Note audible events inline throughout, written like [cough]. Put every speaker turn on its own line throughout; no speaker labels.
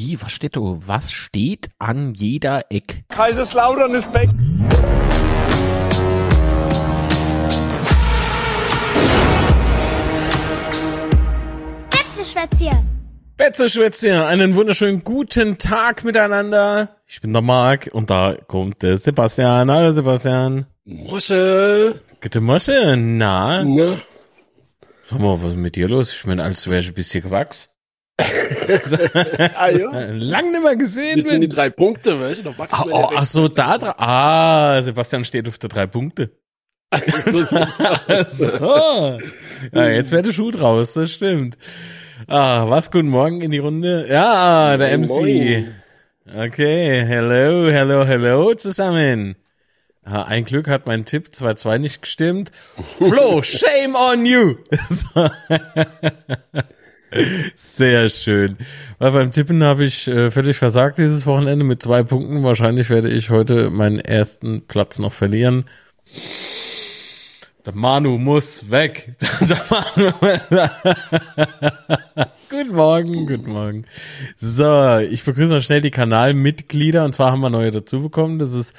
Wie, was steht da? Was steht an jeder Eck?
Kaiserslautern ist back.
Betzeschwätzchen.
Betzeschwätzchen, einen wunderschönen guten Tag miteinander. Ich bin der Marc und da kommt der Sebastian. Hallo Sebastian.
Mosche.
Gute Mosche, na?
Na,
Sag mal, was ist mit dir los? Ich meine, als wärst du ein bisschen gewachsen.
Ah, ja.
Lang nicht mehr gesehen.
Das sind die drei Punkte, weißt du? Noch
Ah,
wachsen
oh, ach so, da dran. Ah, Sebastian steht auf der drei Punkte. [laughs]
so sieht's [laughs] aus.
so. Ja, jetzt wäre der Schuh draus, das stimmt. Ah, was, guten Morgen in die Runde. Ja, der MC.
Moin.
Okay, hello, hello, hello zusammen. Ah, ein Glück hat mein Tipp 2-2 nicht gestimmt. Flo, shame on you. [laughs] Sehr schön. Weil beim Tippen habe ich äh, völlig versagt dieses Wochenende mit zwei Punkten. Wahrscheinlich werde ich heute meinen ersten Platz noch verlieren. Der Manu muss weg. [laughs] Manu guten Morgen, guten Morgen. So, ich begrüße noch schnell die Kanalmitglieder und zwar haben wir neue dazu bekommen. Das ist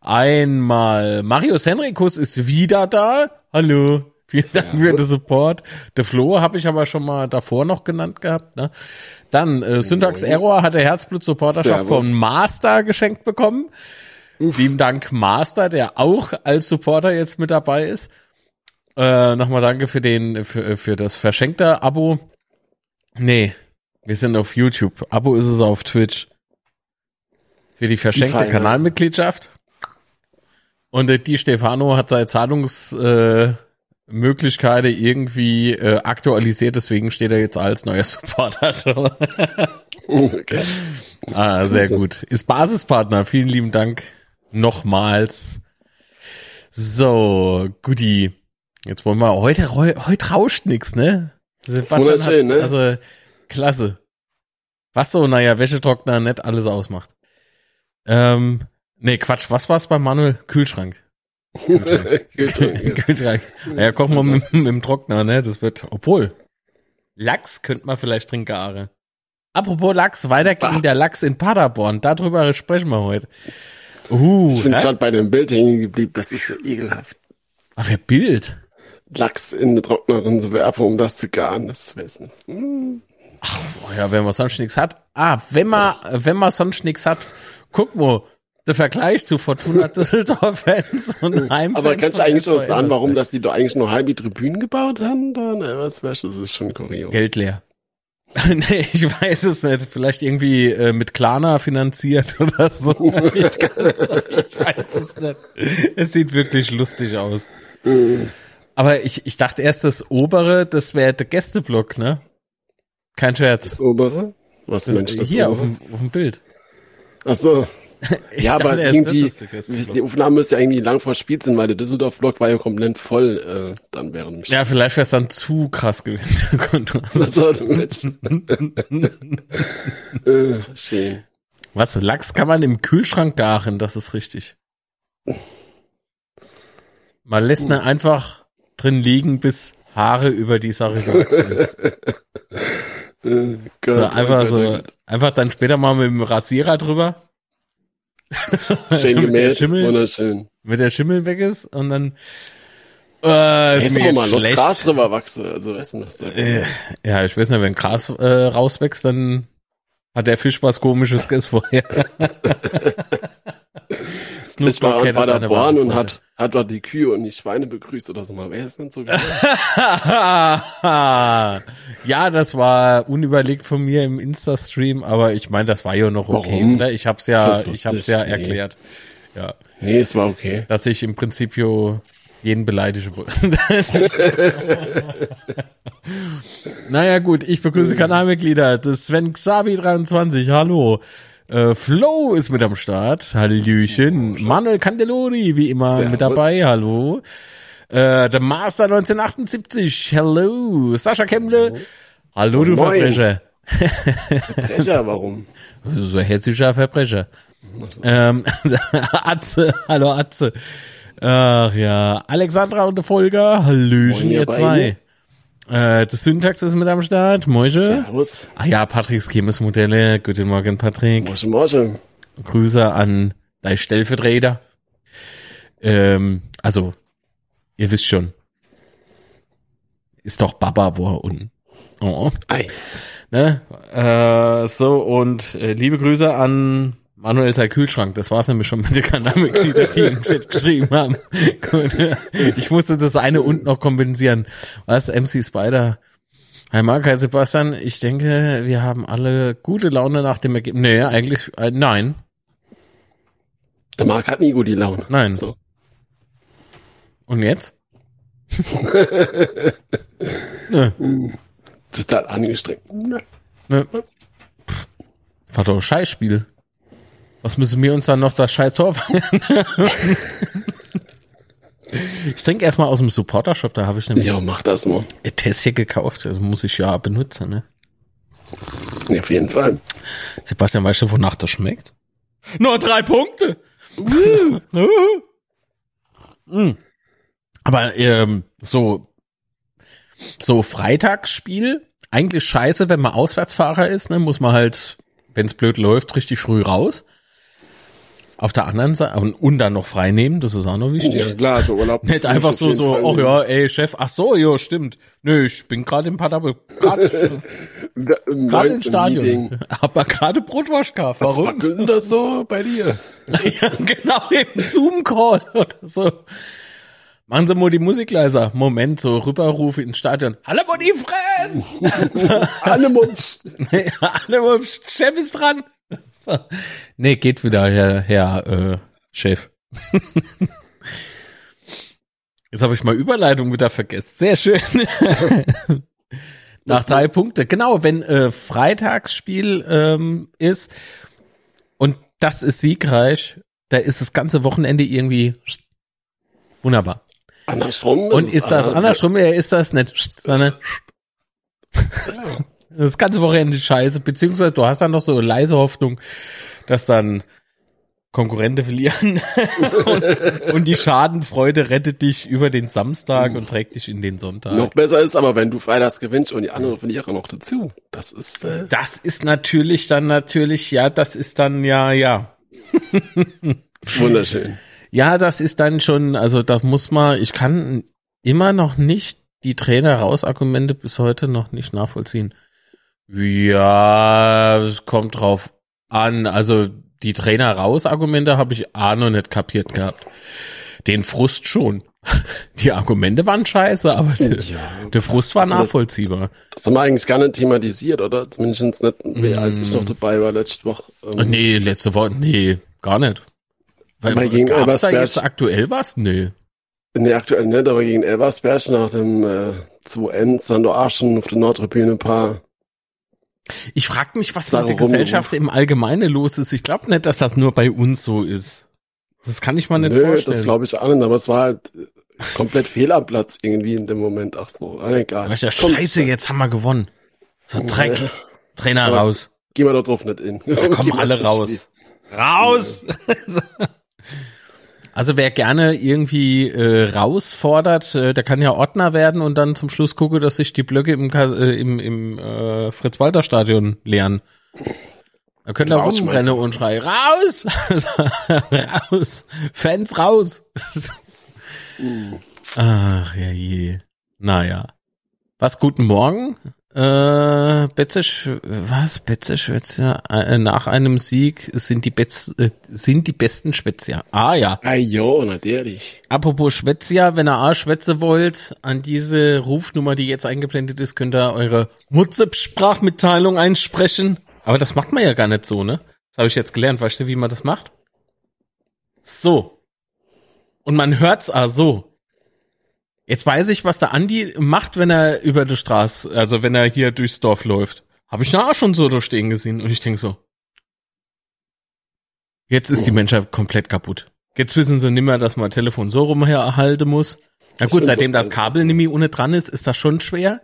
einmal Marius Henrikus ist wieder da. Hallo. Vielen Dank für den Support. Der Flo habe ich aber schon mal davor noch genannt gehabt. Ne? Dann äh, Syntax Error hat der Herzblut-Supporterschaft von Master geschenkt bekommen. Lieben Dank Master, der auch als Supporter jetzt mit dabei ist. Äh, Nochmal danke für den, für, für das verschenkte Abo. Nee, wir sind auf YouTube. Abo ist es auf Twitch. Für die verschenkte
Feine.
Kanalmitgliedschaft. Und äh, die Stefano hat seine Zahlungsmöglichkeiten äh, Möglichkeiten irgendwie äh, aktualisiert, deswegen steht er jetzt als neuer [laughs] Supporter. drin.
Okay.
ah, sehr gut. Ist Basispartner. Vielen lieben Dank nochmals. So, Guti. Jetzt wollen wir, heute, heute rauscht nix, ne? Sebastian
wunderschön, ne?
Also, klasse. Was so, naja, Wäschetrockner nicht alles ausmacht. Ähm, nee, Quatsch, was war's bei Manuel? Kühlschrank.
Kühlschrank, [laughs] Kühlschrank.
Kühlschrank. Naja, kochen wir mit, mit dem Trockner, ne? Das wird, obwohl. Lachs könnte man vielleicht trinken, Are. Apropos Lachs, weiter ging
Bah.
der Lachs in Paderborn. Darüber sprechen wir heute. Uh,
Ich bin
hä?
gerade bei dem Bild hängen geblieben. Das ist so ekelhaft.
Ach, wer Bild?
Lachs in eine Trocknerin zu werfen, um das zu garen. Das weiß nicht.
Oh ja, wenn man sonst nichts hat. Ah, wenn man, wenn man sonst nichts hat, guck mal, der Vergleich zu Fortuna [laughs] Düsseldorf-Fans und Heimfans.
Aber kannst du eigentlich
SV
sagen, warum
Elversberg.
dass die doch eigentlich nur halbe Tribünen gebaut haben? Da, was weißt du, das ist schon kurios.
Geld leer. [laughs] nee, ich weiß es nicht. Vielleicht irgendwie äh, mit Klarna finanziert [laughs] oder so. ich, weiß es nicht. Es sieht wirklich lustig aus. Aber ich, ich dachte erst, das obere, das wäre der Gästeblock, ne? Kein Scherz.
Das obere? Was
Das,
meinst du, das
hier auf
obere?
dem, auf dem Bild.
Ach so. [laughs] Ja, aber irgendwie,
ist der Gästeblock.
die Aufnahme müsste ja irgendwie lang vor Spiel sein, weil der Düsseldorf-Block war ja komplett voll, äh, dann während.
Ja, vielleicht wäre es dann zu krass gewesen.
Das war der Match. [laughs] äh, schön.
Was, Lachs kann man im Kühlschrank garen, das ist richtig. Man lässt ihn einfach drin liegen, bis Haare über die Sache gewachsen ist. [laughs]
Äh,
So,
Gott,
einfach so,
Gott.
einfach dann später mal mit dem Rasierer drüber, [laughs]
Schön gemäht,
Schimmel,
wunderschön.
mit der Schimmel weg ist und dann, äh, ist mir
mal
schlecht.
Gras drüber wachsen, also weißt du was da.
Äh, ja, ich weiß nicht, wenn Gras äh, rauswächst, dann hat der Fisch was komisches gegessen [laughs] vorher. [laughs]
ich war in
kennt das eine
Paderborn und hat, hat dort die Kühe und die Schweine begrüßt oder so mal. Wer ist denn so [laughs]
ja, das war unüberlegt von mir im Insta-Stream, aber ich meine, das war ja noch okay,
Warum?
oder? Ich hab's ja,
Ich
hab's ja
Nee.
erklärt. Ja,
Nee, es war okay.
dass ich im Prinzip jeden beleidige. [laughs] [laughs] naja, gut, ich begrüße Kanalmitglieder. Das ist Sven Xavi 23, hallo. Äh, Flo ist mit am Start. Hallöchen. Manuel Candelori, wie immer,
Servus.
mit dabei. Hallo. Äh, der Master 1978. Hello. Sascha Kemble. Hallo, du
Moin.
Verbrecher.
Brecher, warum? [laughs]
So hessischer Verbrecher. Ähm, [laughs] Atze. Hallo, Atze. Ach ja. Alexandra und der Volker. Hallöchen,
Moin, ihr
ihr zwei. Äh, das Syntax ist mit am Start. Moje.
Servus.
Ah ja, Patricks Chemismodelle. Guten Morgen, Patrick.
Morgen, morgen.
Grüße an dein Stellvertreter. Ähm, also, ihr wisst schon. Ist doch Baba, wo er unten. Oh.
Ei.
Ne? Äh, so, und äh, liebe Grüße an Manuel sei Kühlschrank. Das war's nämlich schon mit den Kanalmitglieder, die im Chat geschrieben haben. Gut, ich musste das eine unten noch kompensieren. Was, MC Spider? Hi Mark, hi Sebastian. Ich denke, wir haben alle gute Laune nach dem Ergebnis. Nee, eigentlich, äh, nein.
Der Marc hat nie gute Laune.
Nein.
So.
Und jetzt? [laughs] Nö.
Total angestrengt.
Nö. Pff, War doch ein Scheißspiel. Was müssen wir uns dann noch das scheiß Tor feiern? [laughs] Ich trinke erstmal aus dem Supporter-Shop, da habe ich nämlich
Ja, mach das mal.
Tässchen gekauft. Also muss ich ja benutzen, ne?
Ja, auf jeden Fall.
Sebastian, weißt du, wonach das schmeckt? Nur drei Punkte! [laughs] [laughs] Mm. Aber ähm, so, so Freitagsspiel, eigentlich scheiße, wenn man Auswärtsfahrer ist, ne, muss man halt, wenn es blöd läuft, richtig früh raus. Auf der anderen Seite, und, und dann noch frei nehmen, das ist auch noch wichtig.
Ja, klar, so Urlaub.
Nicht einfach so, so, ach ja, ey, Chef, ach so, ja, stimmt. Nö, ich bin gerade im Paderborn, gerade [laughs]
im
gerade im
19.
Stadion.
Meeting. [laughs]
Aber gerade Brotwasch gehabt.
Was
Warum?
wackelt denn das so bei dir? [laughs]
Ja, genau, im Zoom-Call oder so. Machen Sie mal die Musik leiser. Moment, so Rüberruf ins Stadion. Hallo, Mutti, Fress!
Alle Mund.
Nee, Hallo, Chef ist dran. [laughs] Nee, geht wieder, Herr, Herr äh, Chef. [laughs] Jetzt habe ich mal Überleitung wieder vergessen. Sehr schön. [laughs] Nach drei Punkte. Genau, wenn äh, Freitagsspiel ähm, ist und das ist siegreich, da ist das ganze Wochenende irgendwie wunderbar.
Andersrum.
Und ist das
anders-
andersrum, äh, ist das nicht, sondern das ganze Wochenende scheiße, beziehungsweise du hast dann noch so leise Hoffnung, dass dann Konkurrente verlieren [laughs] und, und die Schadenfreude rettet dich über den Samstag und trägt dich in den Sonntag.
Noch besser ist aber, wenn du freitags gewinnst und die anderen Verlierer noch dazu. Das ist, äh,
Das ist natürlich dann natürlich, ja, das ist dann ja, ja. [laughs]
wunderschön.
Ja, das ist dann schon, also da muss man, ich kann immer noch nicht die Trainer-Raus-Argumente bis heute noch nicht nachvollziehen. Ja, es kommt drauf an. Also die Trainer-Raus-Argumente habe ich A noch nicht kapiert gehabt. Den Frust schon. [laughs] Die Argumente waren scheiße, aber der,
Ja.
der Frust war
Also das-
nachvollziehbar.
Das haben wir eigentlich gar nicht thematisiert, oder? Zumindest nicht mehr, als ich noch dabei war letzte Woche. Ähm,
Nee, letzte Woche, nee, gar nicht. Weil
Aber gegen
gab's da jetzt aktuell was? Nee.
Nee, aktuell nicht, aber gegen Elversberg nach dem äh, 2N Sando Arschen auf der Nordtribüne ein paar.
Ich frage mich, was
Sache
mit der
rum-
Gesellschaft im Allgemeinen los ist. Ich glaube nicht, dass das nur bei uns so ist. Das kann ich mir nicht
Nö,
vorstellen.
das glaube ich auch nicht, aber es war halt komplett fehl am Platz irgendwie in dem Moment. Ach so, egal.
Aber ist ja
Komm,
scheiße, jetzt haben wir gewonnen. So Dreck.
Ja.
Trainer
Aber-
raus.
Gehen wir da drauf nicht in.
Da [laughs] kommen alle raus. Raus! [laughs] Also wer gerne irgendwie äh, rausfordert, äh, der kann ja Ordner werden und dann zum Schluss gucke, dass sich die Blöcke im, äh, im, im äh, Fritz-Walter-Stadion leeren. Da ihr
Rausschmeißen.
rumrennen und schreien, raus! [laughs] raus! Fans raus! [laughs] Ach ja je. Naja. Was, guten Morgen? Äh, Betze, Sch- was? Betze Schwätzer? Äh, nach einem Sieg sind die, Betz, äh, sind die besten Schwätzer. Ah ja.
Ah jo, natürlich.
Apropos Schwätzer, wenn ihr A Schwätze wollt, an diese Rufnummer, die jetzt eingeblendet ist, könnt ihr eure WhatsApp-Sprachmitteilung einsprechen. Aber das macht man ja gar nicht so, ne? Das habe ich jetzt gelernt. Weißt du, wie man das macht? So. Und man hört's ah so. Jetzt weiß ich, was der Andi macht, wenn er über die Straße, also wenn er hier durchs Dorf läuft. Habe ich nachher schon so da stehen gesehen und ich denk so. Jetzt ist die Menschheit komplett kaputt. Jetzt wissen sie nimmer, dass man Telefon so rumherhalten muss. Na gut, seitdem das Kabel nämlich ohne dran ist, ist das schon schwer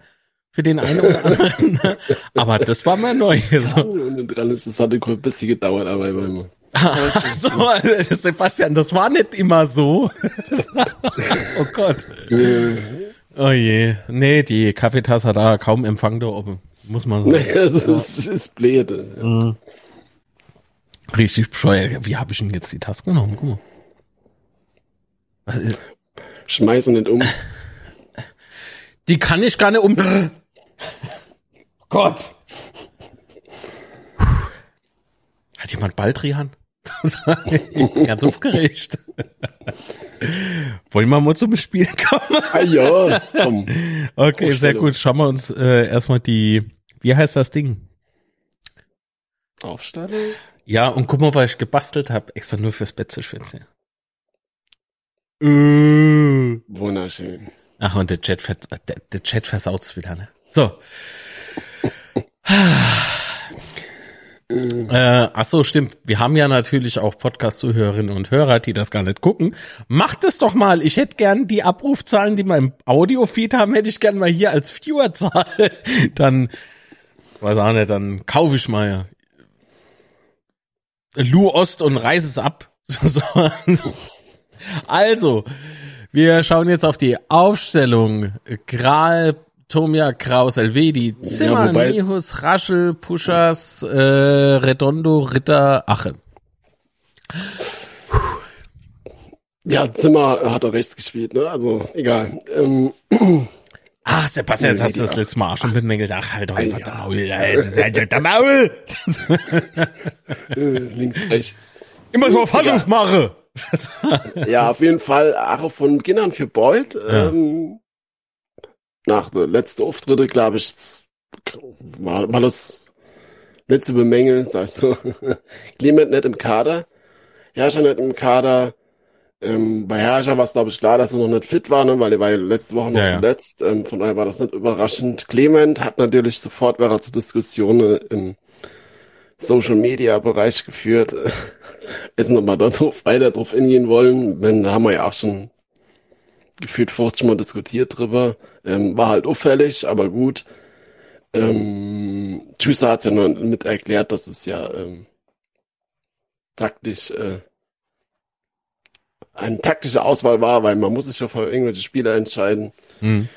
für den einen oder anderen. ne? [laughs] Aber das war mal neu. So.
Und dran ist, es hat ein bisschen gedauert, aber immer. [laughs]
so, Sebastian, das war nicht immer so. [laughs] oh Gott. Oh je. Nee, die Kaffeetasse hat da kaum Empfang da oben. Muss man sagen.
Nee, es ist, ist blöde.
Mhm. Richtig bescheuert. Wie habe ich denn jetzt die Tasse genommen? Guck mal. Was ist?
Schmeißen nicht um.
Die kann ich gar nicht um. Gott. Hat jemand Baldrian? [laughs] ganz aufgeregt. Wollen wir mal zum Spiel kommen?
Ah ja, komm.
Okay, sehr gut. Schauen wir uns äh, erstmal die, wie heißt das Ding?
Aufstellung?
Ja, und guck mal, was ich gebastelt habe, extra nur fürs Betzeschwänze. Äh.
Wunderschön.
Ach, und der Chat, der, der Chat versaut's wieder, ne? So. [laughs] Äh, ach so, stimmt. Wir haben ja natürlich auch Podcast-Zuhörerinnen und Hörer, die das gar nicht gucken. Macht es doch mal. Ich hätte gern die Abrufzahlen, die wir im Audio-Feed haben, hätte ich gern mal hier als Viewerzahl. [laughs] Dann, weiß auch nicht, dann kaufe ich mal Lu Ost und reiß es ab. [laughs] So. Also, wir schauen jetzt auf die Aufstellung. Gral, Tomia, Kraus, Elvedi, Zimmer,
Ja, wobei-
Nihus, Raschel, Puschers, äh, Redondo, Ritter, Ache.
Ja, Zimmer hat er rechts gespielt, ne? Also, egal. Ähm,
Ach, [clears throat] Sebastian, jetzt hast du das letzte Mal auch schon bemängelt. Ach, halt doch einfach der Maul. Alter, Der Maul!
äh, links, rechts.
Immer so
Egal.
falsch mache.
Ja, auf jeden Fall Ache von Beginn an für Boyd. Ähm, nach der letzten Auftritte, glaube ich, war, war das nicht zu bemängeln, sagst du. [laughs] Clement nicht im Kader. Herrscher nicht im Kader. Ähm, bei Herrscher war es, glaube ich, klar, dass er noch nicht fit war, ne, weil er war ja letzte Woche noch
Ja,
verletzt. Ähm, von daher war das nicht überraschend. Clement hat natürlich sofort, wäre zu Diskussionen im Social Media Bereich geführt. [laughs] Ist nochmal darauf weiter drauf eingehen wollen, wenn da haben wir ja auch schon gefühlt 40 Mal diskutiert drüber. Ähm, war halt auffällig, aber gut. Ähm, Tschüsser hat ja nur mit erklärt, dass es ja ähm, taktisch äh, eine taktische Auswahl war, weil man muss sich ja für irgendwelche Spieler entscheiden.
Hm.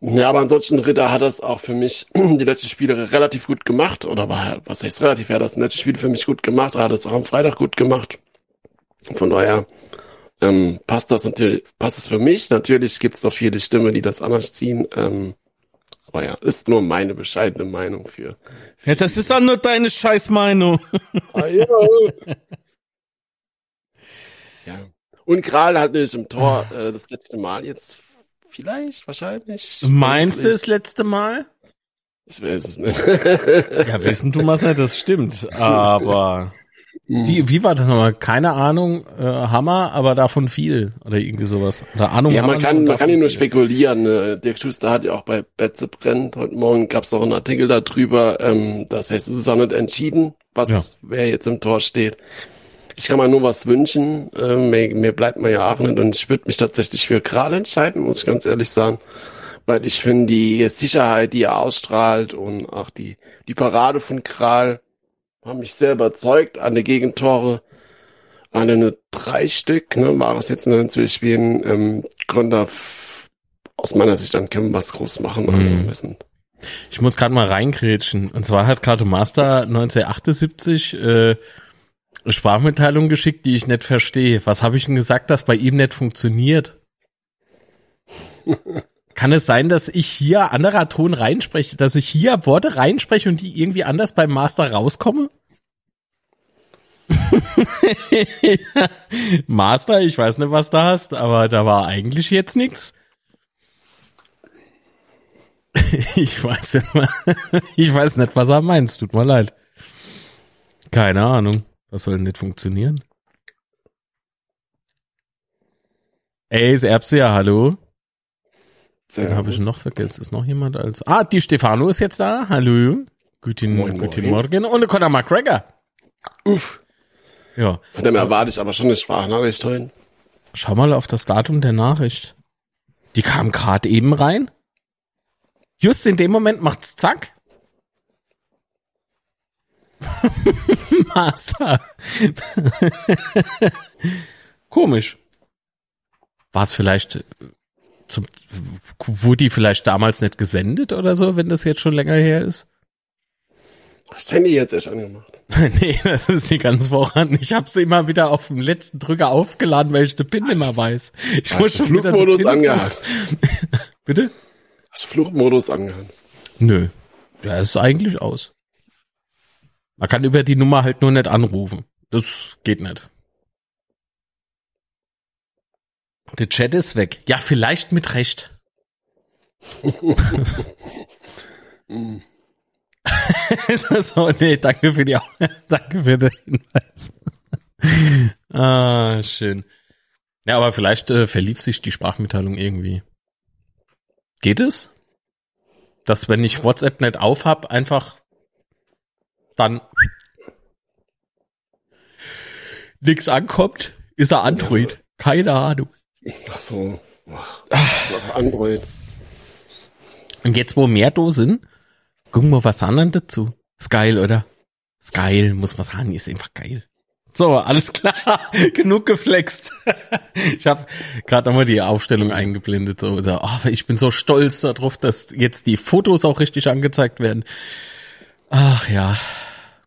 Ja, aber ansonsten Ritter hat das auch für mich [clears throat] die letzten Spiele relativ gut gemacht. Oder war, was heißt relativ, er hat das letzte Spiel für mich gut gemacht. Er hat es auch am Freitag gut gemacht. Von daher ähm, passt das natürlich, passt es für mich. Natürlich gibt es noch viele Stimmen, die das anders ziehen. Ähm, aber ja, ist nur meine bescheidene Meinung für.
Ja, das ist dann nur deine Scheißmeinung.
Ah, ja. ja. Und Kral hat natürlich im Tor äh, das letzte Mal jetzt vielleicht, wahrscheinlich.
Meinst du das letzte Mal?
Ich weiß es nicht.
Ja, wissen du nicht, das stimmt. [laughs] Aber wie, wie war das nochmal? Keine Ahnung, äh, Hammer, aber davon viel. Oder irgendwie sowas. Oder Ahnung.
Ja, man
Hammer
kann, man kann ja nur spekulieren. äh, Dirk Schuster hat ja auch bei Betze brennt. Heute Morgen gab es noch einen Artikel darüber. Ähm, das heißt, es ist auch nicht entschieden, was wer jetzt im Tor steht. Ich kann mir nur was wünschen. Ähm, mir, mir bleibt man ja auch nicht. Und ich würde mich tatsächlich für Kral entscheiden, muss ich ganz ehrlich sagen. Weil ich finde, die Sicherheit, die er ausstrahlt und auch die, die Parade von Kral haben mich sehr überzeugt an der Gegentore. An eine drei Stück, ne, war es jetzt in den zwei Spielen, ähm, Gründer aus meiner Sicht dann können was groß machen, also
Mhm.
wissen.
Ich muss gerade mal reingrätschen. Und zwar hat Kato Master 1978 äh, eine Sprachmitteilung geschickt, die ich nicht verstehe. Was habe ich denn gesagt, dass bei ihm nicht funktioniert? [laughs] Kann es sein, dass ich hier anderer Ton reinspreche, dass ich hier Worte reinspreche und die irgendwie anders beim Master rauskomme? [laughs] Master, ich weiß nicht, was du hast, aber da war eigentlich jetzt nix. [laughs] Ich weiß nicht, [laughs] ich weiß nicht, was er meint. Tut mir leid. Keine Ahnung. Was soll nicht funktionieren? Ey, ist Erbse ja, hallo.
Sehr
Wen habe ich noch vergessen? Ist noch jemand als. Ah, die Stefano ist jetzt da. Hallo. Guten,
Moin,
guten
moin.
Morgen. Und Conor McGregor.
Uff.
Ja.
Von dem erwarte ich aber schon eine Sprachnachricht heute.
Schau mal auf das Datum der Nachricht. Die kam gerade eben rein. Just in dem Moment macht's zack. [laughs] Master. [laughs] Komisch. War es vielleicht zum, wurde die vielleicht damals nicht gesendet oder so, wenn das jetzt schon länger her ist?
Das Handy jetzt erst angemacht. [laughs]
nee, das ist die ganze Woche. Ich habe sie immer wieder auf dem letzten Drücker aufgeladen, weil ich den PIN immer weiß. Ich
Hast muss schon Flugmodus wieder angehört. [laughs]
Bitte?
Hast du Flugmodus angehört?
Nö. Der ist eigentlich aus. Man kann über die Nummer halt nur nicht anrufen. Das geht nicht. Der Chat ist weg. Ja, vielleicht mit Recht. [laughs] so, nee, danke für die, [laughs] danke für den Hinweis. [laughs] ah, schön. Ja, aber vielleicht äh, verlief sich die Sprachmitteilung irgendwie. Geht es? Dass wenn ich WhatsApp nicht aufhab, einfach dann nix ankommt, ist er Android. Keine Ahnung.
Ach so. Ach, Android.
Und jetzt, wo mehr da sind, gucken wir was anderes dazu. Ist geil, oder? Ist geil, muss man sagen, ist einfach geil. So, alles [laughs] klar, genug geflext. [laughs] ich habe gerade nochmal die Aufstellung eingeblendet. So, so oh, ich bin so stolz darauf, dass jetzt die Fotos auch richtig angezeigt werden. Ach ja,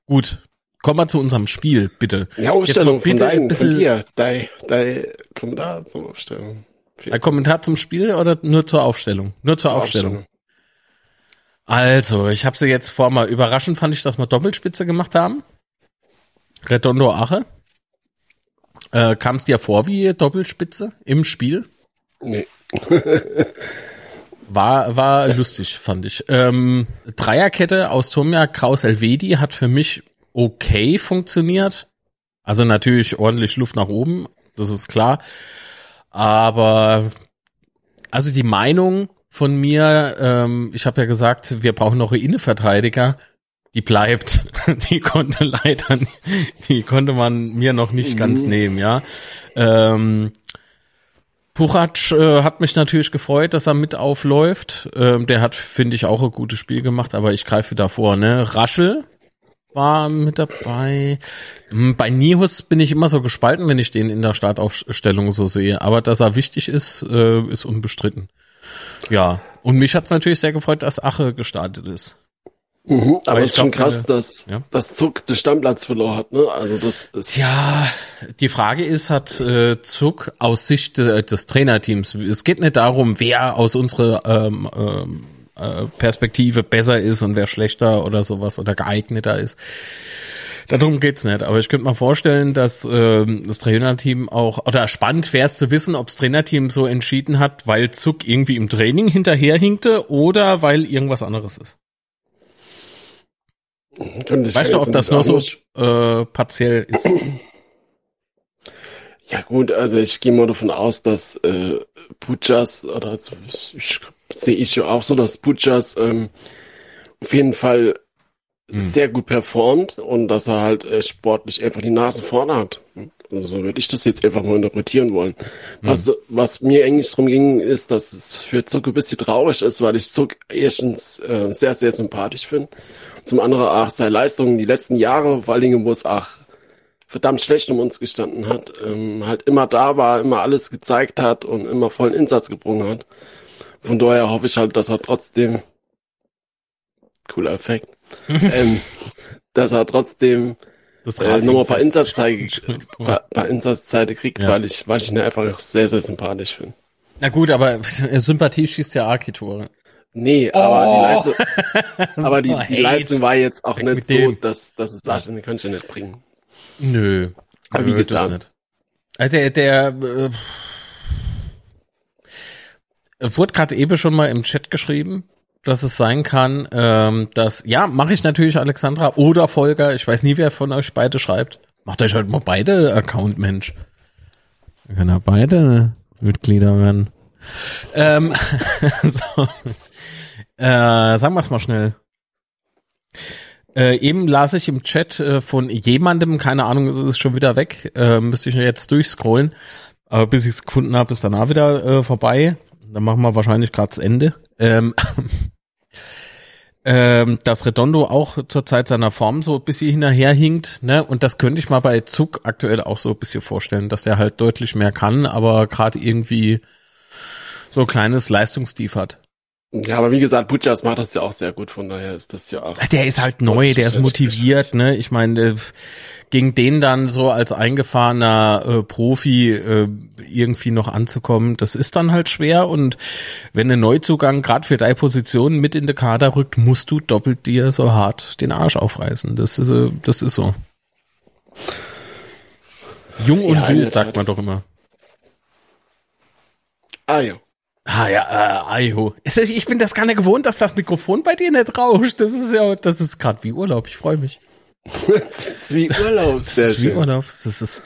gut. Kommen wir zu unserem Spiel, bitte.
Die Aufstellung von, dein, von dir, dein, dein Kommentar zur Aufstellung.
Ein Kommentar zum Spiel oder nur zur Aufstellung? Nur zur, zur Aufstellung. Aufstellung. Also, ich habe sie jetzt vor mal überraschend fand ich, dass wir Doppelspitze gemacht haben. Redondo Ache. Äh, Kam es dir vor wie Doppelspitze im Spiel?
Nee. [laughs]
war, war lustig, fand ich. Ähm, Dreierkette aus Tomja Kraus Elvedi hat für mich okay funktioniert. Also natürlich ordentlich Luft nach oben, das ist klar. Aber also die Meinung von mir, ähm, ich habe ja gesagt, wir brauchen noch Innenverteidiger. Die bleibt. [laughs] Die konnte leider, die konnte man mir noch nicht mhm. ganz nehmen, ja. Ähm, Puchac äh, hat mich natürlich gefreut, dass er mit aufläuft. Ähm, der hat, finde ich, auch ein gutes Spiel gemacht, aber ich greife davor, ne? Raschel war mit dabei. Hm, bei Nihus bin ich immer so gespalten, wenn ich den in der Startaufstellung so sehe. Aber dass er wichtig ist, äh, ist unbestritten. Ja, und mich hat's natürlich sehr gefreut, dass Ache gestartet ist.
Mhm, aber es ist schon krass, dass ja? das Zuck den Stammplatz verloren hat. Ne? Also das ist
ja die Frage ist, hat äh, Zuck aus Sicht äh, des Trainerteams? Es geht nicht darum, wer aus unserer ähm, ähm, äh, Perspektive besser ist und wer schlechter oder sowas oder geeigneter ist. Darum geht's nicht. Aber ich könnte mir vorstellen, dass ähm, das Trainerteam auch, oder spannend wäre es zu wissen, ob das Trainerteam so entschieden hat, weil Zuck irgendwie im Training hinterherhinkte oder weil irgendwas anderes ist. Weißt du, ob das nur so äh, partiell ist?
Ja gut, also ich gehe mal davon aus, dass äh, Pujas, oder also ich, sehe ich ja auch so, dass Pujas ähm, auf jeden Fall hm. sehr gut performt und dass er halt äh, sportlich einfach die Nase vorne hat. Also so würde ich das jetzt einfach mal interpretieren wollen. Was, hm. was mir eigentlich drum ging, ist, dass es für Zuck ein bisschen traurig ist, weil ich Zuck erstens äh, sehr, sehr sympathisch finde. Zum anderen auch seine Leistungen die letzten Jahre, vor allen Dingen, wo es auch verdammt schlecht um uns gestanden hat, ähm, halt immer da war, immer alles gezeigt hat und immer vollen Insatz gebrungen hat. Von daher hoffe ich halt, dass er trotzdem cooler Effekt [laughs] ähm, dass er trotzdem äh, nochmal ein paar Einsatzzeit, [laughs] paar, paar Einsatzzeit kriegt, ja. weil ich, weil ich ihn einfach sehr, sehr sympathisch finde.
Na gut, aber [laughs] Sympathie schießt ja Arki-Tore.
Nee, aber oh. die Leistung, aber die, die Leistung war jetzt auch nicht so, dass, dass es sagt, den kannst du nicht bringen.
Nö.
Aber wie gesagt.
Also der, der äh, wurde gerade eben schon mal im Chat geschrieben, dass es sein kann, ähm, dass, ja, mache ich natürlich Alexandra oder Volker, ich weiß nie, wer von euch beide schreibt. Macht euch halt mal beide Account, Mensch. Dann kann er beide Mitglieder werden. Ähm, [laughs] so. äh, sagen wir es mal schnell. Äh, eben las ich im Chat äh, von jemandem, keine Ahnung, es ist schon wieder weg, äh, müsste ich jetzt durchscrollen, aber bis ich es gefunden habe, ist danach wieder äh, vorbei. Dann machen wir wahrscheinlich gerade das Ende. Ähm, [laughs] ähm, dass Redondo auch zur Zeit seiner Form so ein bisschen hinterherhinkt, ne? Und das könnte ich mal bei Zug aktuell auch so ein bisschen vorstellen, dass der halt deutlich mehr kann, aber gerade irgendwie so kleines Leistungstief hat.
Ja, aber wie gesagt, Butchers macht das ja auch sehr gut, von daher ist das ja auch.
Der ist halt neu, der ist motiviert, ne? Ich meine, gegen den dann so als eingefahrener äh, Profi äh, irgendwie noch anzukommen, das ist dann halt schwer und wenn ein Neuzugang gerade für deine Position mit in den Kader rückt, musst du doppelt dir so hart den Arsch aufreißen. Das ist, äh, das ist so. Jung und ja, wild, sagt man doch immer.
Ah ja.
Ah ja, äh, Aiho. Ich bin das gar nicht gewohnt, dass das Mikrofon bei dir nicht rauscht. Das ist ja, das ist gerade wie Urlaub. Ich freue mich.
das ist wie Urlaub.
Sehr das ist wie Urlaub. Das ist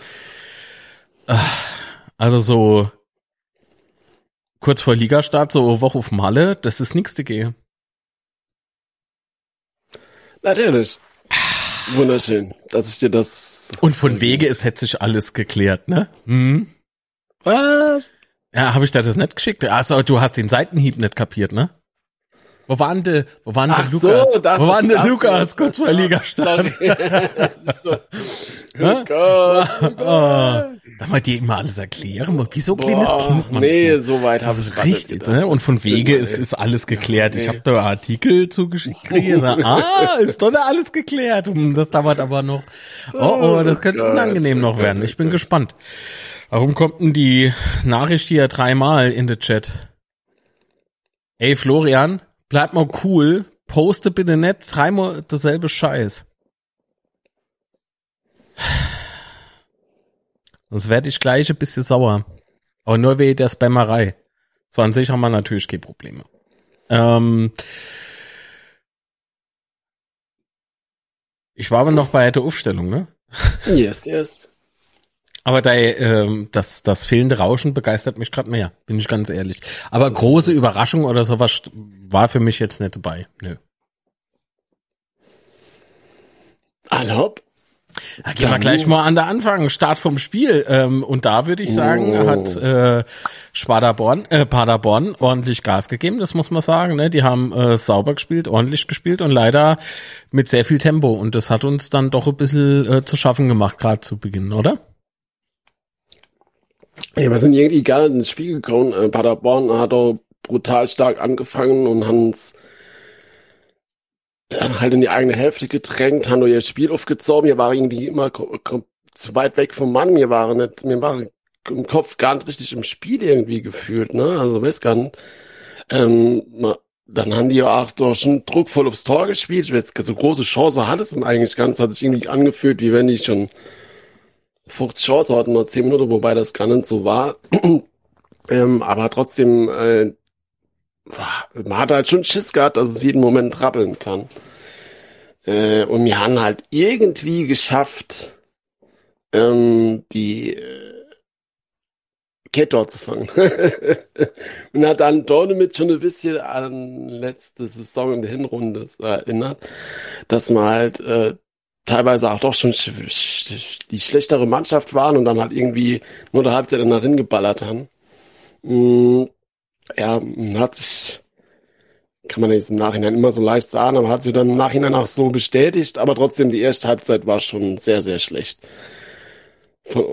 ah, also so kurz vor Ligastart, so Woche auf Malle, das ist nix dagegen.
Natürlich. Wunderschön, dass ich dir das.
Und von Wege ist hätte sich alles geklärt, ne? Hm?
Was?
Ja, habe ich dir das nicht geschickt? Also du hast den Seitenhieb nicht kapiert, ne? Wo war denn der, wo war denn der Lukas? [laughs] So, wo war denn der Lukas kurz vor Ligastart? so. oh Gott, oh Gott. Darf man dir immer alles erklären? Wieso kleines Kind
man? Nee, so weit habe ich
richtig, ne? Und von Wege ist, ist alles geklärt. Ja, nee. Ich habe da Artikel zugeschickt [laughs] ah, ist doch da alles geklärt. Das dauert aber noch. Oh, oh, das könnte oh unangenehm noch werden. Ich bin gespannt. Warum kommt denn die Nachricht hier dreimal in den Chat? Ey, Florian, bleib mal cool, poste bitte nicht dreimal dasselbe Scheiß. Sonst werde ich gleich ein bisschen sauer. Aber nur wegen der Spammerei. So an sich haben wir natürlich keine Probleme. Ähm ich war aber noch bei der Aufstellung, ne?
Yes, yes.
Aber da, ähm, das, das fehlende Rauschen begeistert mich gerade mehr, bin ich ganz ehrlich. Aber große Überraschung oder sowas war für mich jetzt nicht dabei. Nö.
Allhopp.
Da gehen wir gleich mal an der Anfang, Start vom Spiel. Ähm, und da würde ich sagen, oh. hat äh, Spardaborn, äh, Paderborn ordentlich Gas gegeben, das muss man sagen. Ne? Die haben äh, sauber gespielt, ordentlich gespielt und leider mit sehr viel Tempo. Und das hat uns dann doch ein bisschen äh, zu schaffen gemacht, gerade zu Beginn, oder?
Ja, wir sind irgendwie gar ins Spiel gekommen. Äh, Paderborn hat auch brutal stark angefangen und haben uns halt in die eigene Hälfte gedrängt, haben ihr Spiel aufgezogen. Wir waren irgendwie immer zu weit weg vom Mann. Wir waren nicht, wir waren im Kopf gar nicht richtig im Spiel irgendwie gefühlt, ne? Also weiß gar nicht. Ähm, dann haben die ja auch doch schon druckvoll aufs Tor gespielt. Ich weiß, so große Chance hat es eigentlich ganz, hat sich irgendwie angefühlt, wie wenn die schon 50 Chance hatten, nur 10 Minuten, wobei das gar nicht so war. [clears throat] ähm, aber trotzdem, äh, man hat halt schon Schiss gehabt, dass es jeden Moment trappeln kann. Äh, und wir haben halt irgendwie geschafft, ähm, die äh, Kette dort zu fangen. [laughs] und hat dann mit schon ein bisschen an letzte Saison in der Hinrunde erinnert, dass man halt äh, teilweise auch doch schon die schlechtere Mannschaft waren und dann halt irgendwie nur der Halbzeit darin geballert haben. Mm, ja, hat sich, kann man jetzt im Nachhinein immer so leicht sagen, aber hat sich dann im Nachhinein auch so bestätigt, aber trotzdem die erste Halbzeit war schon sehr, sehr schlecht.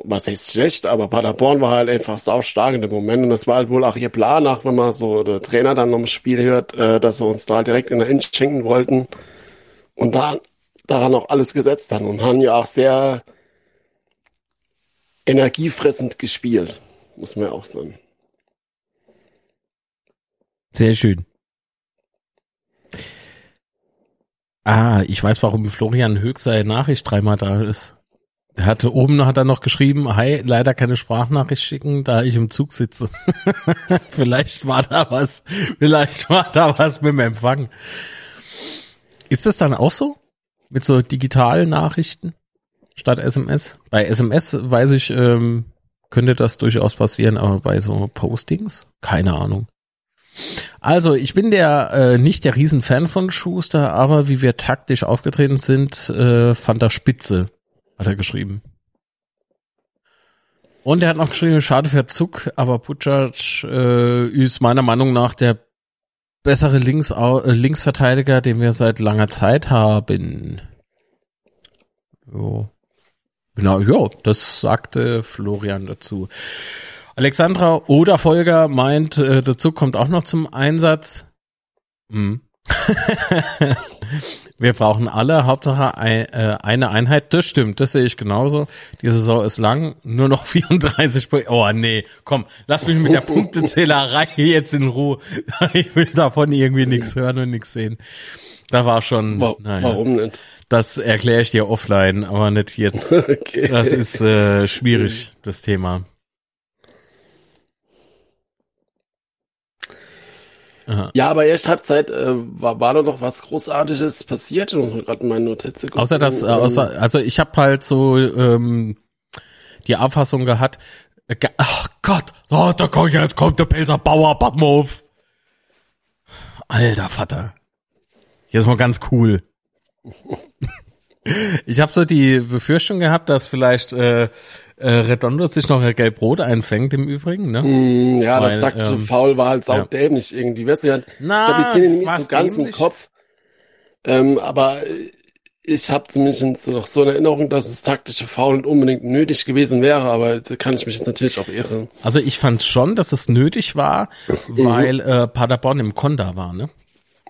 Was heißt schlecht, aber Paderborn war halt einfach sau stark in dem Moment und das war halt wohl auch ihr Plan, auch wenn man so der Trainer dann noch im Spiel hört, äh, dass sie uns da direkt in der Inch schenken wollten. Und da daran auch alles gesetzt haben und haben ja auch sehr energiefressend gespielt, muss man ja auch sagen.
Sehr schön. Ah, ich weiß, warum Florian Höchst seine Nachricht dreimal da ist. Er hatte oben hat er noch geschrieben, hi, leider keine Sprachnachricht schicken, da ich im Zug sitze. [laughs] vielleicht war da was, vielleicht war da was mit dem Empfang. Ist das dann auch so? Mit so digitalen Nachrichten statt SMS. Bei SMS weiß ich, ähm, könnte das durchaus passieren, aber bei so Postings, keine Ahnung. Also, ich bin der äh, nicht der Riesenfan von Schuster, aber wie wir taktisch aufgetreten sind, äh, fand er spitze, hat er geschrieben. Und er hat noch geschrieben, schade für Zuck, aber Pucic äh, ist meiner Meinung nach der bessere Links äh, Linksverteidiger, den wir seit langer Zeit haben. Jo. Genau, ja, das sagte Florian dazu. Alexandra oder Volker meint, äh, der Zug kommt auch noch zum Einsatz. Hm. [laughs] Wir brauchen alle, Hauptsache äh, eine Einheit. Das stimmt, das sehe ich genauso. Die Saison ist lang, nur noch [laughs] 34 Punkte. Oh nee, komm, lass mich mit der [laughs] Punktezählerei jetzt in Ruhe. [laughs] Ich will davon irgendwie nichts hören und nichts sehen. Da war schon.
Wa naja, warum nicht?
Das erkläre ich dir offline, aber nicht jetzt. okay. Das ist äh, schwierig, das Thema.
Aha. Ja, aber erst Halbzeit äh, war, war da noch was Großartiges passiert. Ich muss gerade meine Notizen
gucken. Außer das, äh, außer, also ich habe halt so ähm, die Auffassung gehabt, äh, ge ach Gott, oh, da kommt, jetzt kommt der Pelzer Bauer, Badmove. Alter Vater. Hier ist mal ganz cool. [laughs] ich habe so die Befürchtung gehabt, dass vielleicht äh, äh, Redondo sich noch ein Gelb-Rot einfängt im Übrigen, ne?
Mm, ja, Weil, das taktische ähm, Foul war halt saudämlich ja. irgendwie. Weißt du, Na, ich habe die Szene nicht so ganz dämlich? im Kopf. Ähm, aber ich habe zumindest noch so eine Erinnerung, dass das taktische Foul unbedingt nötig gewesen wäre, aber da kann ich mich jetzt natürlich auch irren.
Also ich fand schon, dass es nötig war, [laughs] mhm. weil äh, Paderborn im Konda war, ne?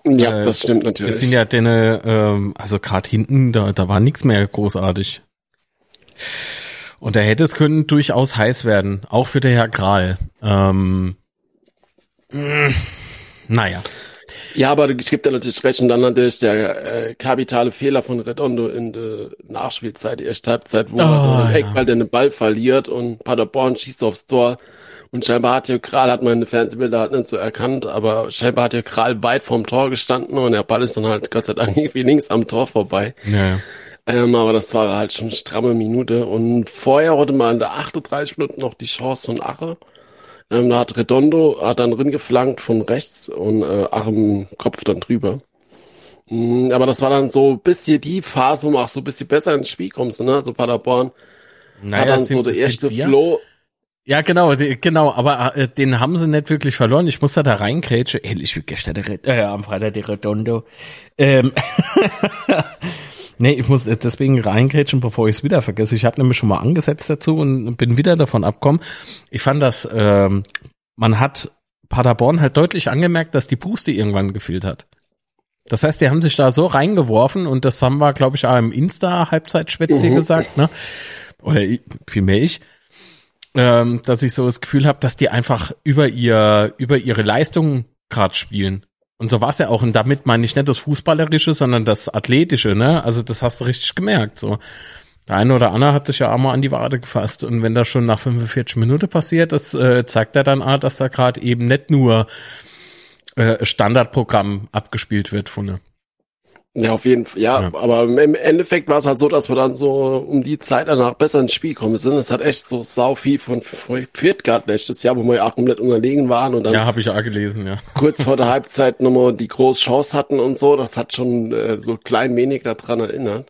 Ja, äh, das stimmt natürlich.
Das sind ja deine, ähm, also gerade hinten, da, da war nichts mehr großartig. Und da hätte es können durchaus heiß werden, auch für der Herr Kral. Ähm, mh, mm, naja.
Ja, aber ich gebe dir natürlich recht. Und dann natürlich der äh, kapitale Fehler von Redondo in der Nachspielzeit, die erste Halbzeit, wo oh, er Eckball den Ball verliert und Paderborn schießt aufs Tor. Und scheinbar hat hier Kral, hat meine Fernsehbilder halt nicht so erkannt, aber scheinbar hat hier Kral weit vom Tor gestanden und der Ball ist dann halt Gott sei Dank [laughs] irgendwie links am Tor vorbei. Ja. Ähm, aber das war halt schon eine stramme Minute. Und vorher hatte man in der 38 Minuten noch die Chance von Ache. Ähm, da hat Redondo hat dann drin geflankt von rechts und äh, Ache im Kopf dann drüber. Mhm, aber das war dann so bis hier die Phase, wo auch so ein bisschen besser ins Spiel kommst, ne? Also Paderborn naja, hat dann so der erste Flow.
Ja, genau, genau, aber äh, den haben sie nicht wirklich verloren. Ich muss da da reingrätschen. Ähnlich wie gestern der Red, äh, am Freitag der Redondo. Ähm [laughs] Nee, ich muss deswegen reingrätschen, bevor ich es wieder vergesse. Ich habe nämlich schon mal angesetzt dazu und bin wieder davon abkommen. Ich fand das, ähm, man hat Paderborn halt deutlich angemerkt, dass die Puste irgendwann gefehlt hat. Das heißt, die haben sich da so reingeworfen und das haben wir, glaube ich, auch im Insta-Halbzeitschwätzchen mhm. gesagt, ne? Oder vielmehr ich, ähm, dass ich so das Gefühl habe, dass die einfach über ihr, über ihre Leistung gerade spielen. Und so war es ja auch. Und damit meine ich nicht das Fußballerische, sondern das Athletische, ne? Also das hast du richtig gemerkt. So. Der eine oder andere hat sich ja auch mal an die Wade gefasst. Und wenn das schon nach 45 Minuten passiert, das äh, zeigt ja dann auch, dass da gerade eben nicht nur äh, Standardprogramm abgespielt wird von ne?
Ja, auf jeden Fall. Ja, ja, aber im Endeffekt war es halt so, dass wir dann so um die Zeit danach besser ins Spiel kommen sind. Es hat echt so sau viel von gehabt letztes Jahr, wo wir ja auch komplett unterlegen waren und dann.
Ja, habe ich auch gelesen, ja. [laughs]
Kurz vor der Halbzeit nochmal die große Chance hatten und so. Das hat schon äh, so klein wenig daran erinnert.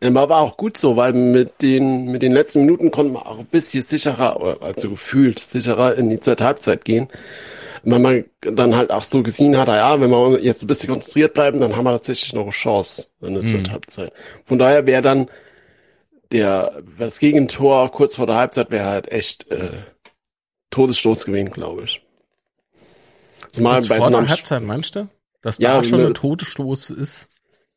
Ähm, aber war auch gut so, weil mit den, mit den letzten Minuten konnten wir auch ein bisschen sicherer, also gefühlt sicherer in die zweite Halbzeit gehen wenn man dann halt auch so gesehen hat, ja, wenn wir jetzt ein bisschen konzentriert bleiben, dann haben wir tatsächlich noch eine Chance in der mhm. zweiten Halbzeit. Von daher wäre dann der, das Gegentor kurz vor der Halbzeit wäre halt echt äh, Todesstoß gewesen, glaube ich.
Zumal bei vor so einer Halbzeit meinst du? Dass da ja, schon ne, ein Todesstoß ist?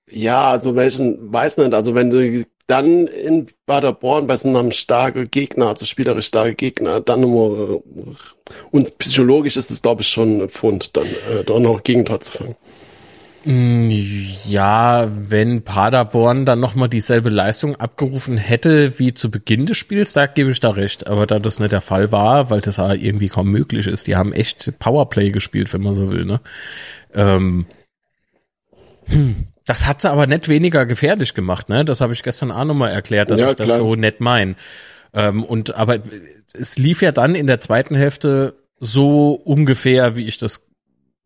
Ja, also welchen, weiß nicht, also wenn du dann in Paderborn bei so einem starken Gegner, also spielerisch starke Gegner, dann nur, und psychologisch ist es, glaube ich, schon ein Pfund, dann äh, doch noch Gegentor zu fangen.
Mm, ja, wenn Paderborn dann nochmal dieselbe Leistung abgerufen hätte wie zu Beginn des Spiels, da gebe ich da recht. Aber da das nicht der Fall war, weil das ja irgendwie kaum möglich ist, die haben echt Powerplay gespielt, wenn man so will, ne? Ähm, hm. Das hat sie aber nicht weniger gefährlich gemacht, ne? Das habe ich gestern auch nochmal erklärt, dass ja, ich das klar. so nett mein. Ähm, und aber es lief ja dann in der zweiten Hälfte so ungefähr, wie ich das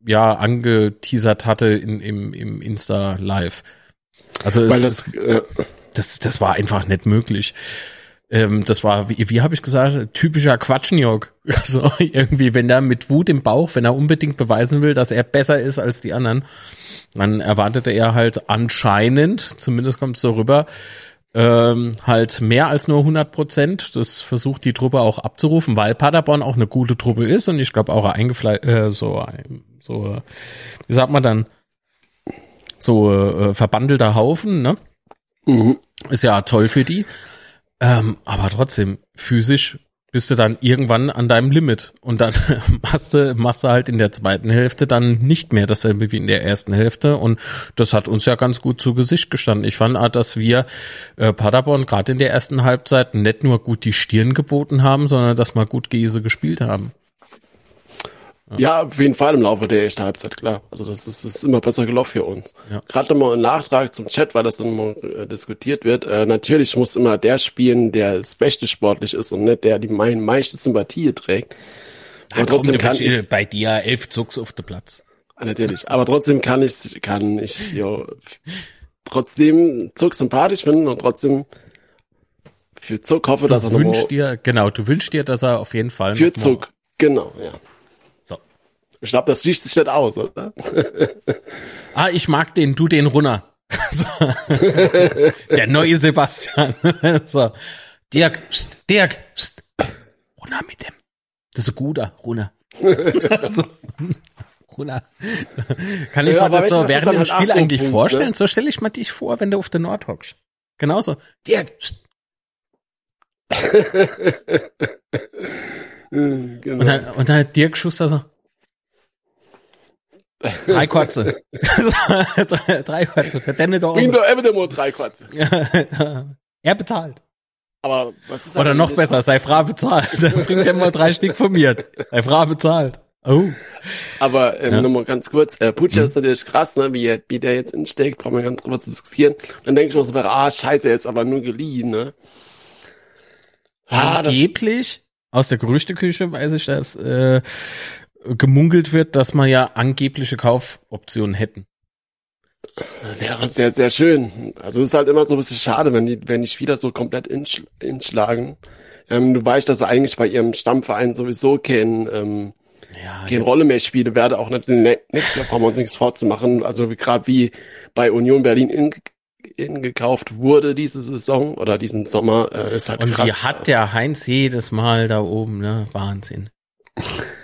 ja angeteasert hatte in, im, im Insta Live. Also Weil es, das, äh, das, das war einfach nicht möglich. Ähm, das war, wie, wie habe ich gesagt, typischer Quatschenjog. [laughs] Also irgendwie, wenn er mit Wut im Bauch, wenn er unbedingt beweisen will, dass er besser ist als die anderen, dann erwartete er halt anscheinend, zumindest kommt es so rüber, ähm, halt mehr als nur 100 Prozent. Das versucht die Truppe auch abzurufen, weil Paderborn auch eine gute Truppe ist und ich glaube auch eingefle äh, so so wie sagt man dann so äh, verbandelter Haufen, ne? Mhm. Ist ja toll für die. Ähm, aber trotzdem, physisch bist du dann irgendwann an deinem Limit. Und dann [laughs] machst du, machst du halt in der zweiten Hälfte dann nicht mehr dasselbe wie in der ersten Hälfte. Und das hat uns ja ganz gut zu Gesicht gestanden. Ich fand, dass wir äh, Paderborn gerade in der ersten Halbzeit nicht nur gut die Stirn geboten haben, sondern dass wir gut Gese gespielt haben.
Ja, auf jeden Fall im Laufe der ersten Halbzeit, klar. Also das ist, das ist immer besser gelaufen für uns. Ja. Gerade nochmal ein Nachtrag zum Chat, weil das dann mal äh, diskutiert wird. Äh, natürlich muss immer der spielen, der das Beste sportlich ist und nicht der die mein, meiste Sympathie trägt.
Aber trotzdem kann ich, bei dir elf Zucks auf dem Platz.
Natürlich. Aber trotzdem kann ich, kann ich, jo, trotzdem Zuck sympathisch finden und trotzdem für Zuck hoffe, du dass er
wünschst dir, genau, du wünschst dir, dass er auf jeden Fall
für Zuck, genau, ja. Ich glaube, das schließt sich nicht aus, oder? [laughs]
ah, ich mag den, du den runter. [laughs] So. Der neue Sebastian. [laughs] so. Dirk, pst, Dirk, pst. runter mit dem. Das ist ein guter, runter. so. runter. Kann ich ja, mir das so während dem Spiel eigentlich Punkt, vorstellen? Ne? So stelle ich mir dich vor, wenn du auf der Nord hockst. Genauso. Dirk, pst. genau. Und dann, und dann hat Dirk Schuster so, Drei Kotze. [laughs] drei Kotze. Verdenne doch.
Bring doch immer nur drei Kotze. [laughs]
er bezahlt.
Aber was ist
Oder noch besser, sei Frau bezahlt. [laughs] Dann bringt er mal drei Stück von mir. Sei Frau bezahlt. Oh.
Aber ähm, ja. nochmal ganz kurz, äh, Putscher mhm. ist natürlich krass, ne, wie, wie der jetzt insteckt, brauchen wir gar nicht drüber zu diskutieren. Und dann denke ich mir so, ah, scheiße, er ist aber nur geliehen, ne?
Ah, Angeblich, aus der Gerüchteküche weiß ich das, äh, gemunkelt wird, dass man ja angebliche Kaufoptionen hätten.
Wäre sehr, sehr schön. Also es ist halt immer so ein bisschen schade, wenn die, wenn die Spieler so komplett insch, inschlagen. Ähm, du weißt, dass er eigentlich bei ihrem Stammverein sowieso kein, ähm, ja, keine Rolle mehr spielen werde, auch nicht in nächstes Jahr brauchen wir uns nichts vorzumachen. Also gerade wie bei Union Berlin in, in gekauft wurde diese Saison oder diesen Sommer, äh, ist halt
Und
krass.
wie hat der Heinz jedes Mal da oben, ne? Wahnsinn. [laughs]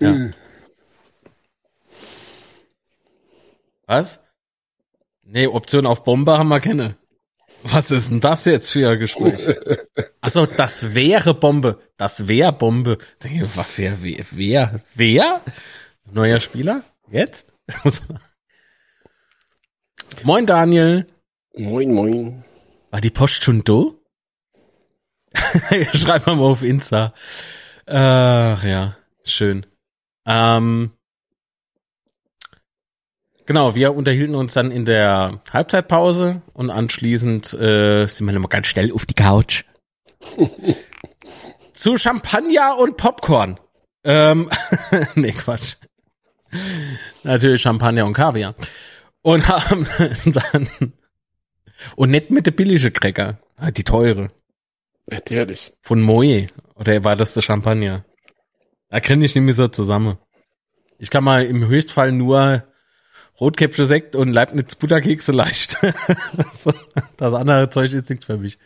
Ja. Hm. Was? Nee, Option auf Bombe haben wir keine. Was ist denn das jetzt für ein Gespräch? [laughs] Achso, das wäre Bombe. Das wäre Bombe. Was wäre, wer, wer, wer? Neuer Spieler? Jetzt? [laughs] moin, Daniel.
Moin, moin.
War die Post schon da? [laughs] Schreib mal auf Insta. Ach ja, schön. Ähm, genau, wir unterhielten uns dann in der Halbzeitpause und anschließend äh, sind wir nochmal ganz schnell auf die Couch. [laughs] Zu Champagner und Popcorn. Ähm, [laughs] nee, Quatsch. Natürlich Champagner und Kaviar. Und haben [laughs] dann und nicht mit der billige Cracker, die teure.
Natürlich.
Von Moe. Oder war das der Champagner? Da kenne ich nicht mehr so zusammen. Ich kann mal im Höchstfall nur Rotkäppchen Sekt und Leibniz Butterkekse leicht. [laughs] das andere Zeug ist nichts für mich.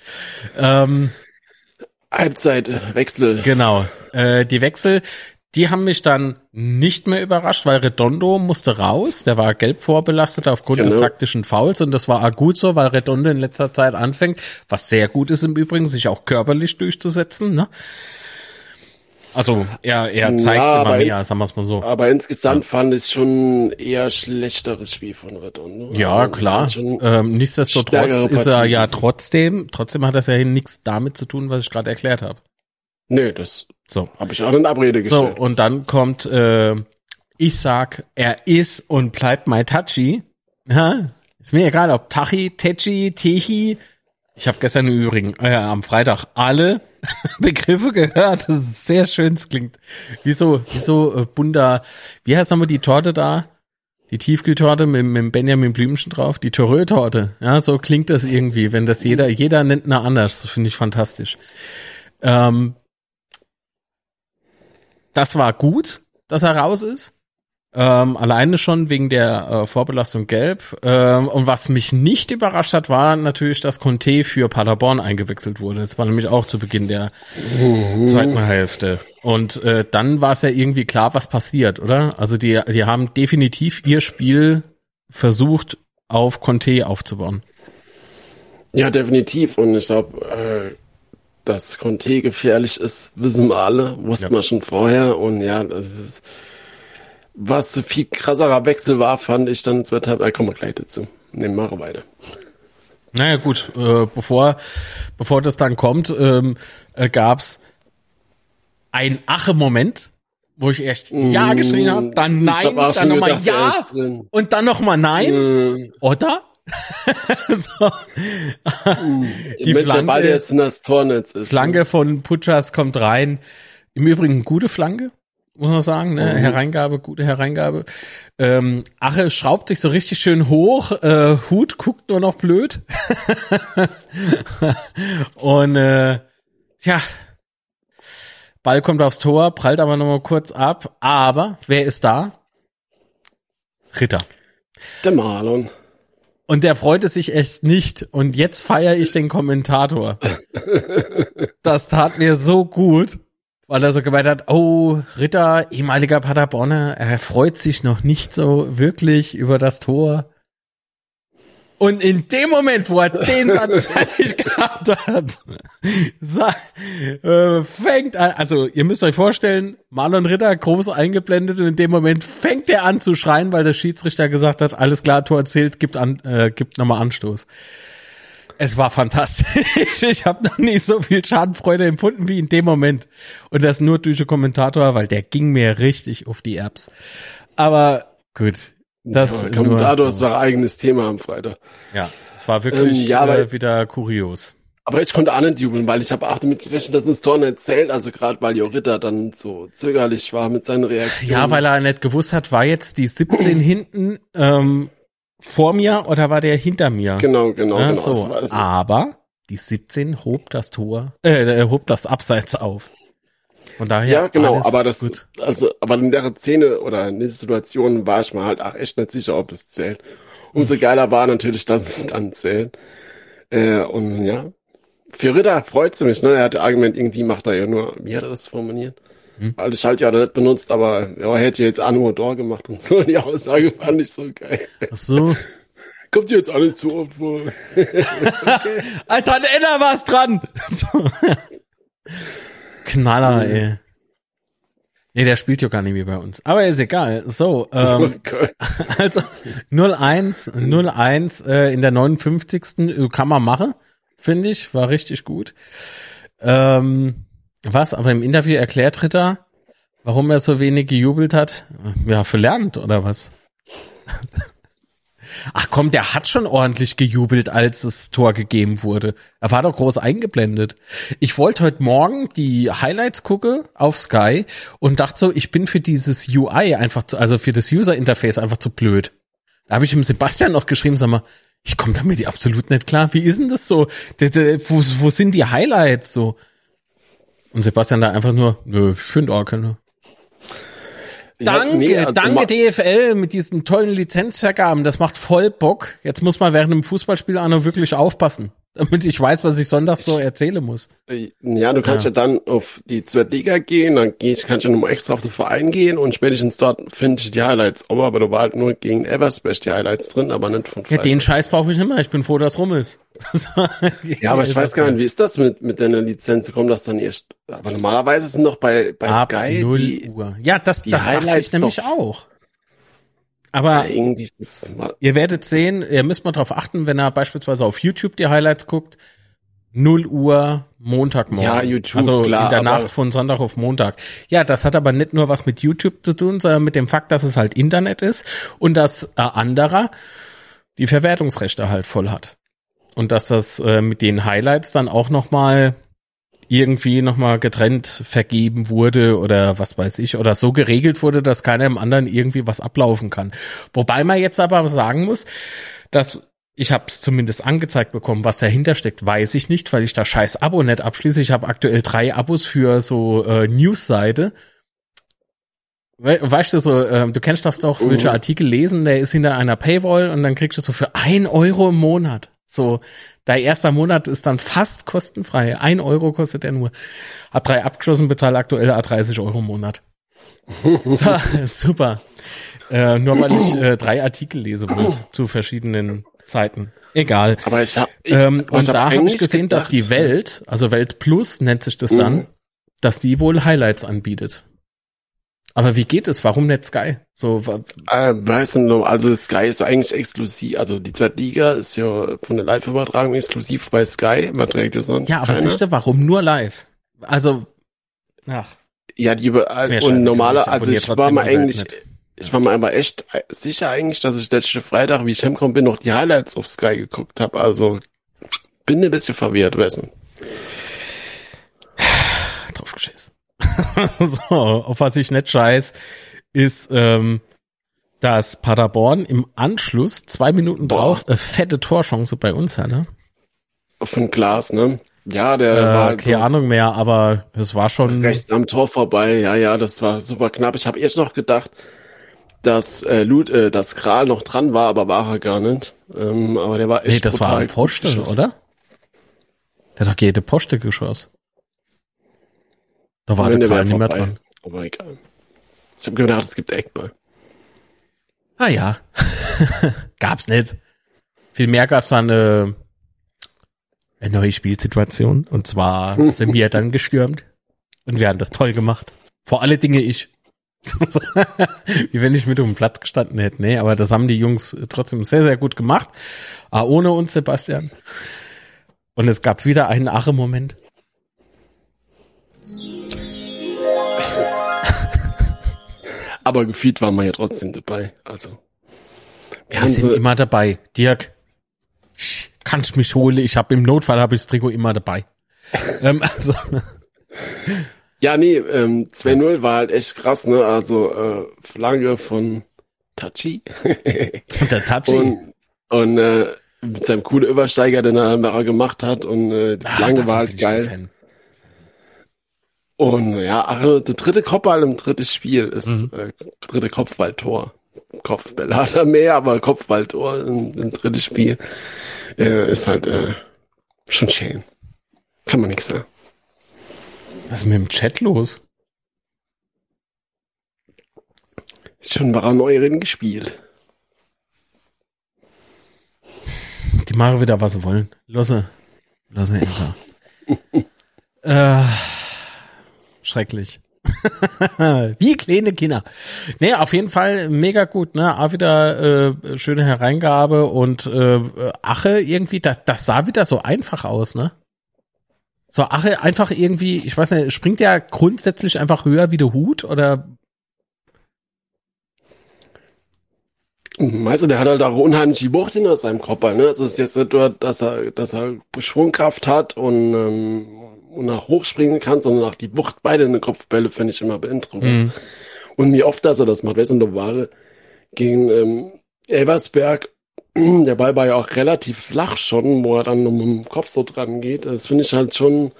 Ähm,
Halbzeit, äh, Wechsel.
Genau. Äh, die Wechsel, die haben mich dann nicht mehr überrascht, weil Redondo musste raus. Der war gelb vorbelastet aufgrund genau. des taktischen Fouls und das war auch gut so, weil Redondo in letzter Zeit anfängt, was sehr gut ist im Übrigen, sich auch körperlich durchzusetzen. Ne? Also er, er zeigt ja, immer mehr, sagen wir es mal so.
Aber insgesamt ja. fand ich schon eher schlechteres Spiel von Redondo.
Ja, also, klar. Ähm, nichtsdestotrotz ist er ja trotzdem, trotzdem hat das ja nichts damit zu tun, was ich gerade erklärt habe.
Nee, das so. habe ich auch in Abrede gestellt.
So, und dann kommt, äh, ich sag, er ist und bleibt my Tachi. Ja, ist mir egal, ob Tachi, Techi, Techi. Ich habe gestern im Übrigen, äh, am Freitag alle [laughs] Begriffe gehört. Das ist sehr schön. Es klingt wie so, wie so äh, bunter, wie heißt nochmal die Torte da? Die Tiefkühltorte mit, mit Benjamin Blümchen drauf, die Torö-Torte. Ja, so klingt das irgendwie, wenn das jeder, jeder nennt eine anders. Das finde ich fantastisch. Ähm, das war gut, dass er raus ist. Ähm, alleine schon wegen der äh, Vorbelastung gelb. Ähm, und was mich nicht überrascht hat, war natürlich, dass Conte für Paderborn eingewechselt wurde. Das war nämlich auch zu Beginn der mhm. zweiten Hälfte. Und äh, dann war es ja irgendwie klar, was passiert, oder? Also die, die haben definitiv ihr Spiel versucht, auf Conte aufzubauen.
Ja, definitiv. Und ich glaube, äh, dass Conte gefährlich ist, wissen wir alle, wussten ja. wir schon vorher. Und ja, das ist was viel krasserer Wechsel war, fand ich dann zweite Halbzeit. Kommen wir gleich dazu. Nehmen wir weiter.
Naja gut, äh, bevor bevor das dann kommt, ähm, äh, gab's ein Ache-Moment, wo ich erst mm, Ja geschrien habe, dann Nein, hab dann nochmal Ja und dann nochmal Nein, mm. oder? [laughs] so.
mm. Die Flanke, Ball, der in das Tornetz ist.
Flanke ne? von Putschas kommt rein. Im Übrigen gute Flanke muss man sagen, ne? Mhm. Hereingabe, gute Hereingabe. Ähm, Ache schraubt sich so richtig schön hoch, äh, Hut guckt nur noch blöd. [laughs] und äh, ja, Ball kommt aufs Tor, prallt aber nochmal kurz ab. Aber wer ist da? Ritter.
Der Marlon.
Und der freute sich echt nicht. Und jetzt feiere ich den Kommentator. [laughs] Das tat mir so gut weil er so gemeint hat, oh, Ritter, ehemaliger Paderborner, er freut sich noch nicht so wirklich über das Tor. Und in dem Moment, wo er den Satz [laughs] fertig gehabt hat, äh, fängt an, also ihr müsst euch vorstellen, Marlon Ritter groß eingeblendet und in dem Moment fängt er an zu schreien, weil der Schiedsrichter gesagt hat, alles klar, Tor erzählt, gibt, an, äh, gibt nochmal Anstoß. Es war fantastisch. [laughs] Ich habe noch nie so viel Schadenfreude empfunden wie in dem Moment. Und das nur durch den Kommentator, weil der ging mir richtig auf die Erbs. Aber gut. Das
ja, Kommentator, so. das war ein eigenes Thema am Freitag.
Ja, es war wirklich ähm, ja, äh, wieder kurios.
Aber ich konnte auch nicht jubeln, weil ich habe auch damit gerechnet, dass das Tor nicht zählt. Also gerade weil Jo Ritter dann so zögerlich war mit seinen Reaktionen.
Ja, weil er nicht gewusst hat, war jetzt die 17 [clears throat] hinten ähm, vor mir oder war der hinter mir?
Genau, genau, ja, genau.
So. Aber die 17 hob das Tor, äh, hob das Abseits auf. Von daher.
Ja, genau, aber das, gut. also, aber in der Szene oder in dieser Situation war ich mir halt auch echt nicht sicher, ob das zählt. Umso geiler war natürlich, dass es dann zählt. Äh, und ja, für Ritter freut es mich, ne? Er hat Argument, irgendwie macht er ja nur, wie hat er das formuliert? Hm? Weil ich halt ja nicht benutzt, aber ja, hätte jetzt Anmodor gemacht und so. [laughs] Die Aussage fand ich so geil.
Ach so. [laughs]
Kommt jetzt alle zu oft vor.
okay. Alter, an Enna war's dran. [laughs] So. Knaller, mhm. ey. Nee, der spielt ja gar nicht mehr bei uns. Aber ist egal. So, ähm, oh also 0-1, 0-1 äh, in der 59. Äh, kann man machen, finde ich. War richtig gut. Ähm, was? Aber im Interview erklärt Ritter, warum er so wenig gejubelt hat? Ja, verlernt oder was? [laughs] Ach komm, der hat schon ordentlich gejubelt, als das Tor gegeben wurde. Er war doch groß eingeblendet. Ich wollte heute Morgen die Highlights gucken auf Sky und dachte so, ich bin für dieses UI einfach, zu, also für das User Interface einfach zu blöd. Da habe ich dem Sebastian noch geschrieben, sag mal, ich komme damit absolut nicht klar. Wie ist denn das so? Wo, wo sind die Highlights so? Und Sebastian da einfach nur, nö, auch keine. Danke, nee, also danke DFL mit diesen tollen Lizenzvergaben. Das macht voll Bock. Jetzt muss man während einem Fußballspiel auch noch wirklich aufpassen damit ich weiß, was ich sonntags so erzählen muss.
Ja, du kannst ja, ja dann auf die Zweitliga gehen, dann gehst, kannst du nochmal extra auf den Verein gehen und spätestens dort finde ich die Highlights. Aber, aber du war halt nur gegen Eversbash die Highlights drin, aber nicht von
Freitag. Ja, den Scheiß brauche ich nicht mehr. Ich bin froh, dass rum ist. [laughs]
ja, aber ich weiß gar nicht, wie ist das mit, mit deiner Lizenz? Kommt das dann erst? Aber normalerweise sind doch bei, bei Ab Sky
0 die, Uhr. Ja, das, die das Highlights ich nämlich auch. Aber ihr werdet sehen, ihr müsst mal drauf achten, wenn er beispielsweise auf YouTube die Highlights guckt, 0 Uhr Montagmorgen. Ja, YouTube, also klar, in der Nacht von Sonntag auf Montag. Ja, das hat aber nicht nur was mit YouTube zu tun, sondern mit dem Fakt, dass es halt Internet ist und dass äh, anderer die Verwertungsrechte halt voll hat. Und dass das äh, mit den Highlights dann auch noch mal irgendwie nochmal getrennt vergeben wurde oder was weiß ich, oder so geregelt wurde, dass keiner im anderen irgendwie was ablaufen kann. Wobei man jetzt aber sagen muss, dass ich habe es zumindest angezeigt bekommen, was dahinter steckt, weiß ich nicht, weil ich da scheiß Abo nicht abschließe. Ich habe aktuell drei Abos für so äh, News-Seite weißt du so, äh, du kennst das doch, welche
Mhm.
Artikel lesen, der ist hinter einer Paywall und dann kriegst du so für ein Euro im Monat. So, dein erster Monat ist dann fast kostenfrei. Ein Euro kostet der nur. Hab drei abgeschlossen, bezahle aktuell a 30 Euro im Monat. [laughs] so, super. Äh, nur weil ich äh, drei Artikel lese wild zu verschiedenen Zeiten. Egal.
Aber ich habe
Ähm,
aber
und
hab
da habe ich gesehen, dass
gedacht-
die Welt, also Welt Plus nennt sich das dann,
Mhm.
dass die wohl Highlights anbietet. Aber wie geht es? Warum nicht Sky? So,
Äh, weiß nicht, also Sky ist eigentlich exklusiv, also die zweite Liga ist ja von der Live-Übertragung exklusiv bei Sky, überträgt ja sonst
ja, aber
keiner.
siehste, warum nur live? Also, ach,
Ja, die über und normale, also ich war mal eigentlich, ich war mal aber echt äh, sicher eigentlich, dass ich letzte Freitag, wie ich heimgekommen bin, noch die Highlights auf Sky geguckt habe. Also bin ein bisschen verwirrt, wessen.
drauf geschissen. [laughs] so, auf was ich nicht scheiß, ist, ähm, dass Paderborn im Anschluss zwei Minuten
Boah.
drauf eine fette Torchance bei uns hatte.
Von Glas, ne? Ja, der
Äh,
war
keine
so
Ahnung mehr, aber es war schon.
rechts am Tor vorbei. Ja, ja, das war super knapp. Ich habe erst noch gedacht, dass äh, Lud, äh, dass Kral noch dran war, aber war er gar nicht. Ähm, aber der war echt
Nee, das war ein Poste, oder? Der hat doch jede Poste geschossen. Da war der
wär
nicht mehr dran.
Aber egal. Ich habe gedacht, es gibt Eckball.
Ah ja. [laughs] gab's nicht. Viel mehr gab's dann äh, eine neue Spielsituation. Und zwar [laughs] sind wir dann gestürmt. Und wir haben das toll gemacht. Vor alle Dinge ich. [laughs] Wie wenn ich mit auf dem Platz gestanden hätte. Nee, aber das haben die Jungs trotzdem sehr, sehr gut gemacht. Ah, ohne uns, Sebastian. Und es gab wieder einen Ache-Moment.
Aber gefühlt waren wir ja trotzdem dabei. Also. Wir
Wir sind immer dabei. Dirk, kannst mich holen. Ich habe im Notfall habe ich das Trikot immer dabei. [laughs] ähm, also,
ja, nee, ähm, 2-0 war halt echt krass, ne? Also äh, Flanke von Tachi.
der Tachi.
und und äh, mit seinem coolen Übersteiger, den er gemacht hat. Und äh, die
Ah,
Flanke
davon
war halt geil. Und ja, ach, der dritte Kopfball im dritten Spiel ist
Mhm.
äh, dritte Kopfballtor. Kopfball hat er mehr, aber Kopfballtor im, im dritten Spiel äh, ist halt äh, schon schön. Kann man nichts sagen.
Was ist mit dem Chat los?
Ist schon war er Neuerin gespielt.
Die machen wieder, was sie wollen. Losse. Losse einfach. [laughs] äh, schrecklich. [laughs] Wie kleine Kinder. Nee, auf jeden Fall mega gut, ne? Auch wieder äh, schöne Hereingabe und äh, Ache irgendwie, das, das sah wieder so einfach aus, ne? So Ache einfach irgendwie, ich weiß nicht, springt der grundsätzlich einfach höher wie der Hut oder
Weißt du, der hat halt auch unheimlich Wucht hinter seinem Kopfball, ne? Also es ist jetzt nicht nur, dass er, dass er Schwungkraft hat und, ähm, und nach hochspringen kann, sondern auch die Wucht beide in den Kopfbälle finde ich immer beeindruckend.
Mhm.
Und wie oft dass er das macht, weißt du, in der Ware gegen ähm, Elversberg, [clears throat] der Ball war ja auch relativ flach schon, wo er dann mit dem Kopf so dran geht. Das finde ich halt schon,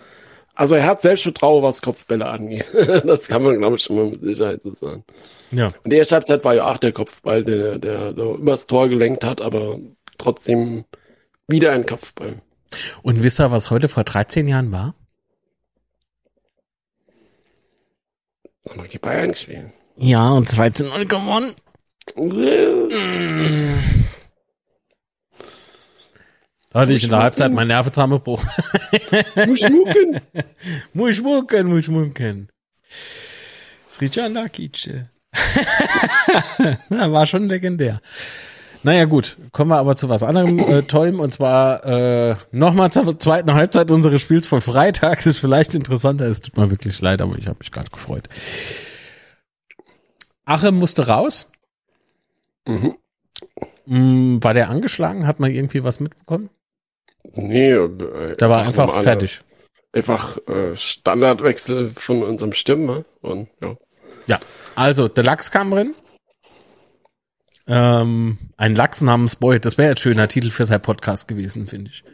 also er hat Selbstvertrauen, was Kopfbälle angeht. [laughs] das kann man, glaube ich, schon mal mit Sicherheit so sagen.
ja.
Und die erste Halbzeit war ja auch der Kopfball, der, der, der übers Tor gelenkt hat, aber trotzdem wieder ein Kopfball.
Und wisst ihr, was heute vor 13 Jahren war?
Aber gegen Bayern gespielt.
Ja, und 2 zu 0 gewonnen. Da hatte ich in der Halbzeit meinen Nervenzusammenbruch. [laughs] [laughs] Muss schmucken, muss schmucken. Ja nach Kitsche. [laughs] Na, war schon legendär. Naja, gut. Kommen wir aber zu was anderem äh, Tollem und zwar äh, nochmal zur zweiten Halbzeit unseres Spiels von Freitag. Das ist vielleicht interessanter. Es tut mir wirklich leid, aber ich habe mich gerade gefreut. Ache musste raus.
Mhm.
Mm, War der angeschlagen? Hat man irgendwie was mitbekommen?
Nee, äh,
Der war einfach
normaler-
fertig.
Einfach äh, Standardwechsel von unserem Stimme und ja.
Ja, also der Lachs kam drin. Ähm, ein Lachs namens Boy, das wäre jetzt schöner Titel für sein Podcast gewesen, finde ich.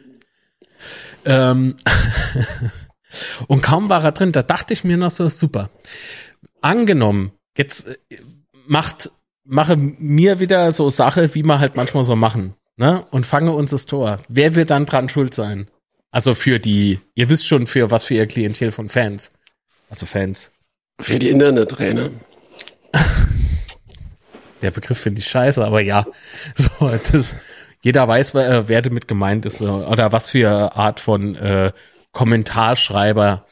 Ähm, [laughs] und kaum war er drin, da dachte ich mir noch so, super. Angenommen, jetzt äh, macht, mache mir wieder so Sache, wie wir halt manchmal so machen, ne? Und fange uns das Tor. Wer wird dann dran schuld sein? Also für die, ihr wisst schon für was für ihr Klientel von Fans. Also Fans.
Für die Internettrainer. [laughs]
Der Begriff finde ich scheiße, aber ja. [laughs] So, das, jeder weiß, wer, wer damit gemeint ist oder was für Art von äh, Kommentarschreiber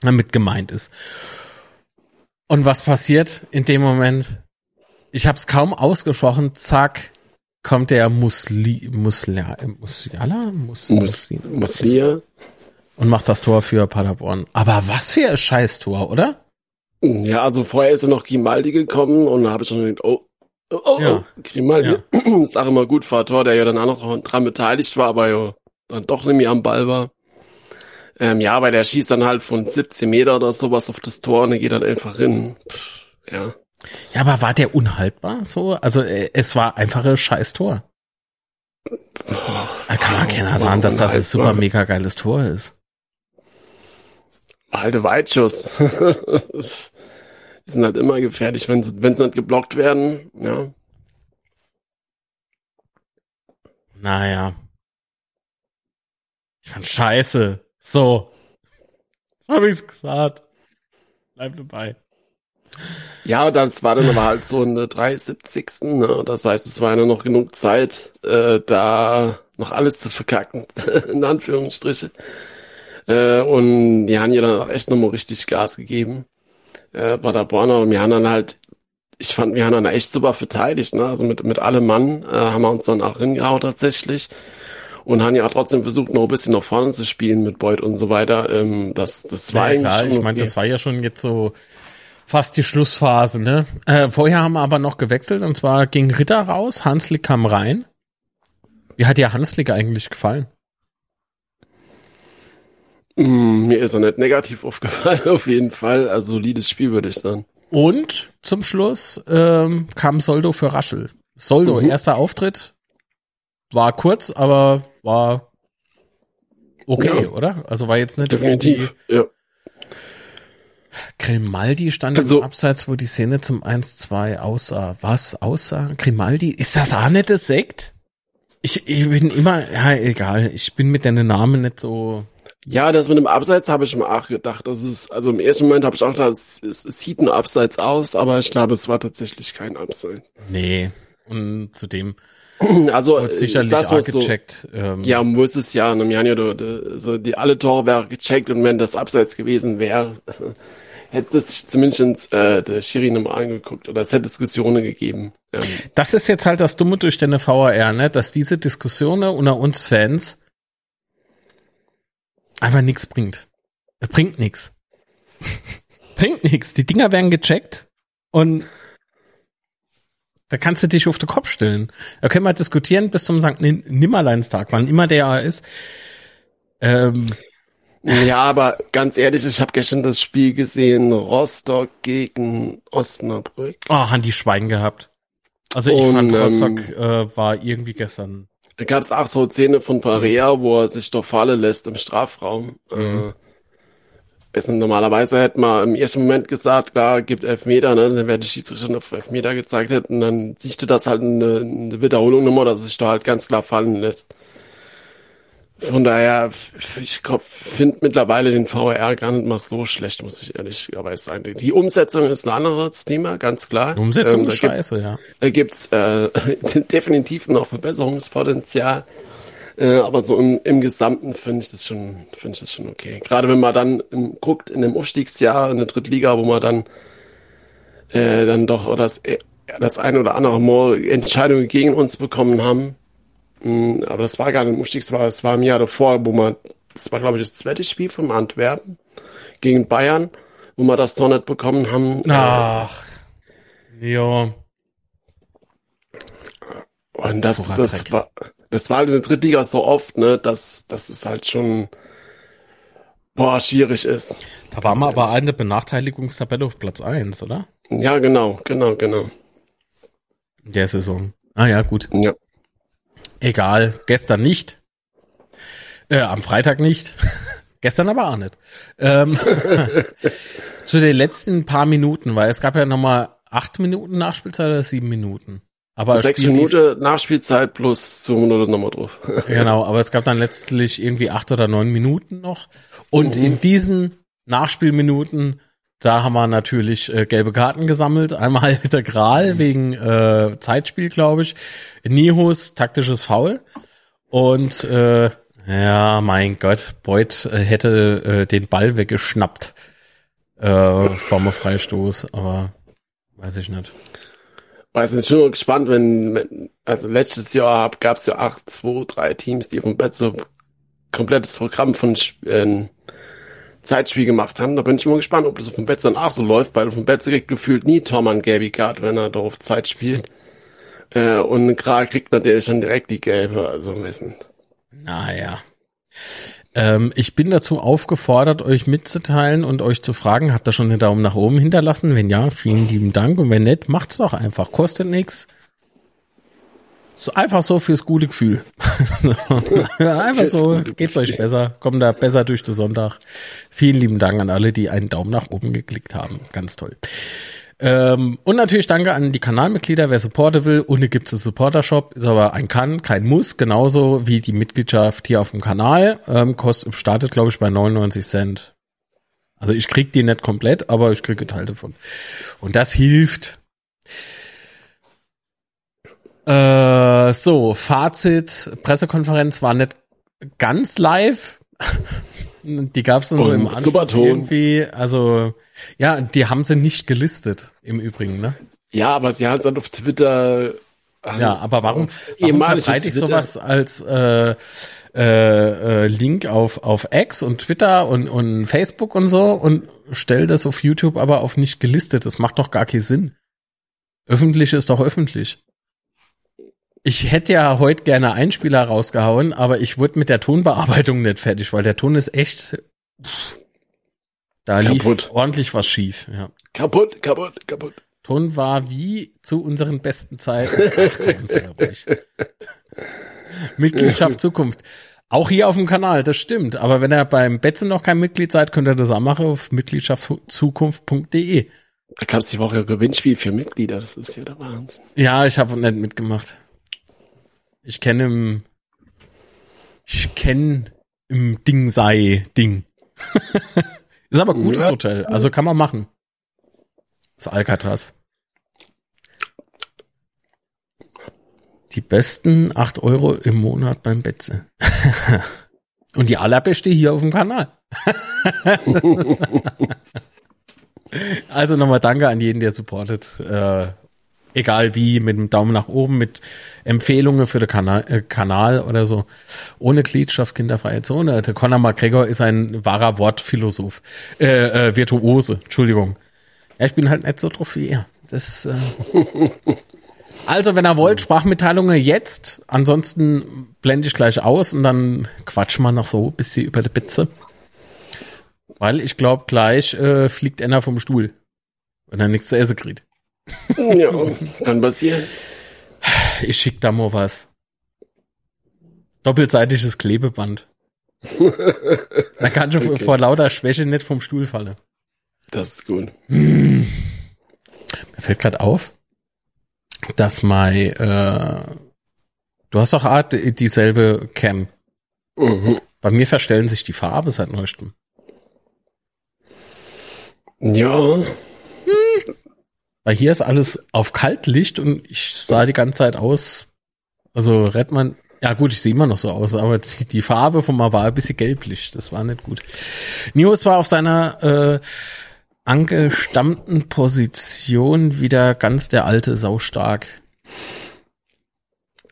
damit gemeint ist. Und was passiert in dem Moment? Ich habe es kaum ausgesprochen, zack, kommt der Musli, Muslia, Musliala? Mus,
Mus, Muslia.
Und macht das Tor für Paderborn. Aber was für ein Scheiß-Tor, oder?
Ja, also vorher ist ja noch Grimaldi gekommen und da habe ich schon gedacht, oh, oh, oh, ja. Grimaldi. Ja. [clears throat] ist auch immer gut war Tor, der ja dann auch noch dran beteiligt war, aber ja dann doch nicht mehr am Ball war. Ähm, ja, aber der schießt dann halt von 17 Meter oder sowas auf das Tor und er geht halt einfach hin. Pff, ja.
Ja, aber war der unhaltbar so? Also äh, es war einfach ein scheiß Tor. da kann man keiner sagen, dass das ein super mega geiles Tor ist.
Alte Weitschuss. [laughs] Die sind halt immer gefährlich, wenn sie, wenn sie nicht geblockt werden, ja.
Naja. Ich fand scheiße. So. Das habe ich's gesagt. Bleib dabei.
Ja, das war dann aber halt so in der 73. Ne? Das heißt, es war ja noch genug Zeit, äh, da noch alles zu verkacken, [laughs] in Anführungsstriche. Äh, und die haben ja dann auch echt nochmal richtig Gas gegeben. Äh, bei der Borner und wir haben dann halt, ich fand, wir haben dann echt super verteidigt, ne? Also mit, mit allem Mann äh, haben wir uns dann auch hingehauen tatsächlich und haben ja trotzdem versucht, noch ein bisschen nach vorne zu spielen mit Beut und so weiter. Ähm, das, das war ja,
klar, ich meine, das war ja schon jetzt so fast die Schlussphase, ne? Äh, vorher haben wir aber noch gewechselt und zwar ging Ritter raus, Hanslik kam rein. Wie hat dir Hanslik eigentlich gefallen?
Mm, mir ist er nicht negativ [laughs] aufgefallen, auf jeden Fall. Also solides Spiel, würde ich sagen.
Und zum Schluss ähm, kam Soldo für Raschel. Soldo, mhm. erster Auftritt, war kurz, aber war okay, ja. oder? Also war jetzt nicht
definitiv. Ja.
Grimaldi stand also, im Abseits, wo die Szene zum 1-2 aussah. Was aussah? Grimaldi? Ist das auch nicht das Sekt? Ich, ich bin immer, ja, egal. Ich bin mit deinen Namen nicht so.
Ja, das mit dem Abseits habe ich mir auch gedacht. Das ist, also im ersten Moment habe ich auch gedacht, es, es, es sieht ein Abseits aus, aber ich glaube, es war tatsächlich kein Abseits.
Nee. Und zudem, [clears throat]
Also
Wird sicherlich ist das so, gecheckt.
Ähm. Ja, muss es ja. Ne, ja, du, so die alle Tore wäre gecheckt und wenn das abseits gewesen wäre, [laughs] hätte es zumindest äh, der Schiri nochmal angeguckt oder es hätte Diskussionen gegeben.
Ähm. Das ist jetzt halt das Dumme durch deine VAR, ne? Dass diese Diskussionen unter uns Fans einfach nichts bringt. Es bringt nichts. [laughs] bringt nichts. Die Dinger werden gecheckt und da kannst du dich auf den Kopf stellen. Da können wir diskutieren bis zum St. Nimmerleinstag, wann immer der ist.
Ähm, ja, aber ganz ehrlich, ich habe gestern das Spiel gesehen, Rostock gegen Osnabrück.
Oh, haben die Schweigen gehabt. Also ich Und, fand Rostock ähm, äh, war irgendwie gestern.
Da gab es auch so Szene von Parea, wo er sich doch fallen lässt im Strafraum. Mhm. Äh, Weißt normalerweise hätte man im ersten Moment gesagt, klar, gibt Elfmeter, ne? dann wäre die Schiedsrichter auf Elfmeter gezeigt hätten, dann siehte das halt eine, eine Wiederholung nochmal, dass sich da halt ganz klar fallen lässt. Von daher, ich finde mittlerweile den VR gar nicht mal so schlecht, muss ich ehrlicherweise sagen. Die Umsetzung ist ein anderes Thema, ganz klar. Die
Umsetzung ähm, ist scheiße,
gibt,
ja.
Da gibt's äh, [laughs] definitiv noch Verbesserungspotenzial. Äh, aber so im, im Gesamten finde ich das schon, finde ich das schon okay. Gerade wenn man dann im, guckt in dem Aufstiegsjahr in der Drittliga, wo man dann äh, dann doch das, äh, das ein oder andere Mal Entscheidungen gegen uns bekommen haben. Mhm, aber das war gar nicht im Aufstiegsjahr, es war im Jahr davor, wo man, das war glaube ich das zweite Spiel von Antwerpen gegen Bayern, wo wir das doch nicht bekommen haben.
Ach, ja.
Und das, das war, das war halt in der Drittliga so oft, ne, dass, dass es halt schon, boah, schwierig ist.
Da war man aber eine Benachteiligungstabelle auf Platz eins, oder?
Ja, genau, genau, genau.
In der Saison. Ah ja, gut.
Ja.
Egal, gestern nicht. Äh, am Freitag nicht. [laughs] Gestern aber auch nicht. Ähm, [laughs] zu den letzten paar Minuten, weil es gab ja nochmal acht Minuten Nachspielzeit oder sieben Minuten. Aber
Sechs Minuten Nachspielzeit plus 200 nochmal drauf. [laughs]
genau, aber es gab dann letztlich irgendwie acht oder neun Minuten noch. Und mhm. in diesen Nachspielminuten, da haben wir natürlich äh, gelbe Karten gesammelt. Einmal [laughs] der Gral mhm. wegen äh, Zeitspiel, glaube ich. Nihus taktisches Foul. Und äh, ja, mein Gott, Beuth äh, hätte äh, den Ball weggeschnappt äh, vom Freistoß, aber weiß ich nicht.
Weiß nicht, ich bin gespannt, wenn, also letztes Jahr gab es ja acht, zwei, drei Teams, die vom Bett so komplettes Programm von äh, Zeitspiel gemacht haben. Da bin ich mal gespannt, ob das auf dem Bett dann auch so läuft, weil auf dem Bett kriegt gefühlt nie Tom an Gaby Card, wenn er darauf Zeit spielt. Äh, und Kral kriegt natürlich dann direkt die gelbe, also wissen.
Naja. Ähm, ich bin dazu aufgefordert, euch mitzuteilen und euch zu fragen, habt ihr schon einen Daumen nach oben hinterlassen? Wenn ja, vielen lieben Dank. Und wenn nicht, macht's doch einfach. Kostet nichts. So, einfach so fürs gute Gefühl. [laughs] einfach so, geht's euch besser. Kommt da besser durch den Sonntag. Vielen lieben Dank an alle, die einen Daumen nach oben geklickt haben. Ganz toll. Ähm, und natürlich danke an die Kanalmitglieder, wer supporten will. Ohne gibt es einen Supporter-Shop, ist aber ein Kann, kein Muss, genauso wie die Mitgliedschaft hier auf dem Kanal. Ähm, kostet, startet, glaube ich, bei 99 Cent. Also ich krieg die nicht komplett, aber ich kriege Teil davon. Und das hilft. Äh, so, Fazit, Pressekonferenz war nicht ganz live. [laughs] die gab es dann so im Anschluss irgendwie. Also ja, die haben sie nicht gelistet, im Übrigen, ne?
Ja, aber sie haben es dann auf Twitter.
Ja, aber warum, warum verbreite ich sowas als äh, äh, äh, Link auf, auf X und Twitter und, und Facebook und so und stell das auf YouTube aber auf nicht gelistet? Das macht doch gar keinen Sinn. Öffentlich ist doch öffentlich. Ich hätte ja heute gerne Einspieler rausgehauen, aber ich wurde mit der Tonbearbeitung nicht fertig, weil der Ton ist echt. Pff, da kaputt. lief ordentlich was schief. Ja.
Kaputt, kaputt, kaputt.
Ton war wie zu unseren besten Zeiten. Ach, komm, ruhig. Mitgliedschaft Zukunft. Auch hier auf dem Kanal, das stimmt. Aber wenn ihr beim Betzen noch kein Mitglied seid, könnt ihr das auch machen auf mitgliedschaftzukunft.de.
Da kannst du die Woche Gewinnspiel für Mitglieder, das ist ja der Wahnsinn.
Ja, ich habe nicht mitgemacht. Ich kenne im, ich kenne im Ding sei Ding. [laughs] Ist aber gutes ja. Hotel, also kann man machen. Das Alcatraz. Die besten acht Euro im Monat beim Betze. [laughs] Und die allerbeste hier auf dem Kanal. [laughs] also nochmal danke an jeden, der supportet. Egal wie, mit dem Daumen nach oben, mit Empfehlungen für den Kanal, äh, Kanal oder so. Ohne Glied schafft kinderfreie Zone. Der Conor McGregor ist ein wahrer Wortphilosoph. Äh, äh, Virtuose, Entschuldigung. Ja, ich bin halt nicht so drauf wie er. Das, äh [laughs] also, wenn ihr wollt, Sprachmitteilungen jetzt. Ansonsten blende ich gleich aus und dann quatschen wir noch so ein bisschen über die Bitze. Weil ich glaube, gleich äh, fliegt einer vom Stuhl, wenn er nichts zu essen kriegt.
Ja, [laughs] kann passieren.
Ich schick da mal was. Doppelseitiges Klebeband. [laughs] da kann schon okay. vor lauter Schwäche nicht vom Stuhl fallen.
Das ist gut.
Hm. Mir fällt gerade auf, dass mein, äh, du hast doch Art dieselbe Cam. Mhm. Bei mir verstellen sich die Farbe seit neuestem.
Ja.
Weil hier ist alles auf Kaltlicht und ich sah die ganze Zeit aus. Also Redman, ja gut, ich sehe immer noch so aus, aber die, die Farbe von mal war ein bisschen gelblich. Das war nicht gut. Nios war auf seiner äh, angestammten Position wieder ganz der alte Saustark.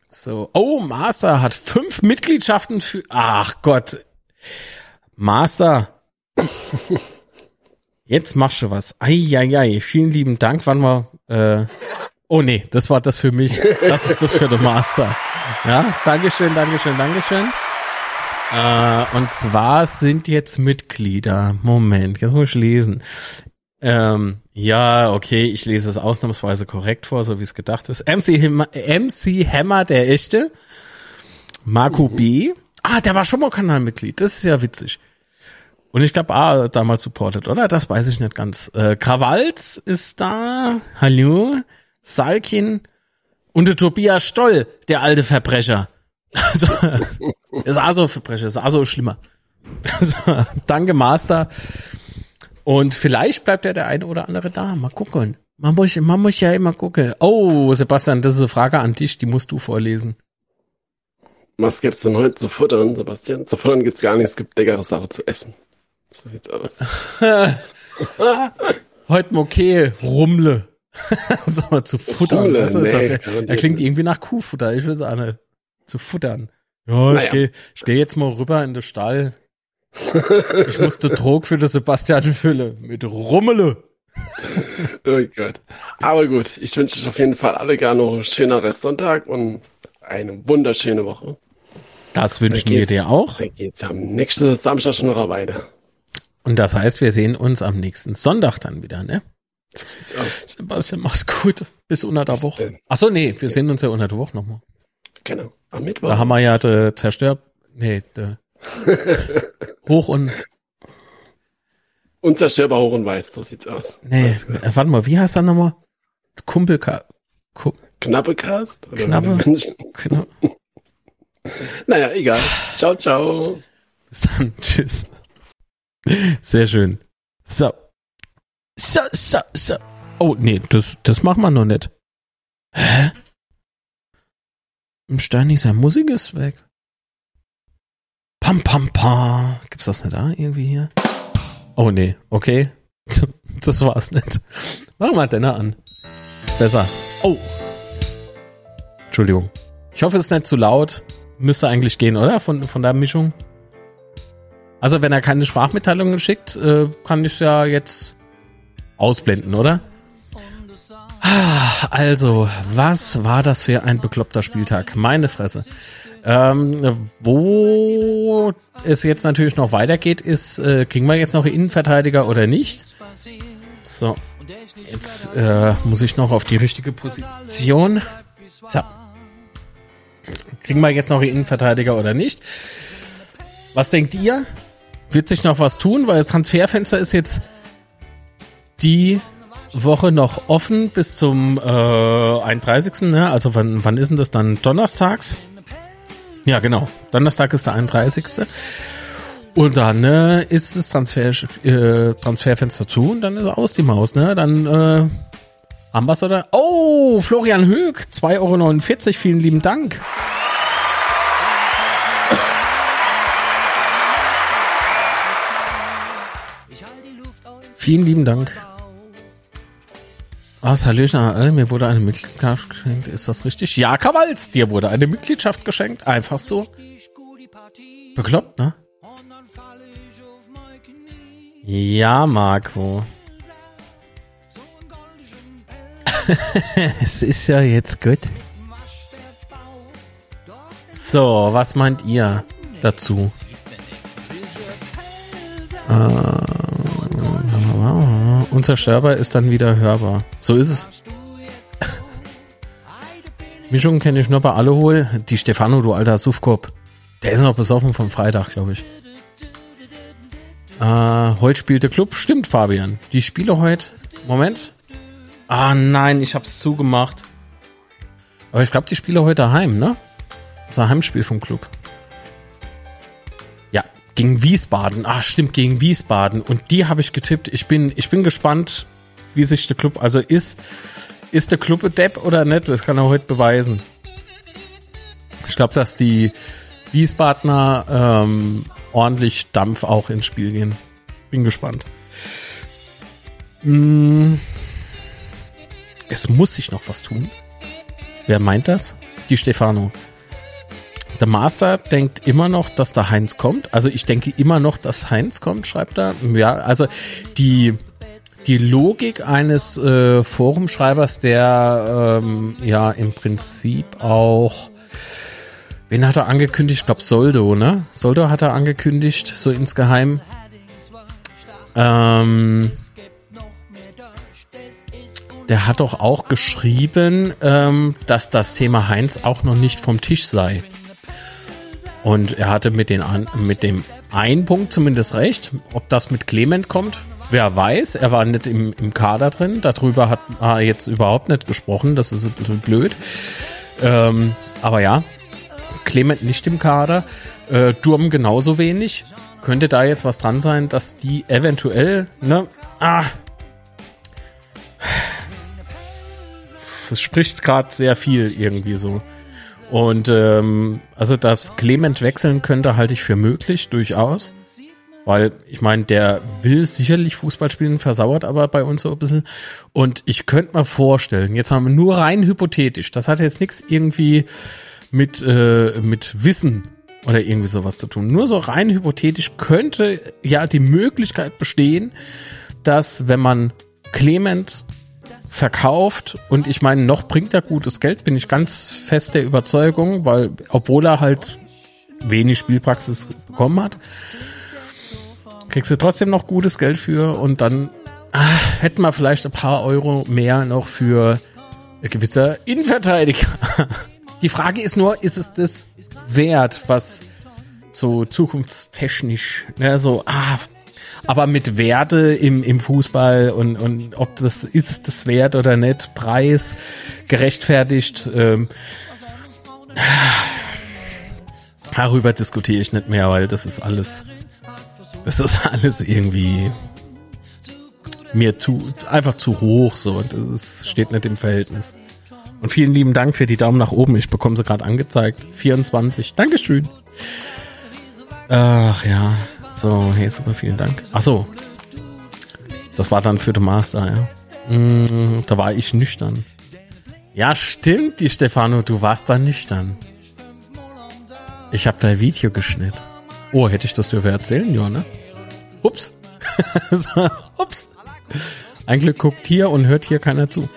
So, oh, Master hat fünf Mitgliedschaften für. Ach Gott. Master. [laughs] Jetzt machst du was. Eieiei, vielen lieben Dank. Wann wir, äh, oh nee, das war das für mich. Das ist das für den Master. Ja, Dankeschön, Dankeschön, Dankeschön. Äh, und zwar sind jetzt Mitglieder. Moment, jetzt muss ich lesen. Ähm, ja, okay, ich lese es ausnahmsweise korrekt vor, so wie es gedacht ist. MC Hammer, MC Hammer, der echte. Marco mhm. B. Ah, der war schon mal Kanalmitglied. Das ist ja witzig. Und ich glaube, A damals supportet, oder? Das weiß ich nicht ganz. Äh, Krawalz ist da. Hallo. Salkin. Und der Tobias Stoll, der alte Verbrecher. [laughs] Also, ist also Verbrecher, ist also schlimmer. Also, danke, Master. Und vielleicht bleibt ja der eine oder andere da. Mal gucken. Man muss, man muss ja immer gucken. Oh, Sebastian, das ist eine Frage an dich, die musst du vorlesen.
Was gibt's denn heute zu futtern, Sebastian? Zu futtern gibt's gar nichts, es gibt leckere Sachen zu essen. So sieht's aus.
heute okay, Rumle. [laughs] so, zu futtern.
Rumle,
du,
nee,
er klingt irgendwie nach Kuhfutter, ich will sagen, zu futtern. Ja, ich gehe ich geh jetzt mal rüber in den Stall. Ich musste Trog für den Sebastian füllen. Mit Rummele. [laughs]
Oh Gott. Aber gut, ich wünsche euch auf jeden Fall alle gar noch einen schönen Restsonntag und eine wunderschöne Woche.
Das wünschen wir dir auch.
Dann geht's am nächsten Samstag schon noch weiter.
Und das heißt, wir sehen uns am nächsten Sonntag dann wieder, ne?
So sieht's aus.
Sebastian, mach's gut. Bis unter der Woche.
denn.
Ach so, nee, wir sehen uns ja unter der Woche nochmal.
Genau. Am Mittwoch.
Da haben wir ja de Zerstör... Nee, de [laughs] Hoch und...
Unzerstörbar hoch und weiß, so sieht's aus.
Nee, äh, warte mal, wie heißt er nochmal? Kumpelka... Ku
Knappe Cast? Oder
Knappe? genau. [laughs]
Naja, egal. Ciao, ciao.
Bis dann. Tschüss. Sehr schön. So. So, so, so. Oh, nee, das, das machen wir noch nicht. Hä? Im Steini sein Musik ist weg. Pam, pam, pam. Gibt's das nicht da irgendwie hier? Oh, nee, okay. [laughs] Das war's nicht. Machen wir Denner an. Besser. Oh. Entschuldigung. Ich hoffe, es ist nicht zu laut. Müsste eigentlich gehen, oder? Von, von der Mischung. Also, wenn er keine Sprachmitteilungen schickt, äh, kann ich ja jetzt ausblenden, oder? Ah, Also, was war das für ein bekloppter Spieltag? Meine Fresse. Ähm, wo es jetzt natürlich noch weitergeht, ist, äh, kriegen wir jetzt noch Innenverteidiger oder nicht? So, jetzt äh, muss ich noch auf die richtige Position. So. Kriegen wir jetzt noch Innenverteidiger oder nicht? Was denkt ihr? Wird sich noch was tun? Weil das Transferfenster ist jetzt die Woche noch offen bis zum äh, 31. Ne? Also wann, wann ist denn das dann? Donnerstags? Ja, genau. Donnerstag ist der 31. Und dann ne, ist das Transfer, äh, Transferfenster zu und dann ist aus die Maus. Ne? Dann äh, oder? Oh, Florian Höck, 2,49 Euro. Vielen lieben Dank. Vielen lieben Dank. Was, Hallöchen an alle, mir wurde eine Mitgliedschaft geschenkt. Ist das richtig? Ja, Krawalz, dir wurde eine Mitgliedschaft geschenkt. Einfach so. Bekloppt, ne? Ja, Marco. [laughs] es ist ja jetzt gut. So, was meint ihr dazu? Äh, unzerstörbar ist dann wieder hörbar. So ist es. [laughs] Mischungen kenne ich nur bei Allehol. Die Stefano, du alter Suffkopf. Der ist noch besoffen vom Freitag, glaube ich. Äh, heute spielte Club. Stimmt, Fabian. Die Spiele heute. Moment. Ah, nein, ich hab's zugemacht. Aber ich glaube, die Spiele heute daheim, ne? Das ist ein Heimspiel vom Club. Gegen Wiesbaden. Ah, stimmt, gegen Wiesbaden. Und die habe ich getippt. Ich bin, ich bin gespannt, wie sich der Club, also ist, ist der Club Depp oder nicht? Das kann er heute beweisen. Ich glaube, dass die Wiesbadener ähm, ordentlich Dampf auch ins Spiel gehen. Bin gespannt. Mm, es muss sich noch was tun. Wer meint das? Die Stefano. Der Master denkt immer noch, dass der Heinz kommt. Also ich denke immer noch, dass Heinz kommt, schreibt er. Ja, also die, die Logik eines äh, Forumschreibers, der ähm, ja im Prinzip auch Wen hat er angekündigt? Ich glaube Soldo, ne? Soldo hat er angekündigt, so insgeheim. Ähm, der hat doch auch geschrieben, ähm, dass das Thema Heinz auch noch nicht vom Tisch sei. Und er hatte mit, den, mit dem einen Punkt zumindest recht. Ob das mit Clement kommt, wer weiß. Er war nicht im, im Kader drin. Darüber hat er jetzt überhaupt nicht gesprochen. Das ist ein bisschen blöd. Ähm, aber ja, Clement nicht im Kader. Äh, Durm genauso wenig. Könnte da jetzt was dran sein, dass die eventuell, ne, ah, es spricht gerade sehr viel irgendwie so. Und ähm, also, dass Clement wechseln könnte, halte ich für möglich, durchaus. Weil, ich meine, der will sicherlich Fußball spielen, versauert aber bei uns so ein bisschen. Und ich könnte mir vorstellen, jetzt haben wir nur rein hypothetisch, das hat jetzt nichts irgendwie mit, äh, mit Wissen oder irgendwie sowas zu tun. Nur so rein hypothetisch könnte ja die Möglichkeit bestehen, dass wenn man Clement verkauft und ich meine, noch bringt er gutes Geld, bin ich ganz fest der Überzeugung, weil obwohl er halt wenig Spielpraxis bekommen hat, kriegst du trotzdem noch gutes Geld für und dann ach, hätten wir vielleicht ein paar Euro mehr noch für gewisse Innenverteidiger. [laughs] Die Frage ist nur, ist es das wert, was so zukunftstechnisch, ne, so, ah, aber mit Werte im, im Fußball und, und ob das ist es das wert oder nicht, Preis gerechtfertigt. Ähm, darüber diskutiere ich nicht mehr, weil das ist alles, das ist alles irgendwie mir zu, einfach zu hoch so und das steht nicht im Verhältnis. Und vielen lieben Dank für die Daumen nach oben. Ich bekomme sie gerade angezeigt. 24. Dankeschön. Ach ja. So, hey, super, vielen Dank. Ach so. Das war dann für den Master, ja. Mm, da war ich nüchtern. Ja, stimmt, die Stefano, du warst da nüchtern. Ich habe da ein Video geschnitten. Oh, hätte ich das dürfen erzählen, ja, ne? Ups. [laughs] ups. Ein Glück guckt hier und hört hier keiner zu.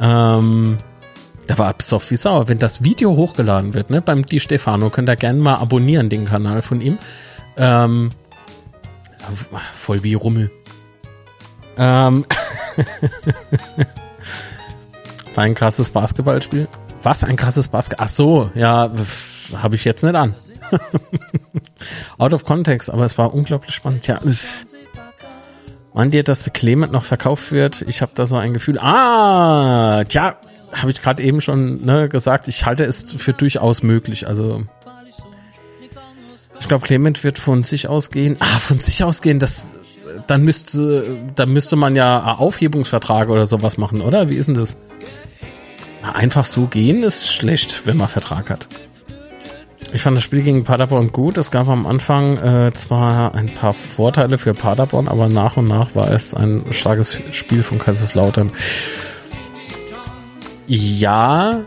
Ähm, da war besoffen wie sauer. Wenn das Video hochgeladen wird, ne, beim Di Stefano, könnt ihr gerne mal abonnieren, den Kanal von ihm. Ähm, voll wie Rummel. Ähm, [laughs] war ein krasses Basketballspiel. Was? Ein krasses Basketball? Ach so, ja, habe ich jetzt nicht an. [laughs] Out of context, aber es war unglaublich spannend. Ja, es, Meint ihr, dass der Clement noch verkauft wird? Ich habe da so ein Gefühl. Ah, tja, habe ich gerade eben schon ne, gesagt. Ich halte es für durchaus möglich. Also ich glaube, Clement wird von sich ausgehen. Ah, von sich ausgehen, das dann müsste, dann müsste man ja Aufhebungsvertrag oder sowas machen, oder? Wie ist denn das? Einfach so gehen ist schlecht, wenn man Vertrag hat. Ich fand das Spiel gegen Paderborn gut. Es gab am Anfang äh, zwar ein paar Vorteile für Paderborn, aber nach und nach war es ein starkes Spiel von Kaiserslautern. Ja,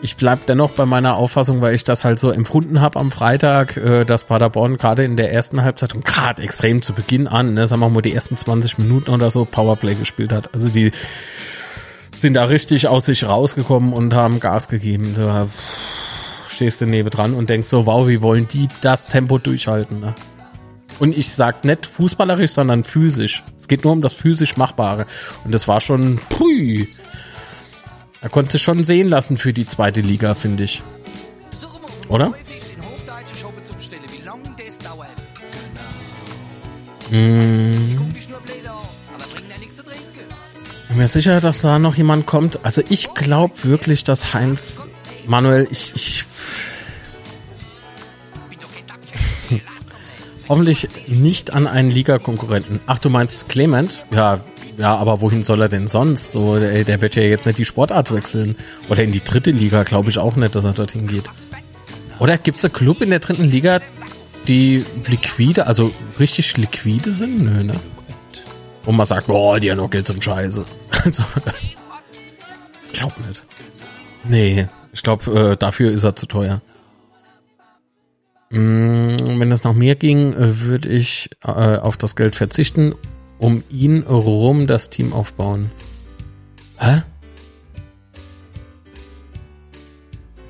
ich bleib dennoch bei meiner Auffassung, weil ich das halt so empfunden habe am Freitag, äh, dass Paderborn gerade in der ersten Halbzeit und gerade extrem zu Beginn an, ne, sagen wir mal die ersten 20 Minuten oder so Powerplay gespielt hat. Also die sind da richtig aus sich rausgekommen und haben Gas gegeben. Da stehst du neben dran und denkst so, wow, wie wollen die das Tempo durchhalten? Ne? Und ich sag nicht fußballerisch, sondern physisch. Es geht nur um das physisch Machbare. Und das war schon, pui, er konnte schon sehen lassen für die zweite Liga, finde ich. Oder? Hm. Ich bin mir sicher, dass da noch jemand kommt. Also ich glaube wirklich, dass Heinz Manuel, ich, ich [laughs] hoffentlich nicht an einen Liga-Konkurrenten. Ach, du meinst Clement? Ja, ja, aber wohin soll er denn sonst? So, der, der wird ja jetzt nicht die Sportart wechseln. Oder in die dritte Liga, glaube ich auch nicht, dass er dorthin geht. Oder gibt es einen Club in der dritten Liga, die liquide, also richtig liquide sind? Nö, ne? Wo man sagt, boah, die haben noch Geld zum Scheiße. [laughs] Also, glaub nicht. Nee, ich glaube, äh, dafür ist er zu teuer. Mm, wenn es nach mir ging, äh, würde ich äh, auf das Geld verzichten um ihn rum das Team aufbauen. Hä?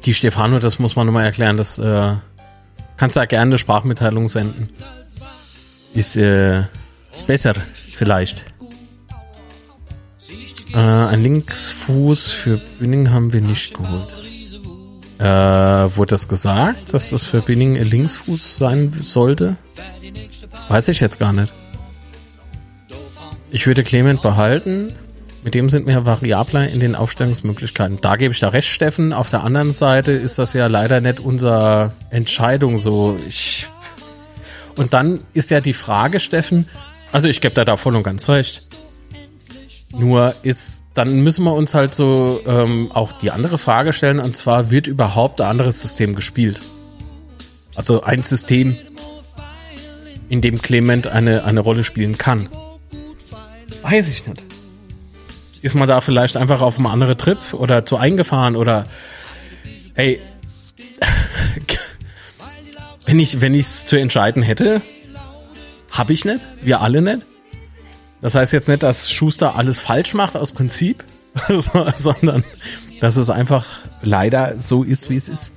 Die Stefano, das muss man nochmal erklären, das äh, kannst du ja gerne eine Sprachmitteilung senden. Ist, äh, ist besser, vielleicht. Äh, ein Linksfuß für Bünding haben wir nicht geholt. Äh, wurde das gesagt, dass das für Binning Linksfuß sein sollte? Weiß ich jetzt gar nicht. Ich würde Clement behalten. Mit dem sind mehr Variabler in den Aufstellungsmöglichkeiten. Da gebe ich da recht, Steffen. Auf der anderen Seite ist das ja leider nicht unsere Entscheidung so. Ich und dann ist ja die Frage, Steffen, also ich gebe da da voll und ganz recht. Nur ist, dann müssen wir uns halt so ähm, auch die andere Frage stellen, und zwar, wird überhaupt ein anderes System gespielt? Also ein System, in dem Clement eine, eine Rolle spielen kann. Weiß ich nicht. Ist man da vielleicht einfach auf einem anderen Trip oder zu eingefahren oder ey, [laughs] wenn ich wenn ich's zu entscheiden hätte, habe ich nicht, wir alle nicht. Das heißt jetzt nicht, dass Schuster alles falsch macht aus Prinzip, [laughs] sondern dass es einfach leider so ist, wie es ist.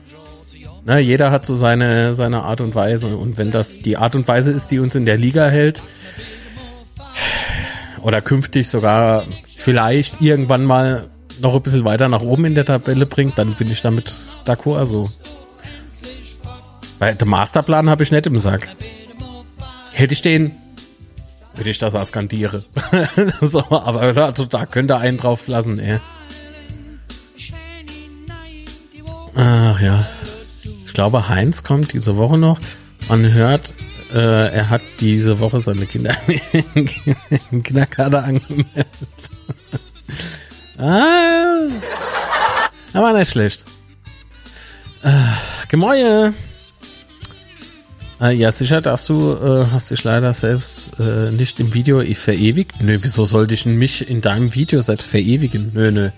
Na, jeder hat so seine, seine Art und Weise. Und wenn das die Art und Weise ist, die uns in der Liga hält, oder künftig sogar vielleicht irgendwann mal noch ein bisschen weiter nach oben in der Tabelle bringt, dann bin ich damit d'accord. Also, weil den Masterplan habe ich nicht im Sack. Hätte ich den, würde ich das auch [laughs] so, aber da, da könnt einen drauf lassen, ey. Ach ja. Ich glaube, Heinz kommt diese Woche noch. Man hört, äh, er hat diese Woche seine Kinder [laughs] in Kinderkader angemeldet. ah, aber nicht schlecht. Äh, Gemäue. Äh, ja, sicher darfst du, äh, hast dich leider selbst äh, nicht im Video verewigt. Nö, wieso sollte ich mich in deinem Video selbst verewigen? Nö, nö.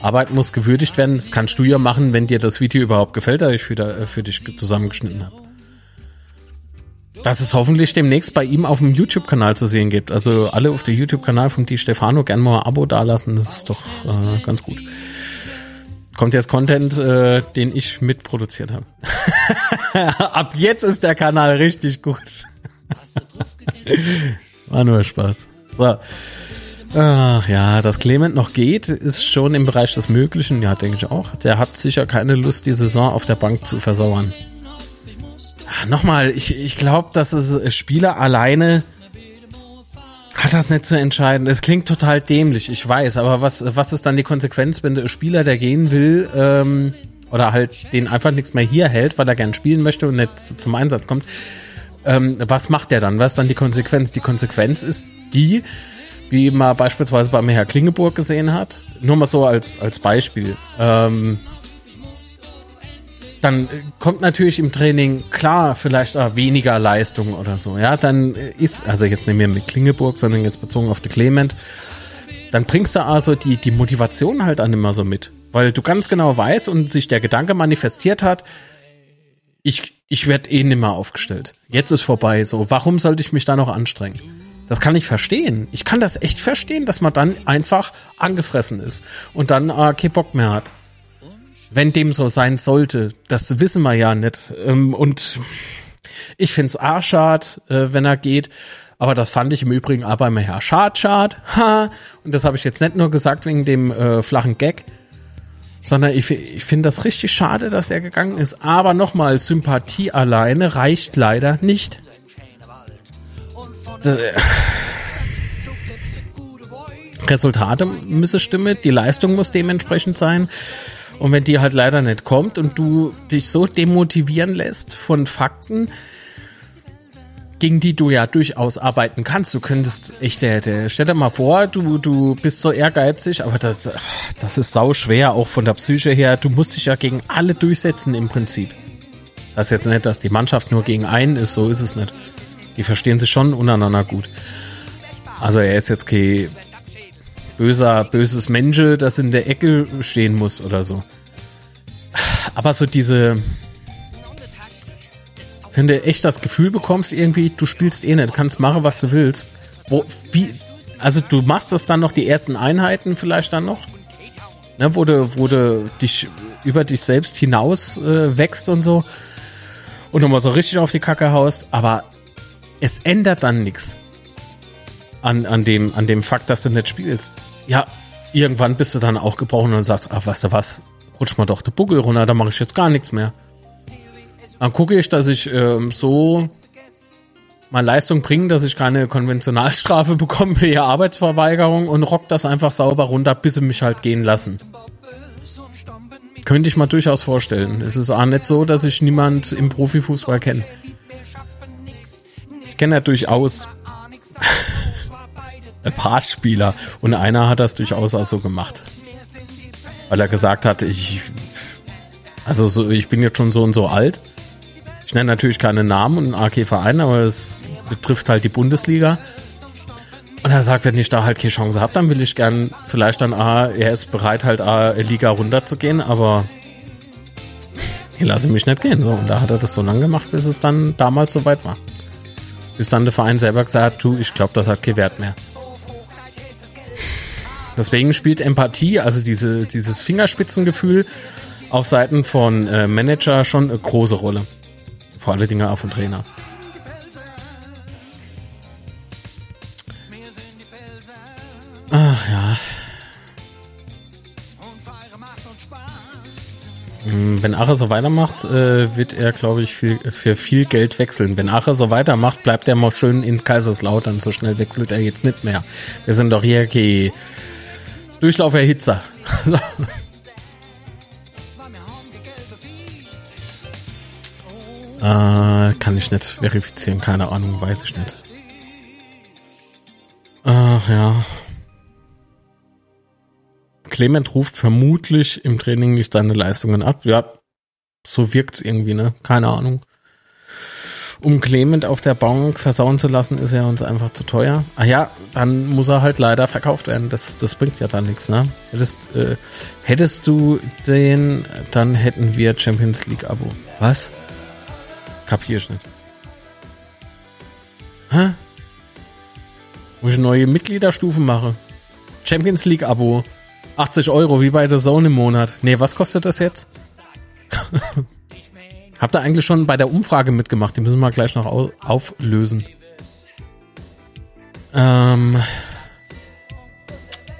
Arbeit muss gewürdigt werden. Das kannst du ja machen, wenn dir das Video überhaupt gefällt, das ich wieder äh, für dich zusammengeschnitten habe. Dass es hoffentlich demnächst bei ihm auf dem YouTube-Kanal zu sehen gibt. Also alle auf dem YouTube-Kanal von Di Stefano gerne mal ein Abo dalassen. Das ist doch äh, ganz gut. Kommt jetzt Content, äh, den ich mitproduziert habe. [laughs] Ab jetzt ist der Kanal richtig gut. [laughs] War nur Spaß. So. Ach ja, dass Clement noch geht, ist schon im Bereich des Möglichen. Ja, denke ich auch. Der hat sicher keine Lust, die Saison auf der Bank zu versauern. Nochmal, ich, ich glaube, dass es Spieler alleine hat das nicht zu entscheiden. Es klingt total dämlich, ich weiß, aber was, was ist dann die Konsequenz, wenn der Spieler, der gehen will, ähm, oder halt den einfach nichts mehr hier hält, weil er gern spielen möchte und nicht zum Einsatz kommt, ähm, was macht der dann? Was ist dann die Konsequenz? Die Konsequenz ist die, wie man beispielsweise bei mir Herr Klingeburg gesehen hat, nur mal so als, als Beispiel. Ähm, dann kommt natürlich im Training klar vielleicht auch weniger Leistung oder so. Ja, dann ist, also jetzt nicht mehr mit Klingeburg, sondern jetzt bezogen auf die Clement, dann bringst du also die, die Motivation halt dann immer so mit. Weil du ganz genau weißt und sich der Gedanke manifestiert hat, ich, ich werde eh nimmer aufgestellt. Jetzt ist vorbei. So, warum sollte ich mich da noch anstrengen? Das kann ich verstehen. Ich kann das echt verstehen, dass man dann einfach angefressen ist und dann äh, keinen Bock mehr hat wenn dem so sein sollte. Das wissen wir ja nicht. Ähm, und ich find's auch schade, äh, wenn er geht. Aber das fand ich im Übrigen auch beim Herr Schad, Schad. Ha. Und das habe ich jetzt nicht nur gesagt wegen dem äh, flachen Gag, sondern ich, ich finde das richtig schade, dass er gegangen ist. Aber nochmal, Sympathie alleine reicht leider nicht. Äh, Resultate müsse stimmen, die Leistung muss dementsprechend sein. Und wenn die halt leider nicht kommt und du dich so demotivieren lässt von Fakten, gegen die du ja durchaus arbeiten kannst. Du könntest echt, der, der, stell dir mal vor, du, du bist so ehrgeizig, aber das, das ist sau schwer, auch von der Psyche her. Du musst dich ja gegen alle durchsetzen im Prinzip. Das ist jetzt nicht, dass die Mannschaft nur gegen einen ist, so ist es nicht. Die verstehen sich schon untereinander gut. Also er ist jetzt kein böser, böses Mensch, das in der Ecke stehen muss oder so. Aber so diese, wenn du echt das Gefühl bekommst, irgendwie, du spielst eh nicht, kannst machen, was du willst. Wo, wie, also du machst das dann noch, die ersten Einheiten vielleicht dann noch, ne, wo du, wo du dich über dich selbst hinaus äh, wächst und so und nochmal so richtig auf die Kacke haust, aber es ändert dann nichts an, an, dem, an dem Fakt, dass du nicht spielst. Ja, irgendwann bist du dann auch gebrochen und sagst, ach, weißt du was, rutscht mal doch der Buckel runter, da mache ich jetzt gar nichts mehr. Dann gucke ich, dass ich ähm, so mal Leistung bringe, dass ich keine Konventionalstrafe [laughs] bekomme für ihre Arbeitsverweigerung und rock das einfach sauber runter, bis sie mich halt gehen lassen. Könnte ich mal durchaus vorstellen. Es ist auch nicht so, dass ich niemand im Profifußball kenne. Ich kenne ja durchaus ein paar Spieler und einer hat das durchaus auch so gemacht. Weil er gesagt hat, ich, also so, ich bin jetzt schon so und so alt. Ich nenne natürlich keine Namen und AK-Verein, aber es betrifft halt die Bundesliga. Und er sagt, wenn ich da halt keine Chance habe, dann will ich gern vielleicht dann, ah, er ist bereit halt ah, Liga runterzugehen, aber ich lasse mich nicht gehen. So, und da hat er das so lange gemacht, bis es dann damals soweit war. Bis dann der Verein selber gesagt hat, du, ich glaube, das hat keinen Wert mehr. Deswegen spielt Empathie, also diese, dieses Fingerspitzengefühl auf Seiten von äh, Manager schon eine große Rolle. Vor allen Dingen auch von Trainer. Ach ja. Hm, wenn Ache so weitermacht, äh, wird er, glaube ich, viel, für viel Geld wechseln. Wenn Ache so weitermacht, bleibt er mal schön in Kaiserslautern. So schnell wechselt er jetzt nicht mehr. Wir sind doch hier okay. Durchlauferhitzer. [laughs] äh, kann ich nicht verifizieren, keine Ahnung, weiß ich nicht. Ach ja. Clement ruft vermutlich im Training nicht seine Leistungen ab. Ja, so wirkt's irgendwie, ne? Keine Ahnung. Um Clement auf der Bank versauen zu lassen, ist er uns einfach zu teuer. Ah ja, dann muss er halt leider verkauft werden. Das, das bringt ja dann nichts, ne? Hättest, äh, hättest du den, dann hätten wir Champions League Abo. Was? Kapier ich nicht. Hä? Muss ich neue Mitgliederstufen machen? Champions League Abo. 80 Euro, wie bei der Zone im Monat. Nee, was kostet das jetzt? [laughs] Habt ihr eigentlich schon bei der Umfrage mitgemacht? Die müssen wir gleich noch au auflösen. Ähm,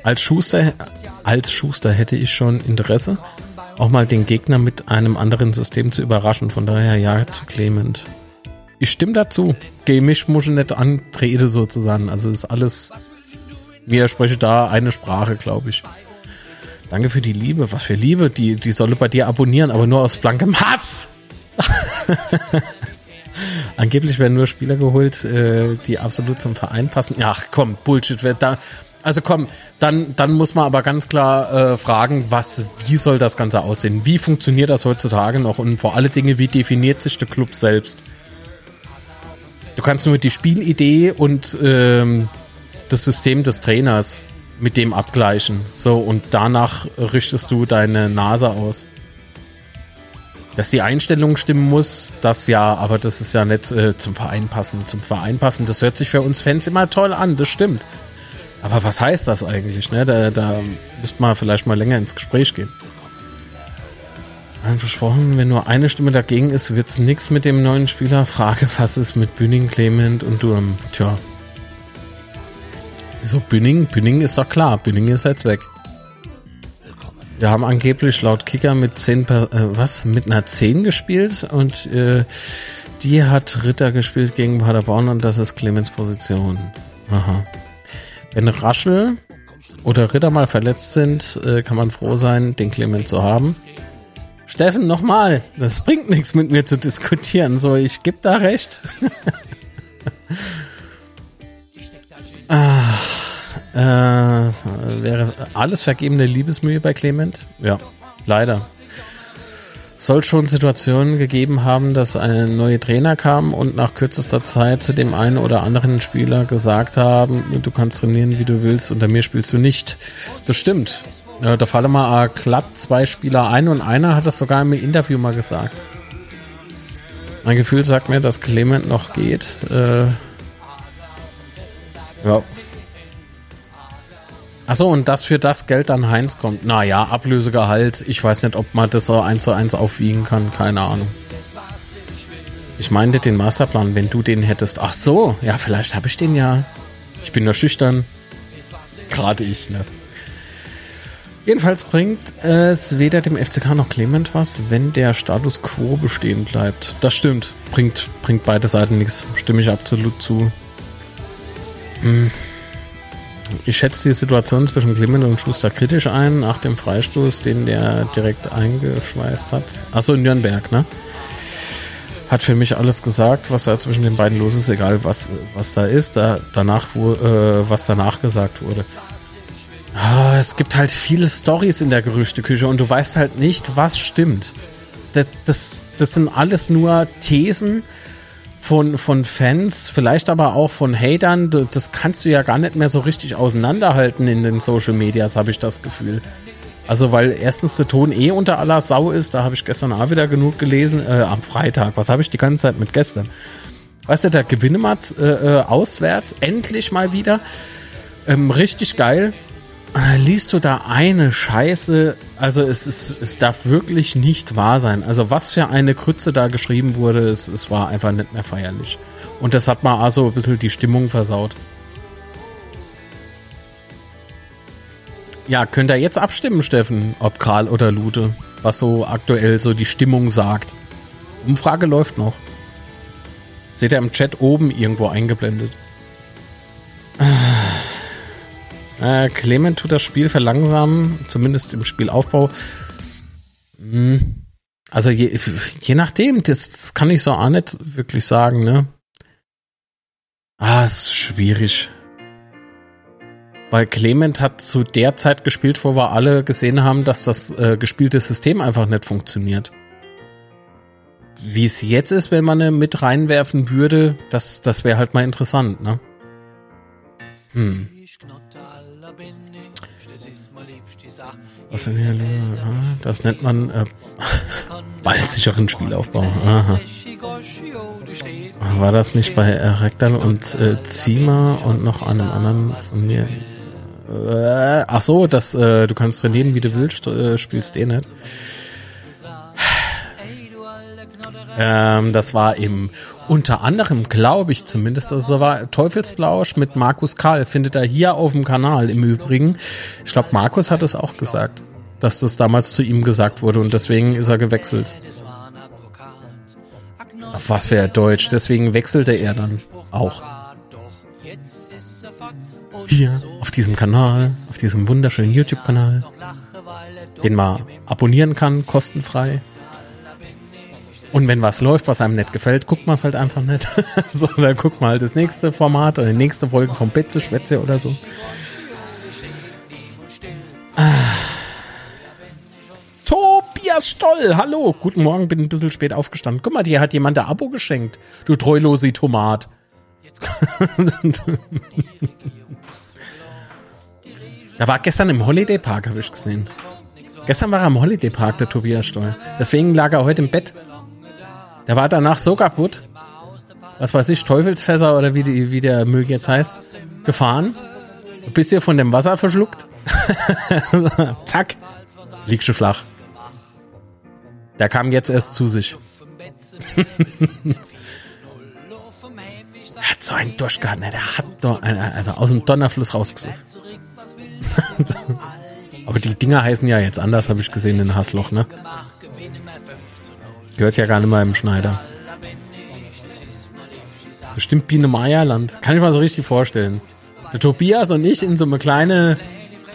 als Schuster, als Schuster hätte ich schon Interesse, auch mal den Gegner mit einem anderen System zu überraschen. Von daher ja zu Clement. Ich stimme dazu. Gemisch muss ich nicht antreten sozusagen. Also ist alles, wir sprechen da eine Sprache, glaube ich. Danke für die Liebe. Was für Liebe? Die, die solle bei dir abonnieren, aber nur aus blankem Hass. [laughs] Angeblich werden nur Spieler geholt, äh, die absolut zum Verein passen. Ach komm, Bullshit. Da, also komm, dann, dann muss man aber ganz klar äh, fragen, was, wie soll das Ganze aussehen? Wie funktioniert das heutzutage noch? Und vor alle Dinge, wie definiert sich der Club selbst? Du kannst nur die Spielidee und ähm, das System des Trainers mit dem abgleichen. So, und danach richtest du deine Nase aus. Dass die Einstellung stimmen muss, das ja, aber das ist ja nicht äh, zum Verein passen. Zum Verein passen, das hört sich für uns Fans immer toll an, das stimmt. Aber was heißt das eigentlich? Ne? Da, da müsste man vielleicht mal länger ins Gespräch gehen. Versprochen, wenn nur eine Stimme dagegen ist, wird es nichts mit dem neuen Spieler. Frage, was ist mit Bühning, Clement und Durm? Tja, Wieso Bünding? Bünding ist doch klar. Bünding ist jetzt weg. Wir haben angeblich laut Kicker mit 10 per, äh, was mit einer 10 gespielt und äh, die hat Ritter gespielt gegen Paderborn und das ist Clemens Position. Aha. Wenn Raschel oder Ritter mal verletzt sind, äh, kann man froh sein, den Clemens zu haben. Steffen, nochmal, das bringt nichts mit mir zu diskutieren. So, ich gebe da recht. [laughs] ah. Äh, wäre alles vergebene Liebesmühe bei Clement? Ja, leider. Soll schon Situationen gegeben haben, dass ein neuer Trainer kam und nach kürzester Zeit zu dem einen oder anderen Spieler gesagt haben, du kannst trainieren, wie du willst, unter mir spielst du nicht. Das stimmt. Da fallen mal glatt zwei Spieler ein und einer hat das sogar im Interview mal gesagt. Mein Gefühl sagt mir, dass Clement noch geht. Äh, ja, Achso, und dass für das Geld dann Heinz kommt. Naja, Ablösegehalt. Ich weiß nicht, ob man das so eins zu eins aufwiegen kann. Keine Ahnung. Ich meinte den Masterplan, wenn du den hättest. Ach so, ja, vielleicht habe ich den ja. Ich bin nur schüchtern. Gerade ich, ne? Jedenfalls bringt es weder dem FCK noch Clement was, wenn der Status quo bestehen bleibt. Das stimmt. Bringt, bringt beide Seiten nichts. Stimme ich absolut zu. Hm. Ich schätze die Situation zwischen Clement und Schuster kritisch ein, nach dem Freistoß, den der direkt eingeschweißt hat. Achso, in Nürnberg, ne? Hat für mich alles gesagt, was da zwischen den beiden los ist, egal was, was da ist, da, danach, wo, äh, was danach gesagt wurde. Ah, es gibt halt viele Stories in der Gerüchteküche und du weißt halt nicht, was stimmt. Das, das, das sind alles nur Thesen von, von Fans, vielleicht aber auch von Hatern. Das kannst du ja gar nicht mehr so richtig auseinanderhalten in den Social Medias, habe ich das Gefühl. Also, weil erstens der Ton eh unter aller Sau ist, da habe ich gestern auch wieder genug gelesen, äh, am Freitag. Was habe ich die ganze Zeit mit gestern? Weißt du, der Gewinnemat äh, äh, auswärts, endlich mal wieder. Ähm, richtig geil. Äh, liest du da eine Scheiße? Also es, ist, es darf wirklich nicht wahr sein. Also was für eine Krütze da geschrieben wurde, es, es war einfach nicht mehr feierlich. Und das hat mal also ein bisschen die Stimmung versaut. Ja, könnt ihr jetzt abstimmen, Steffen, ob Karl oder Lute, was so aktuell so die Stimmung sagt. Umfrage läuft noch. Seht ihr im Chat oben irgendwo eingeblendet. Äh, Clement tut das Spiel verlangsamen, zumindest im Spielaufbau. Hm. Also je, je nachdem, das, das kann ich so auch nicht wirklich sagen, ne? Ah, ist schwierig. Weil Clement hat zu der Zeit gespielt, wo wir alle gesehen haben, dass das äh, gespielte System einfach nicht funktioniert. Wie es jetzt ist, wenn man mit reinwerfen würde, das, das wäre halt mal interessant, ne? Hm. Was hier? Das nennt man äh, [laughs] ballsicheren Spielaufbau. Aha. War das nicht bei Rektal und äh, Zima und noch einem anderen mir? Äh, ach so, das, äh, du kannst trainieren, wie du willst, äh, spielst eh nicht. Ähm, das war im unter anderem, glaube ich zumindest, also war Teufelsblausch mit Markus Karl, findet er hier auf dem Kanal im Übrigen. Ich glaube, Markus hat es auch gesagt, dass das damals zu ihm gesagt wurde und deswegen ist er gewechselt. Auf was wäre Deutsch? Deswegen wechselte er dann auch. Hier, auf diesem Kanal, auf diesem wunderschönen YouTube-Kanal, den man abonnieren kann, kostenfrei. Und wenn was läuft, was einem nicht gefällt, guckt man es halt einfach nicht. [laughs] so, dann guckt man halt das nächste Format oder die nächste Folge vom Betze, Schwätze oder so. Ah. Tobias Stoll, hallo, guten Morgen, bin ein bisschen spät aufgestanden. Guck mal, dir hat jemand ein Abo geschenkt, du treulose Tomat. [laughs] da war gestern im Holiday Park, habe ich gesehen. Gestern war er im Holiday Park, der Tobias Stoll. Deswegen lag er heute im Bett. Der war danach so kaputt, was weiß ich, Teufelsfässer oder wie, die, wie der Müll jetzt heißt, gefahren. Ein bisschen von dem Wasser verschluckt. [laughs] Zack, liegst du flach. Der kam jetzt erst zu sich. er [laughs] hat so einen gehabt, ne? der hat doch, also aus dem Donnerfluss rausgesucht. [laughs] Aber die Dinger heißen ja jetzt anders, habe ich gesehen in Hassloch, ne? Gehört ja gar nicht mal im Schneider. Bestimmt Biene Meierland. Kann ich mal so richtig vorstellen. Der Tobias und ich in so eine kleine,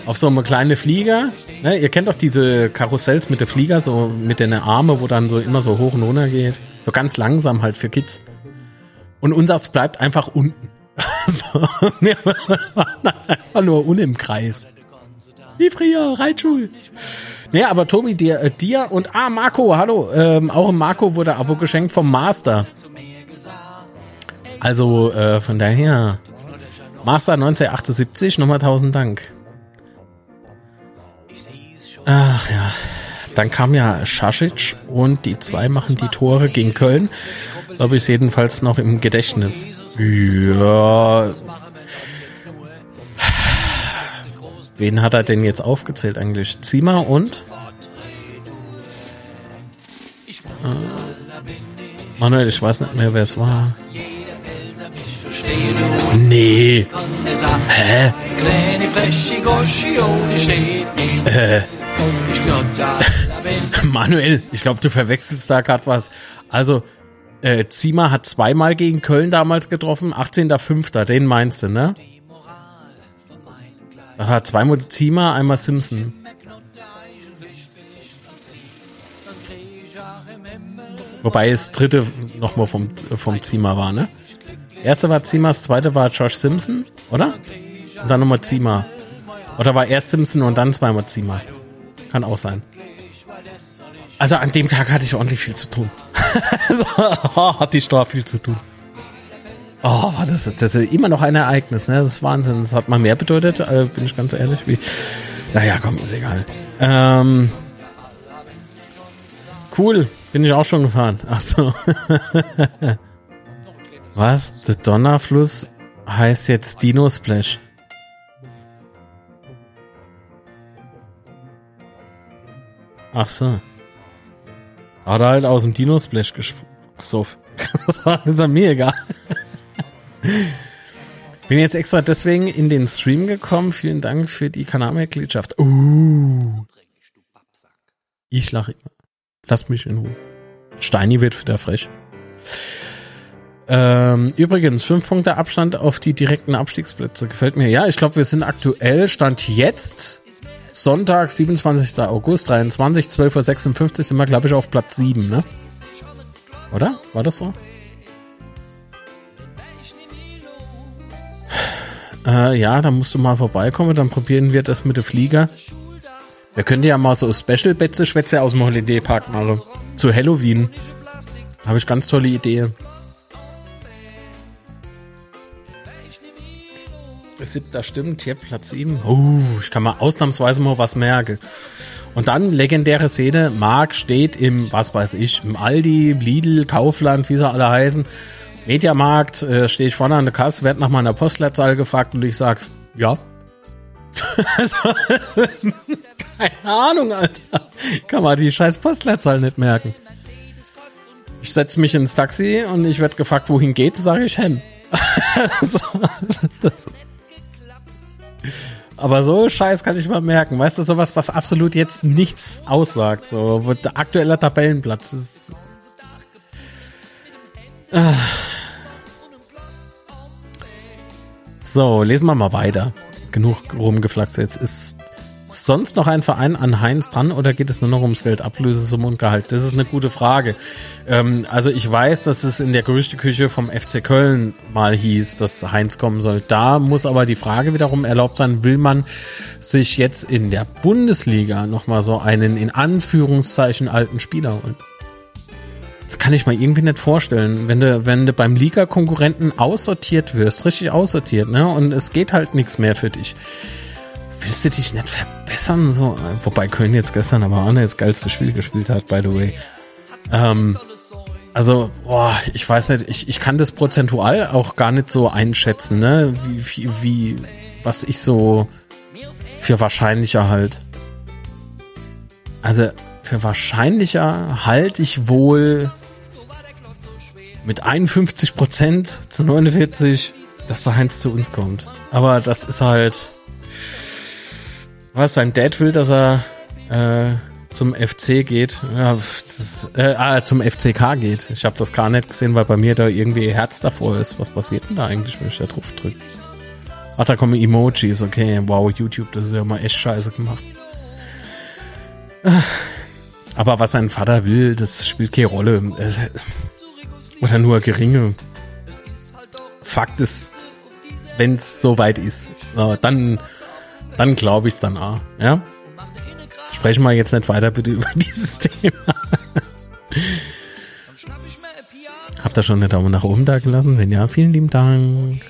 auf so eine kleine Flieger. Ne, ihr kennt doch diese Karussells mit der Flieger, so mit den Arme, wo dann so immer so hoch und runter geht. So ganz langsam halt für Kids. Und unseres bleibt einfach unten. [laughs] so, [laughs] einfach nur unten im Kreis. Wie früher, Reitschul. Nee, aber Tobi, dir, äh, dir und ah, Marco, hallo. Ähm, auch Marco wurde Abo geschenkt vom Master. Also äh, von daher. Master 1978, nochmal tausend Dank. Ach ja. Dann kam ja Schasic und die zwei machen die Tore gegen Köln. So habe ich es jedenfalls noch im Gedächtnis. Ja. Wen hat er denn jetzt aufgezählt eigentlich? Zima und? Äh, Manuel, ich weiß nicht mehr, wer es war. Nee. Hä? Äh, [laughs] Manuel, ich glaube, du verwechselst da gerade was. Also, äh, Ziemer hat zweimal gegen Köln damals getroffen, 18.05., den meinst du, ne? Da hat zweimal Ziemer, einmal Simpson. Wobei das dritte nochmal vom, vom Ziemer war, ne? Erste war Ziemer, das zweite war Josh Simpson, oder? Und dann nochmal Ziemer. Oder war erst Simpson und dann zweimal Ziemer? Kann auch sein. Also an dem Tag hatte ich ordentlich viel zu tun. [laughs] so, oh, [laughs] hatte viel zu tun. Oh, das, ist- das ist immer noch ein Ereignis, ne? Das ist Wahnsinn. Das hat mal mehr bedeutet, äh, bin ich ganz ehrlich. Wie, naja, komm, ist egal. Ähm, cool, bin ich auch schon gefahren. Ach so. [laughs] Was? Der Donnerfluss heißt jetzt Dino Splash. Ach so. Hat er halt aus dem Dino Splash gesoffen. [laughs] Das war- mir egal. [laughs] Bin jetzt extra deswegen in den Stream gekommen. Vielen Dank für die Kanalmitgliedschaft. Uh. Ich lache immer. Lasst mich in Ruhe. Steini wird wieder frech. Ähm, übrigens, fünf Punkte Abstand auf die direkten Abstiegsplätze. Gefällt mir. Ja, ich glaube, wir sind aktuell, Stand jetzt, Sonntag, 27. August 23, 12.56 Uhr sind wir, glaube ich, auf Platz 7, ne? Oder? War das so? Äh, ja, da musst du mal vorbeikommen, dann probieren wir das mit dem Flieger. Wir könnten ja mal so Special Betze Schwätze aus dem Holiday Park machen. Zu Halloween. Habe ich ganz tolle Idee. Siebter stimmt, hier Platz 7. Oh, ich kann mal ausnahmsweise mal was merken. Und dann legendäre Szene, Marc steht im, was weiß ich, im Aldi, Lidl, Kaufland, wie sie alle heißen, Mediamarkt, äh, stehe ich vorne an der Kasse, werd nach meiner Postleitzahl gefragt und ich sag, ja. [laughs] also, keine Ahnung, Alter. Kann man die scheiß Postleitzahl nicht merken. Ich setz mich ins Taxi und ich werd gefragt, wohin geht's, sage ich Hem. [laughs] so, aber so Scheiß kann ich mal merken. Weißt du, sowas, was absolut jetzt nichts aussagt. So, wo der aktuelle Tabellenplatz ist. So, lesen wir mal weiter. Genug rumgeflaxt jetzt. Ist sonst noch ein Verein an Heinz dran oder geht es nur noch ums Geld, Ablösesumme und Gehalt? Das ist eine gute Frage. Ähm, also ich weiß, dass es in der Gerüchteküche vom FC Köln mal hieß, dass Heinz kommen soll. Da muss aber die Frage wiederum erlaubt sein, will man sich jetzt in der Bundesliga nochmal so einen in Anführungszeichen alten Spieler holen? Das kann ich mir irgendwie nicht vorstellen. Wenn du, wenn du beim Liga-Konkurrenten aussortiert wirst, richtig aussortiert, ne, und es geht halt nichts mehr für dich. Willst du dich nicht verbessern? So, wobei Köln jetzt gestern aber auch nicht das geilste Spiel gespielt hat, by the way. Ähm, also, boah, ich weiß nicht, ich, ich kann das prozentual auch gar nicht so einschätzen, ne? Wie, wie, wie was ich so für wahrscheinlicher halt. Also, für wahrscheinlicher halte ich wohl mit 51 Prozent zu 49, dass der Heinz zu uns kommt. Aber das ist halt, was sein Dad will, dass er äh, zum FC geht, ja, das, äh, ah, zum FCK geht. Ich habe das gar nicht gesehen, weil bei mir da irgendwie Herz davor ist. Was passiert denn da eigentlich, wenn ich da drauf drücke? Ach, da kommen Emojis, okay. Wow, YouTube, das ist ja mal echt scheiße gemacht. Aber was sein Vater will, das spielt keine Rolle. Oder nur geringe. Fakt ist, wenn es soweit ist, äh, dann, dann glaube ich dann auch. Ja? Sprechen wir jetzt nicht weiter bitte [laughs] über dieses Thema. Habt ihr schon eine Daumen nach oben da gelassen? Wenn ja, vielen lieben Dank.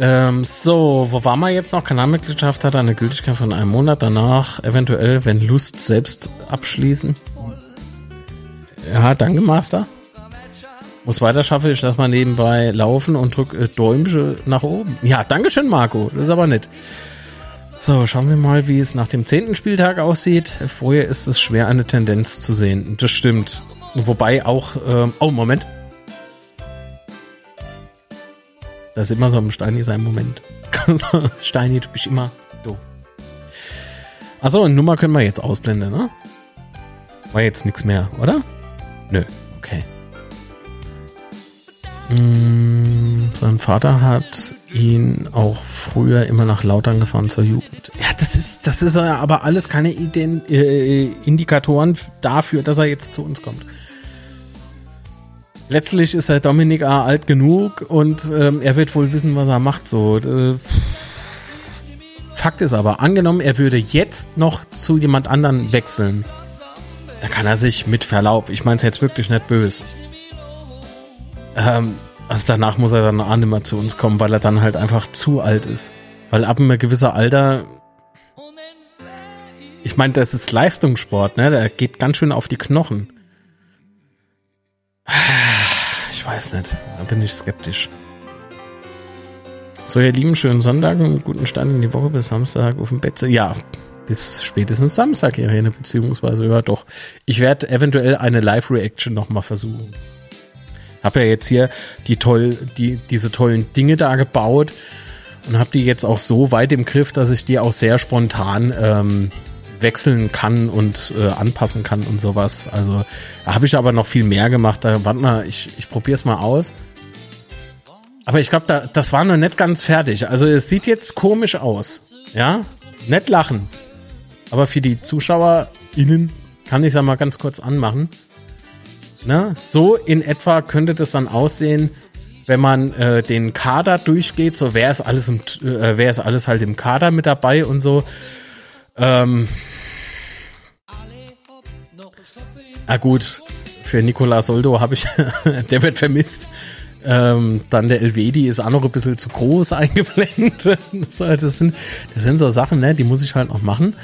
Ähm, so, wo war man jetzt noch? Kanalmitgliedschaft hat eine Gültigkeit von einem Monat. Danach eventuell, wenn Lust, selbst abschließen. Ja, danke, Master. Muss weiter schaffen, ich lass mal nebenbei laufen und drück äh, Däumchen nach oben. Ja, Dankeschön, Marco. Das ist aber nett. So, schauen wir mal, wie es nach dem zehnten Spieltag aussieht. Vorher ist es schwer, eine Tendenz zu sehen. Das stimmt. Wobei auch, ähm, oh, Moment. Da ist immer so ein Steini sein Moment. [laughs] Steini, du bist immer doof. Achso, Nummer können wir jetzt ausblenden, ne? War jetzt nichts mehr, oder? Nö, sein Vater hat ihn auch früher immer nach Lautern gefahren zur Jugend. Ja, das ist, das ist aber alles keine Ideen, äh, Indikatoren dafür, dass er jetzt zu uns kommt. Letztlich ist er Dominik A. alt genug und ähm, er wird wohl wissen, was er macht. So. Äh, Fakt ist aber, angenommen, er würde jetzt noch zu jemand anderen wechseln, da kann er sich mit Verlaub, ich meine es jetzt wirklich nicht böse, ähm, also danach muss er dann auch nicht mehr zu uns kommen, weil er dann halt einfach zu alt ist. Weil ab einem gewissen Alter, ich meine, das ist Leistungssport, ne? Der geht ganz schön auf die Knochen. Ich weiß nicht, da bin ich skeptisch. So, ihr lieben, schönen Sonntag und guten Stand in die Woche bis Samstag auf dem Bett. Ja, bis spätestens Samstag, Irene, beziehungsweise, ja doch. Ich werde eventuell eine Live-Reaction nochmal versuchen. Hab ja jetzt hier die toll, die, diese tollen Dinge da gebaut und habe die jetzt auch so weit im Griff, dass ich die auch sehr spontan ähm, wechseln kann und äh, anpassen kann und sowas. Also habe ich aber noch viel mehr gemacht. Da, warte mal, ich, ich probiere es mal aus. Aber ich glaube, da, das war noch nicht ganz fertig. Also es sieht jetzt komisch aus. Ja, nicht lachen. Aber für die ZuschauerInnen kann ich es ja mal ganz kurz anmachen. Ne? So in etwa könnte das dann aussehen, wenn man äh, den Kader durchgeht, so wer ist alles im, äh, wer ist alles halt im Kader mit dabei und so. Ähm, ah gut, für Nicolas Soldo habe ich, [laughs] der wird vermisst. Ähm, dann der Elvedi ist auch noch ein bisschen zu groß [laughs] eingeblendet. das, sind, das sind so Sachen, ne, die muss ich halt noch machen.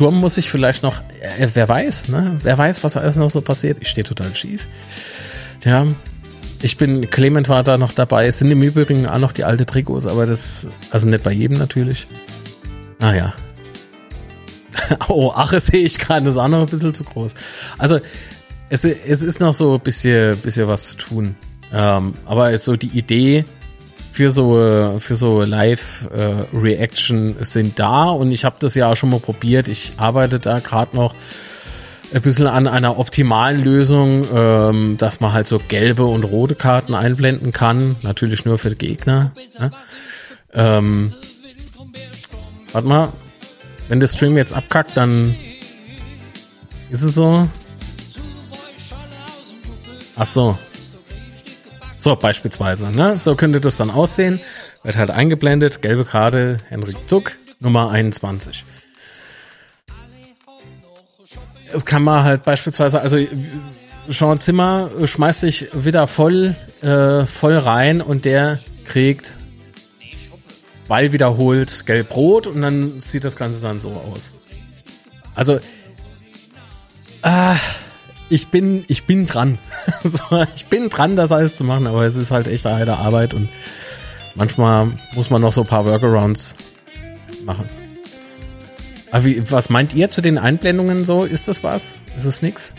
Sturm muss ich vielleicht noch, äh, wer weiß, ne? Wer weiß, was alles noch so passiert. Ich stehe total schief. Ja, ich bin, Clement war da noch dabei. Es sind im Übrigen auch noch die alte Trikots, aber das, also nicht bei jedem natürlich. Naja. [laughs] oh, Ache sehe ich gerade, das ist auch noch ein bisschen zu groß. Also, es, es ist noch so ein bisschen, bisschen was zu tun. Ähm, aber so die Idee, für so für so Live äh, Reaction sind da und ich habe das ja auch schon mal probiert. Ich arbeite da gerade noch ein bisschen an einer optimalen Lösung, ähm, dass man halt so gelbe und rote Karten einblenden kann. Natürlich nur für Gegner. Ne? Ähm, warte mal, wenn der Stream jetzt abkackt, dann ist es so. Ach so, so, beispielsweise, ne? So könnte das dann aussehen. Wird halt eingeblendet, gelbe Karte, Henrik Zuck, Nummer 21. Es kann man halt beispielsweise, also Sean Zimmer schmeißt sich wieder voll, äh, voll rein und der kriegt Ball wiederholt gelb-rot und dann sieht das Ganze dann so aus. Also, ah, ich bin, ich bin dran. [laughs] so, ich bin dran, das alles zu machen, aber es ist halt echt eine Arbeit und manchmal muss man noch so ein paar Workarounds machen. Aber wie, was meint ihr zu den Einblendungen so? Ist das was? Ist es nix?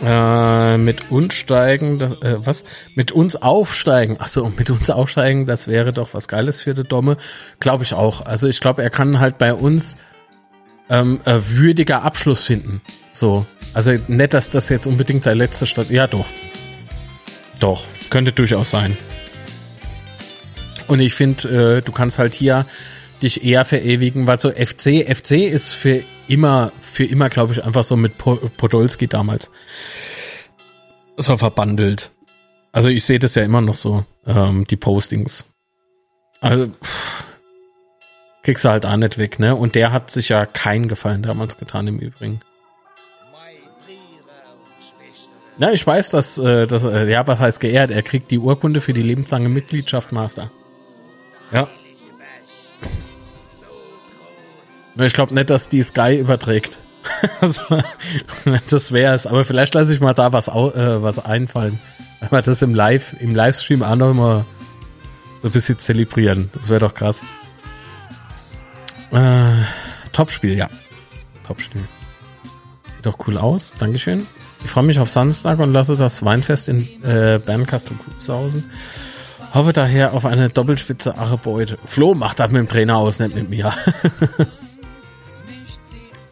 Äh, mit uns steigen, das, äh, was? Mit uns aufsteigen. Achso, mit uns aufsteigen, das wäre doch was Geiles für die Domme. Glaube ich auch. Also ich glaube, er kann halt bei uns ähm, äh, würdiger Abschluss finden. So. Also nicht, dass das jetzt unbedingt sein letzter Stadt. Ja, doch. Doch. Könnte durchaus sein. Und ich finde, äh, du kannst halt hier dich eher verewigen, weil so FC, FC ist für immer, für immer, glaube ich, einfach so mit Podolski damals so verbandelt. Also ich sehe das ja immer noch so, ähm, die Postings. Also, pff, kriegst du halt auch nicht weg, ne? Und der hat sich ja keinen Gefallen damals getan im Übrigen. Ja, ich weiß, dass, äh, dass äh, ja, was heißt geehrt? Er kriegt die Urkunde für die lebenslange Mitgliedschaft Master. Ja. Ich glaube nicht, dass die Sky überträgt. [laughs] also, das wäre es. Aber vielleicht lasse ich mal da was, äh, was einfallen. Wenn wir das im Live, im Livestream auch noch mal so ein bisschen zelebrieren. Das wäre doch krass. Äh, Topspiel, ja. Topspiel. Sieht doch cool aus. Dankeschön. Ich freue mich auf Samstag und lasse das Weinfest in äh, Bernkastel-Kutzhausen. Hoffe daher auf eine Doppelspitze Achebeute. Flo macht das mit dem Trainer aus, nicht mit mir. [laughs]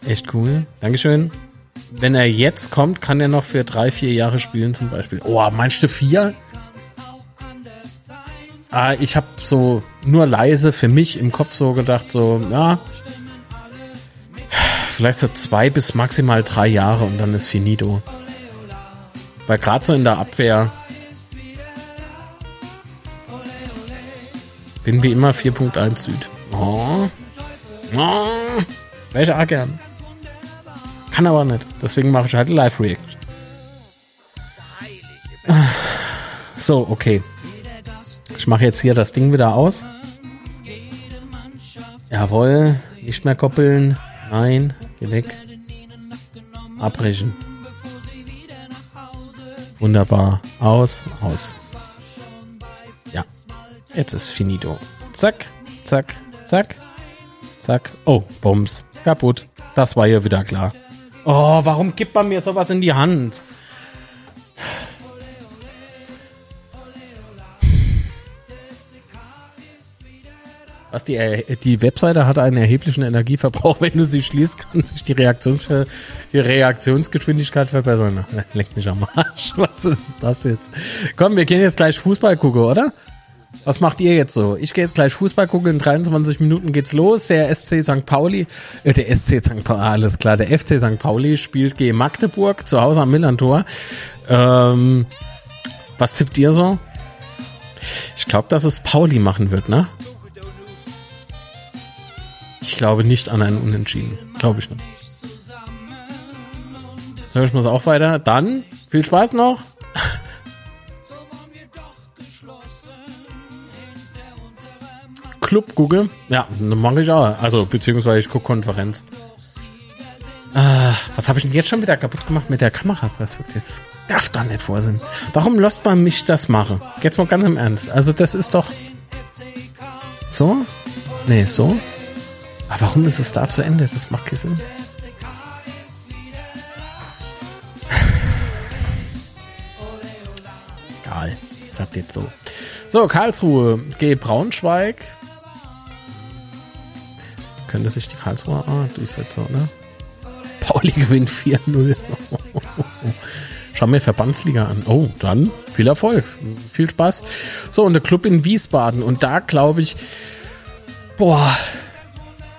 Echt cool. Dankeschön. Wenn er jetzt kommt, kann er noch für drei, vier Jahre spielen zum Beispiel. Oh, meinst du vier? Ah, ich habe so nur leise für mich im Kopf so gedacht, so, ja, vielleicht so zwei bis maximal drei Jahre und dann ist finito. Weil gerade so in der Abwehr bin wie immer 4.1 Süd. Oh. Oh. Welche auch gern. Kann aber nicht. Deswegen mache ich halt Live-React. So, okay. Ich mache jetzt hier das Ding wieder aus. Jawohl. Nicht mehr koppeln. Nein. Geh weg. Abbrechen. Wunderbar. Aus. Aus. Ja. Jetzt ist finito. Zack. Zack. Zack. Zack. Oh, Bums. Kaputt. Das war ja wieder klar. Oh, warum gibt man mir sowas in die Hand? Was die, äh, die Webseite hat einen erheblichen Energieverbrauch. [laughs] Wenn du sie schließt, kann sich die, Reaktions die Reaktionsgeschwindigkeit verbessern. [laughs] Leck mich am Arsch. [laughs] Was ist das jetzt? Komm, wir gehen jetzt gleich Fußball gucken, oder? Was macht ihr jetzt so? Ich gehe jetzt gleich Fußball gucken. In 23 Minuten geht's los. Der SC St. Pauli, äh, der SC St. Pauli, alles klar. Der FC St. Pauli spielt gegen Magdeburg zu Hause am Millantor. Ähm, was tippt ihr so? Ich glaube, dass es Pauli machen wird, ne? Ich glaube nicht an einen Unentschieden. Glaube ich nicht. So, ich muss auch weiter. Dann viel Spaß noch. [laughs] Club gucke. Ja, mache ich auch. Also, beziehungsweise ich gucke Konferenz. Ah, was habe ich denn jetzt schon wieder kaputt gemacht mit der Kamera? Das darf doch nicht vor sein. Warum lässt man mich das machen? Jetzt mal ganz im Ernst. Also, das ist doch. So? Nee, so? Aber warum ist es da zu Ende? Das macht keinen Sinn. [laughs] Egal. Bleibt jetzt so. So, Karlsruhe. G. Braunschweig. Könnte sich die Karlsruhe ah, durchsetzen, oder? Pauli [laughs] gewinnt 4-0. Schau mir Verbandsliga an. Oh, dann viel Erfolg. Viel Spaß. So, und der Club in Wiesbaden. Und da glaube ich, boah,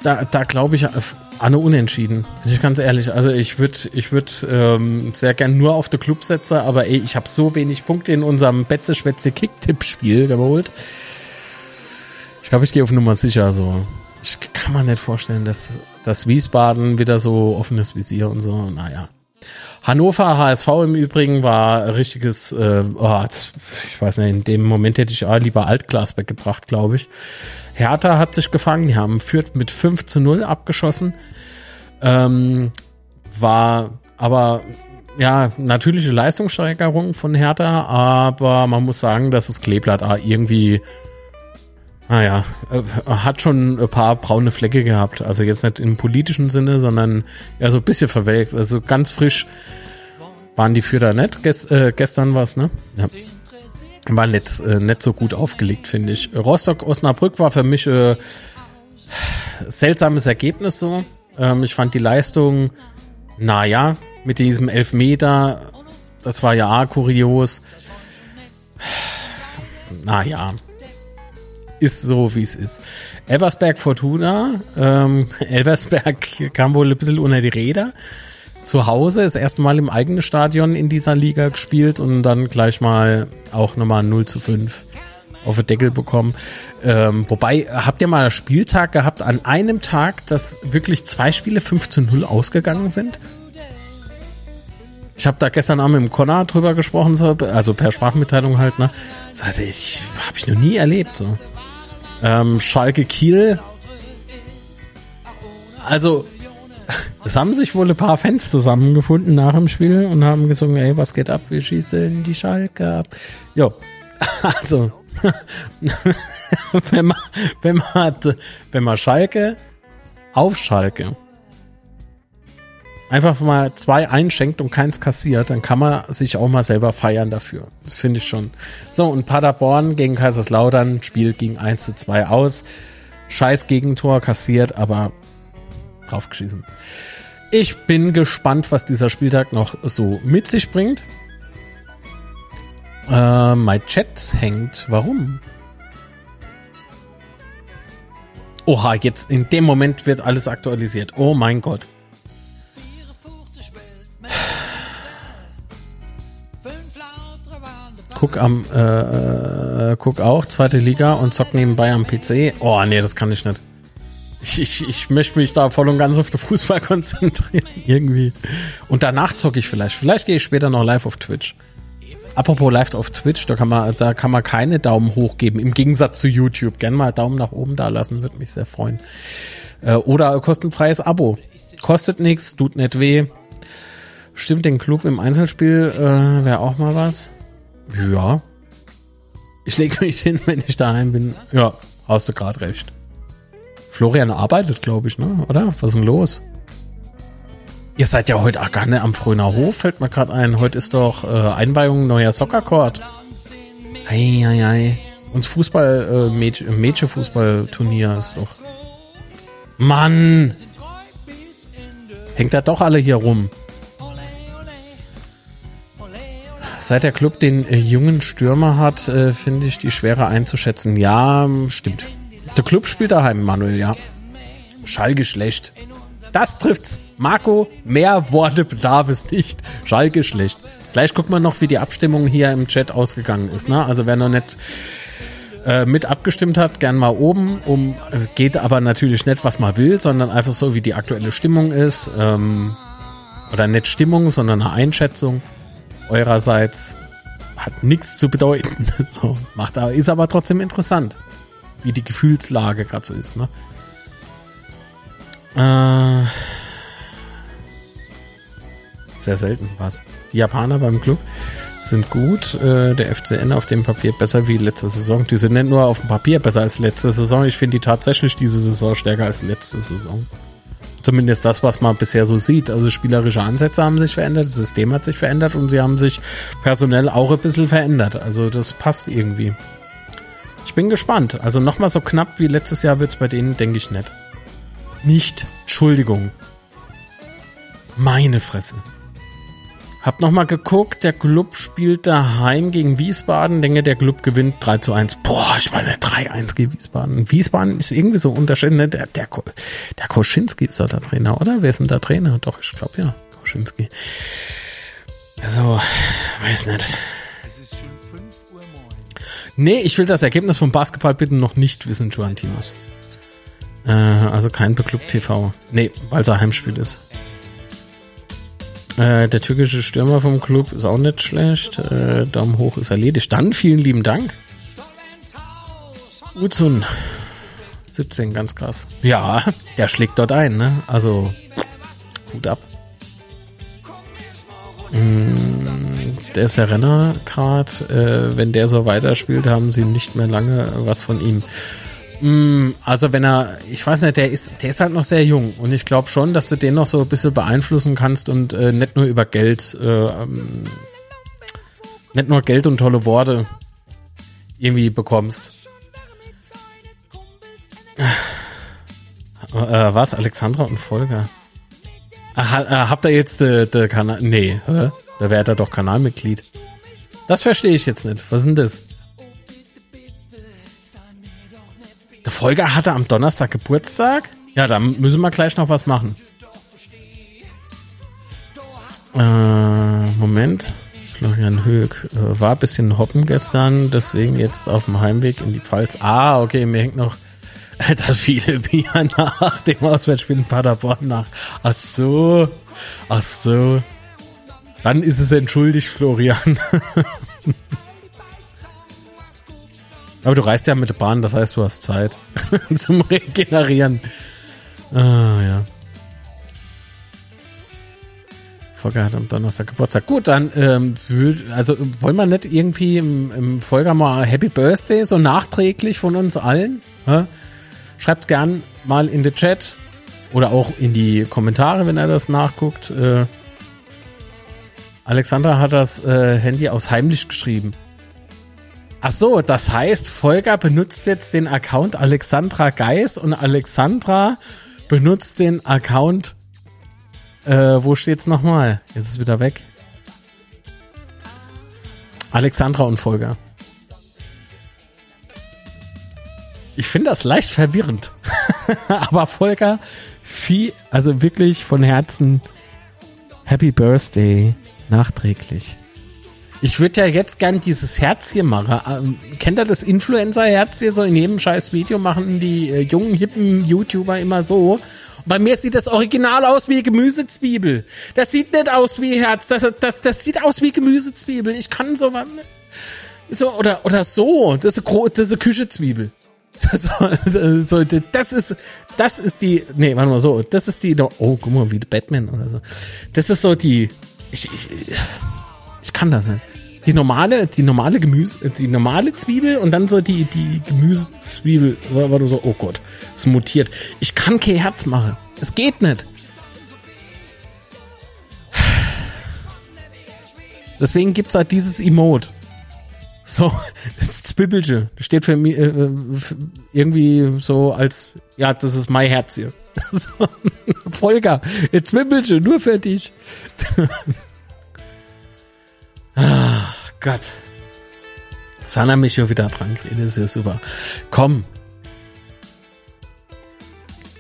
da, da glaube ich an eine Unentschieden. Bin ich ganz ehrlich. Also ich würde ich würd, ähm, sehr gern nur auf den Club setzen, aber ey, ich habe so wenig Punkte in unserem Betze-Schwätze-Kick-Tipp-Spiel geholt. Ich glaube, ich gehe auf Nummer sicher so. Ich kann mir nicht vorstellen, dass, dass Wiesbaden wieder so offenes Visier und so. Naja. Hannover HSV im Übrigen war richtiges, äh, oh, ich weiß nicht, in dem Moment hätte ich auch lieber Altglas weggebracht, glaube ich. Hertha hat sich gefangen, die haben Fürth mit 5 zu 0 abgeschossen. Ähm, war aber ja, natürliche Leistungssteigerung von Hertha, aber man muss sagen, dass das Kleeblatt irgendwie, naja, äh, hat schon ein paar braune Flecke gehabt. Also jetzt nicht im politischen Sinne, sondern ja so ein bisschen verwelkt. Also ganz frisch waren die Fürther nicht. Gest, äh, gestern war es, ne? Ja war nicht, äh, nicht so gut aufgelegt, finde ich. Rostock-Osnabrück war für mich äh, seltsames Ergebnis so. Ähm, ich fand die Leistung, naja, mit diesem Elfmeter, das war ja kurios. Naja, ist so, wie es ist. Elversberg Fortuna, ähm, [laughs] Elversberg kam wohl ein bisschen unter die Räder zu Hause, das erste Mal im eigenen Stadion in dieser Liga gespielt und dann gleich mal auch nochmal 0 zu 5 auf den Deckel bekommen. Ähm, wobei, habt ihr mal einen Spieltag gehabt an einem Tag, dass wirklich zwei Spiele 5 zu 0 ausgegangen sind? Ich habe da gestern Abend mit dem Connor drüber gesprochen, so, also per Sprachmitteilung halt, ne? Sagte ich, habe ich noch nie erlebt. So. Ähm, Schalke Kiel. Also es haben sich wohl ein paar Fans zusammengefunden nach dem Spiel und haben gesungen, ey, was geht ab? Wir schießen die Schalke ab. Jo, [laughs] also, [laughs] wenn man, wenn man, wenn man Schalke auf Schalke einfach mal zwei einschenkt und keins kassiert, dann kann man sich auch mal selber feiern dafür. Das finde ich schon. So, und Paderborn gegen Kaiserslautern, Spiel ging 1 zu 2 aus. Scheiß Gegentor kassiert, aber draufgeschissen. Ich bin gespannt, was dieser Spieltag noch so mit sich bringt. Äh, mein Chat hängt. Warum? Oha, jetzt in dem Moment wird alles aktualisiert. Oh mein Gott. Guck am, äh, äh, guck auch, zweite Liga und zock nebenbei am PC. Oh, nee, das kann ich nicht. Ich, ich, ich möchte mich da voll und ganz auf den Fußball [laughs] konzentrieren, irgendwie. Und danach zocke ich vielleicht. Vielleicht gehe ich später noch live auf Twitch. Apropos live auf Twitch, da kann man, da kann man keine Daumen hoch geben. Im Gegensatz zu YouTube. Gern mal Daumen nach oben da lassen, würde mich sehr freuen. Äh, oder kostenfreies Abo. Kostet nichts, tut nicht weh. Stimmt, den Club im Einzelspiel äh, wäre auch mal was. Ja. Ich lege mich hin, wenn ich daheim bin. Ja, hast du gerade recht. Florian arbeitet, glaube ich, ne? Oder? Was ist denn los? Ihr seid ja heute auch gar nicht am Fröner Hof, fällt mir gerade ein. Heute ist doch äh, Einweihung neuer Soccercourt. Ei, ei, ei. Und Fußball, äh, Mädchen, Mädchenfußballturnier ist doch. Mann! Hängt da doch alle hier rum. Seit der Club den äh, jungen Stürmer hat, äh, finde ich die schwerer einzuschätzen. Ja, stimmt. Der Club spielt daheim, Manuel, ja. Schalke schlecht. Das trifft's. Marco, mehr Worte bedarf es nicht. Schalke schlecht. Gleich guckt man noch, wie die Abstimmung hier im Chat ausgegangen ist. Ne? Also wer noch nicht äh, mit abgestimmt hat, gern mal oben. Um geht aber natürlich nicht, was man will, sondern einfach so, wie die aktuelle Stimmung ist. Ähm, oder nicht Stimmung, sondern eine Einschätzung eurerseits. Hat nichts zu bedeuten. [laughs] so, macht, ist aber trotzdem interessant, wie die Gefühlslage gerade so ist. Ne? Äh, sehr selten was. Die Japaner beim Club sind gut. Äh, der FCN auf dem Papier besser wie letzte Saison. Die sind nicht nur auf dem Papier besser als letzte Saison. Ich finde die tatsächlich diese Saison stärker als letzte Saison. Zumindest das, was man bisher so sieht. Also spielerische Ansätze haben sich verändert, das System hat sich verändert und sie haben sich personell auch ein bisschen verändert. Also das passt irgendwie. Ich bin gespannt. Also nochmal so knapp wie letztes Jahr wird es bei denen, denke ich, nicht. Nicht. Entschuldigung. Meine Fresse. Hab nochmal geguckt, der Club spielt daheim gegen Wiesbaden. Denke, der Club gewinnt 3 zu 1. Boah, ich meine 3-1 gegen Wiesbaden. Wiesbaden ist irgendwie so unterschiedlich. Ne? Der, der, der Koschinski ist doch der Trainer, oder? Wer ist denn der Trainer? Doch, ich glaube ja. Koschinski. Also, weiß nicht. Nee, ich will das Ergebnis vom Basketball bitte noch nicht wissen, Joantinos. Äh, also kein Club TV. Nee, weil es ein Heimspiel ist. Äh, der türkische Stürmer vom Club ist auch nicht schlecht. Äh, Daumen hoch ist erledigt. Dann vielen lieben Dank. Uzun. 17, ganz krass. Ja, der schlägt dort ein, ne? Also, Hut ab. Mm, der ist der Renner gerade. Äh, wenn der so weiterspielt, haben sie nicht mehr lange was von ihm. Mm, also wenn er, ich weiß nicht, der ist, der ist halt noch sehr jung und ich glaube schon, dass du den noch so ein bisschen beeinflussen kannst und äh, nicht nur über Geld, äh, ähm, nicht nur Geld und tolle Worte irgendwie bekommst. Äh, was? Alexandra und Volker? Ach, äh, habt ihr jetzt de, de Kanal? Nee, hä? da wäre er doch Kanalmitglied. Das verstehe ich jetzt nicht. Was ist denn das? Der Folger hatte am Donnerstag Geburtstag. Ja, da müssen wir gleich noch was machen. Äh, Moment. Florian Höck äh, war ein bisschen hoppen gestern, deswegen jetzt auf dem Heimweg in die Pfalz. Ah, okay, mir hängt noch [laughs] das viele Bier nach dem Auswärtsspiel in Paderborn nach. Ach so, ach so. Dann ist es entschuldigt, Florian. [laughs] Aber du reist ja mit der Bahn, das heißt, du hast Zeit [laughs] zum Regenerieren. Ah, ja. Volker hat am Donnerstag Geburtstag. Gut, dann ähm, also wollen wir nicht irgendwie im, im Folger mal Happy Birthday so nachträglich von uns allen? Schreibt gern mal in den Chat. Oder auch in die Kommentare, wenn er das nachguckt. Äh, Alexandra hat das äh, Handy aus heimlich geschrieben. Ach so, das heißt, Volker benutzt jetzt den Account Alexandra Geis und Alexandra benutzt den Account. Äh, wo steht's nochmal? Jetzt ist es wieder weg. Alexandra und Volker. Ich finde das leicht verwirrend. [laughs] Aber Volker, viel, also wirklich von Herzen Happy Birthday nachträglich. Ich würde ja jetzt gern dieses Herz hier machen. Ähm, kennt ihr das Influencer-Herz hier so in jedem scheiß Video machen die äh, jungen, hippen YouTuber immer so? Und bei mir sieht das Original aus wie Gemüsezwiebel. Das sieht nicht aus wie Herz. Das, das, das sieht aus wie Gemüsezwiebel. Ich kann so was. So, oder, oder so. Das ist, eine, das ist eine Küchezwiebel. [laughs] Das, so, das ist, das ist die, nee, warte mal so, das ist die, oh, guck mal, wie Batman oder so. Das ist so die, ich, ich, ich kann das nicht. Die normale, die normale Gemüse, die normale Zwiebel und dann so die, die Gemüsezwiebel, war du so, oh Gott, es mutiert. Ich kann kein Herz machen. Es geht nicht. Deswegen gibt's halt dieses Emote. So, [laughs] das Zwiebelche. Steht für mich äh, irgendwie so als, ja, das ist mein Herz hier. [laughs] Volker, jetzt Zwiebelche, nur für dich. [laughs] Ach Gott. Sana mich schon wieder dran das ist ja super. Komm.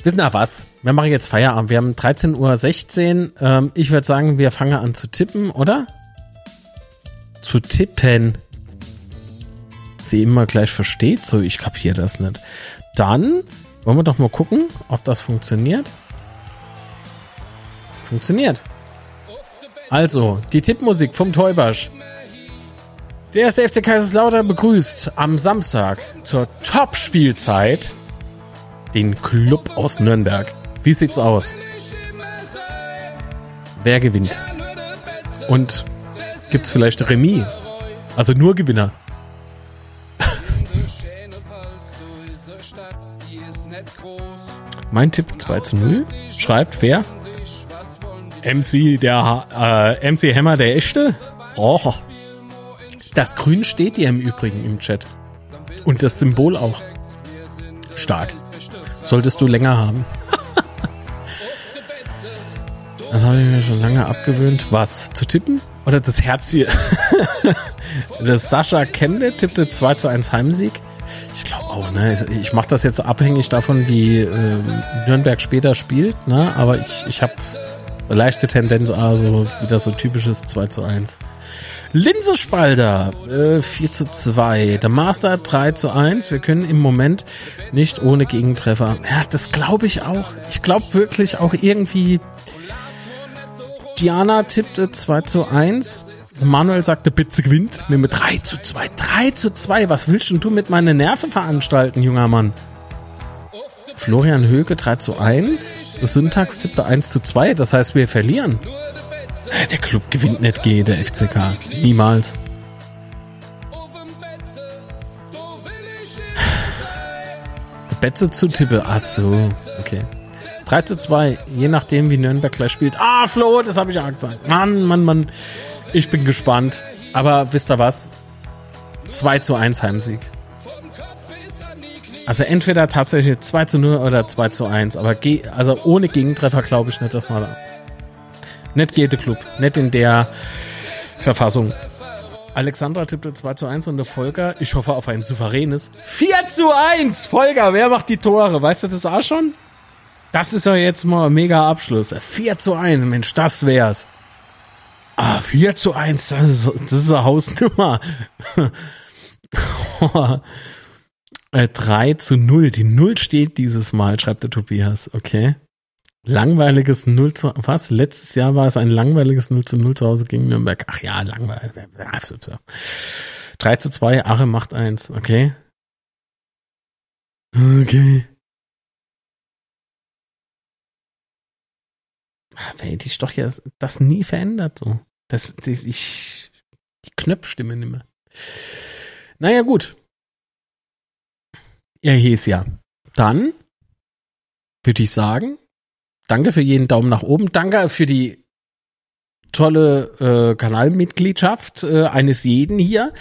Wissen ihr was? Wir machen jetzt Feierabend. Wir haben 13.16 Uhr. Ähm, ich würde sagen, wir fangen an zu tippen, oder? Zu tippen. Sie immer gleich versteht. So, ich kapiere das nicht. Dann wollen wir doch mal gucken, ob das funktioniert. Funktioniert. Also, die Tippmusik vom Teubasch. Der erste FC Kaiserslautern begrüßt am Samstag zur Top-Spielzeit den Club aus Nürnberg. Wie sieht's aus? Wer gewinnt? Und gibt's vielleicht Remis? Also nur Gewinner. [laughs] mein Tipp 2 zu 0. Schreibt wer? MC, der äh, MC Hammer, der echte. Oh. Das Grün steht dir im Übrigen im Chat. Und das Symbol auch. Stark. Solltest du länger haben. [laughs] das habe ich mir schon lange abgewöhnt. Was? Zu tippen? Oder das Herz hier? [laughs] das Sascha Kende tippte 2 zu 1 Heimsieg. Ich glaube auch, ne? Ich mache das jetzt abhängig davon, wie äh, Nürnberg später spielt, ne? Aber ich, ich habe so leichte Tendenz, also wieder so typisches 2 zu 1. Linsespalter, äh, 4 zu 2. Der Master 3 zu 1. Wir können im Moment nicht ohne Gegentreffer. Ja, das glaube ich auch. Ich glaube wirklich auch irgendwie. Diana tippte 2 zu 1. Manuel sagte, bitte gewinnt. Mit 3 zu 2. 3 zu 2. Was willst denn du mit meinen Nerven veranstalten, junger Mann? Florian Höke 3 zu 1. Syntax tippte 1 zu 2. Das heißt, wir verlieren. Äh, der Club gewinnt nicht G, der FCK. Niemals. Betze zu Tippe. Ach so, okay. 3 zu 2, je nachdem, wie Nürnberg gleich spielt. Ah, Flo, das habe ich auch gesagt. Mann, Mann, Mann. Ich bin gespannt. Aber wisst ihr was? 2 zu 1 Heimsieg. Also entweder tatsächlich 2 zu 0 oder 2 zu 1. Aber also ohne Gegentreffer glaube ich nicht, dass man nicht geht der Club. Nicht in der Verfassung. Alexandra tippte 2 zu 1 und der Volker, ich hoffe auf ein souveränes 4 zu 1. Volker, wer macht die Tore? Weißt du das auch schon? Das ist ja jetzt mal ein mega Abschluss. 4 zu 1, Mensch, das wär's. Ah, 4 zu 1, das ist, das ist eine Hausnummer. [laughs] 3 äh, zu 0. Die 0 steht dieses Mal, schreibt der Tobias. Okay. Langweiliges 0 zu, was? Letztes Jahr war es ein langweiliges 0 zu 0 zu Hause gegen Nürnberg. Ach ja, langweilig. 3 zu 2, Ache macht 1. Okay. Okay. Hätte ich doch ja das nie verändert, so. Das, die, ich, die Knöpfstimme nimmer. Naja, gut. Er hieß ja. Dann würde ich sagen, danke für jeden Daumen nach oben. Danke für die tolle äh, Kanalmitgliedschaft äh, eines jeden hier.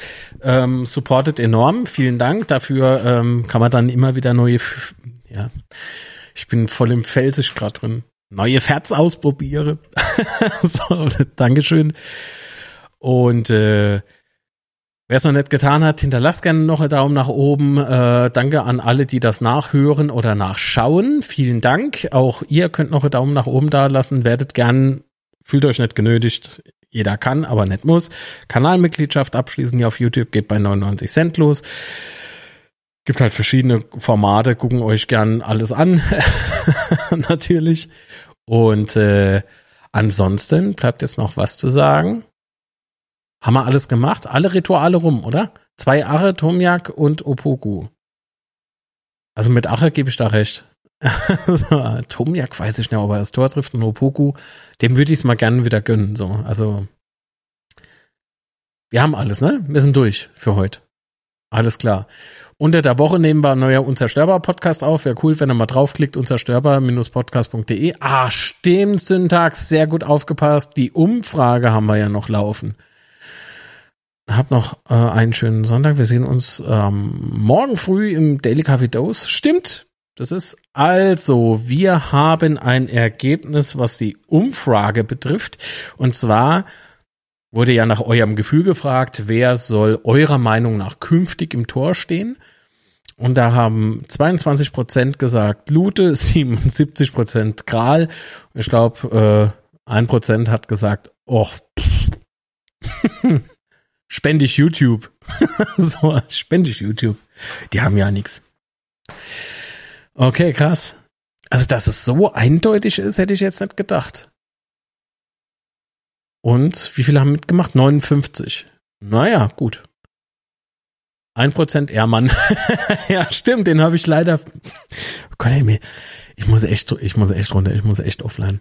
Ähm, supportet enorm. Vielen Dank. Dafür ähm, kann man dann immer wieder neue, F ja, ich bin voll im Felsisch gerade drin. Neue Ferts ausprobiere. [laughs] so, Dankeschön. Und äh, Wer es noch nicht getan hat, hinterlasst gerne noch einen Daumen nach oben. Äh, danke an alle, die das nachhören oder nachschauen. Vielen Dank. Auch ihr könnt noch einen Daumen nach oben da lassen. Werdet gern, fühlt euch nicht genötigt. Jeder kann, aber nicht muss. Kanalmitgliedschaft abschließen hier auf YouTube geht bei 99 Cent los. Gibt halt verschiedene Formate, gucken euch gern alles an. [laughs] Natürlich. Und äh, ansonsten bleibt jetzt noch was zu sagen. Haben wir alles gemacht? Alle Rituale rum, oder? Zwei Ache, Tomiak und Opoku. Also mit Ache gebe ich da recht. [laughs] Tomiak weiß ich nicht, ob er das Tor trifft und Opoku, dem würde ich es mal gerne wieder gönnen. So, also wir haben alles, ne? Wir sind durch für heute. Alles klar. Unter der Woche nehmen wir ein neuer Unzerstörbar-Podcast auf. Wäre cool, wenn ihr mal draufklickt, unzerstörbar-podcast.de. Ah, stimmt, Syntax, sehr gut aufgepasst. Die Umfrage haben wir ja noch laufen. Habt noch äh, einen schönen Sonntag. Wir sehen uns ähm, morgen früh im Daily Coffee Dose. Stimmt. Das ist also, wir haben ein Ergebnis, was die Umfrage betrifft. Und zwar wurde ja nach eurem Gefühl gefragt, wer soll eurer Meinung nach künftig im Tor stehen? Und da haben 22 Prozent gesagt Lute, [laughs] 77 Prozent Kral. Ich glaube, äh, ein Prozent hat gesagt, oh, [laughs] spende ich YouTube. [laughs] so, spende ich YouTube. Die haben ja nichts. Okay, krass. Also, dass es so eindeutig ist, hätte ich jetzt nicht gedacht. Und wie viele haben mitgemacht? 59. Naja, gut. Ein Prozent Ehrmann. [laughs] ja, stimmt, den habe ich leider. Oh [laughs] Gott, ey, ich muss echt, ich muss echt runter, ich muss echt offline.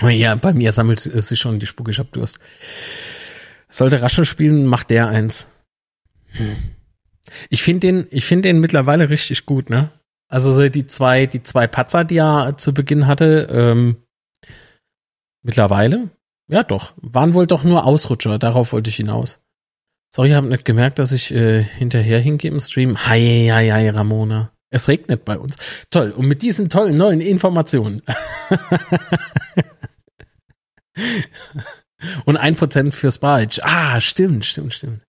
Ja, bei mir sammelt sich schon die Spucke, ich hab Durst. Sollte Rasche spielen, macht der eins. Hm. Ich finde den, ich finde den mittlerweile richtig gut, ne? Also so die zwei, die zwei Patzer, die er zu Beginn hatte, ähm, mittlerweile, ja doch, waren wohl doch nur Ausrutscher, darauf wollte ich hinaus. Sorry, ich habe nicht gemerkt, dass ich äh, hinterher hingehe im Stream. Hi, hi, hi, Ramona. Es regnet bei uns. Toll. Und mit diesen tollen neuen Informationen [laughs] Und ein Prozent fürs Barge. Ah, stimmt, stimmt, stimmt.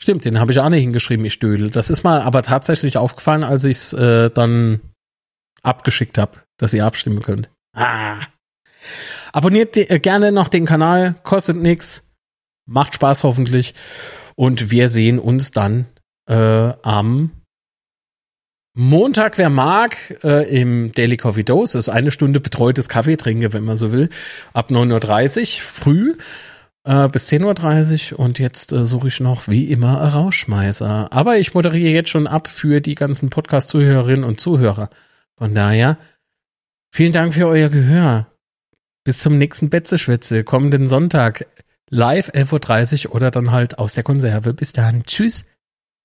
Stimmt, den habe ich auch nicht hingeschrieben, ich Dödel. Das ist mal aber tatsächlich aufgefallen, als ich es äh, dann abgeschickt habe, dass ihr abstimmen könnt. Ah. Abonniert äh, gerne noch den Kanal, kostet nix, macht Spaß hoffentlich. Und wir sehen uns dann äh, am Montag, wer mag, äh, im Daily Coffee Dose, das ist eine Stunde betreutes Kaffee trinke, wenn man so will, ab 9.30 Uhr früh äh, bis 10.30 Uhr und jetzt äh, suche ich noch wie immer Rauschmeißer. Aber ich moderiere jetzt schon ab für die ganzen Podcast-Zuhörerinnen und Zuhörer. Von daher, vielen Dank für euer Gehör. Bis zum nächsten Betzeschwätze, kommenden Sonntag, live 11.30 Uhr oder dann halt aus der Konserve. Bis dann. Tschüss.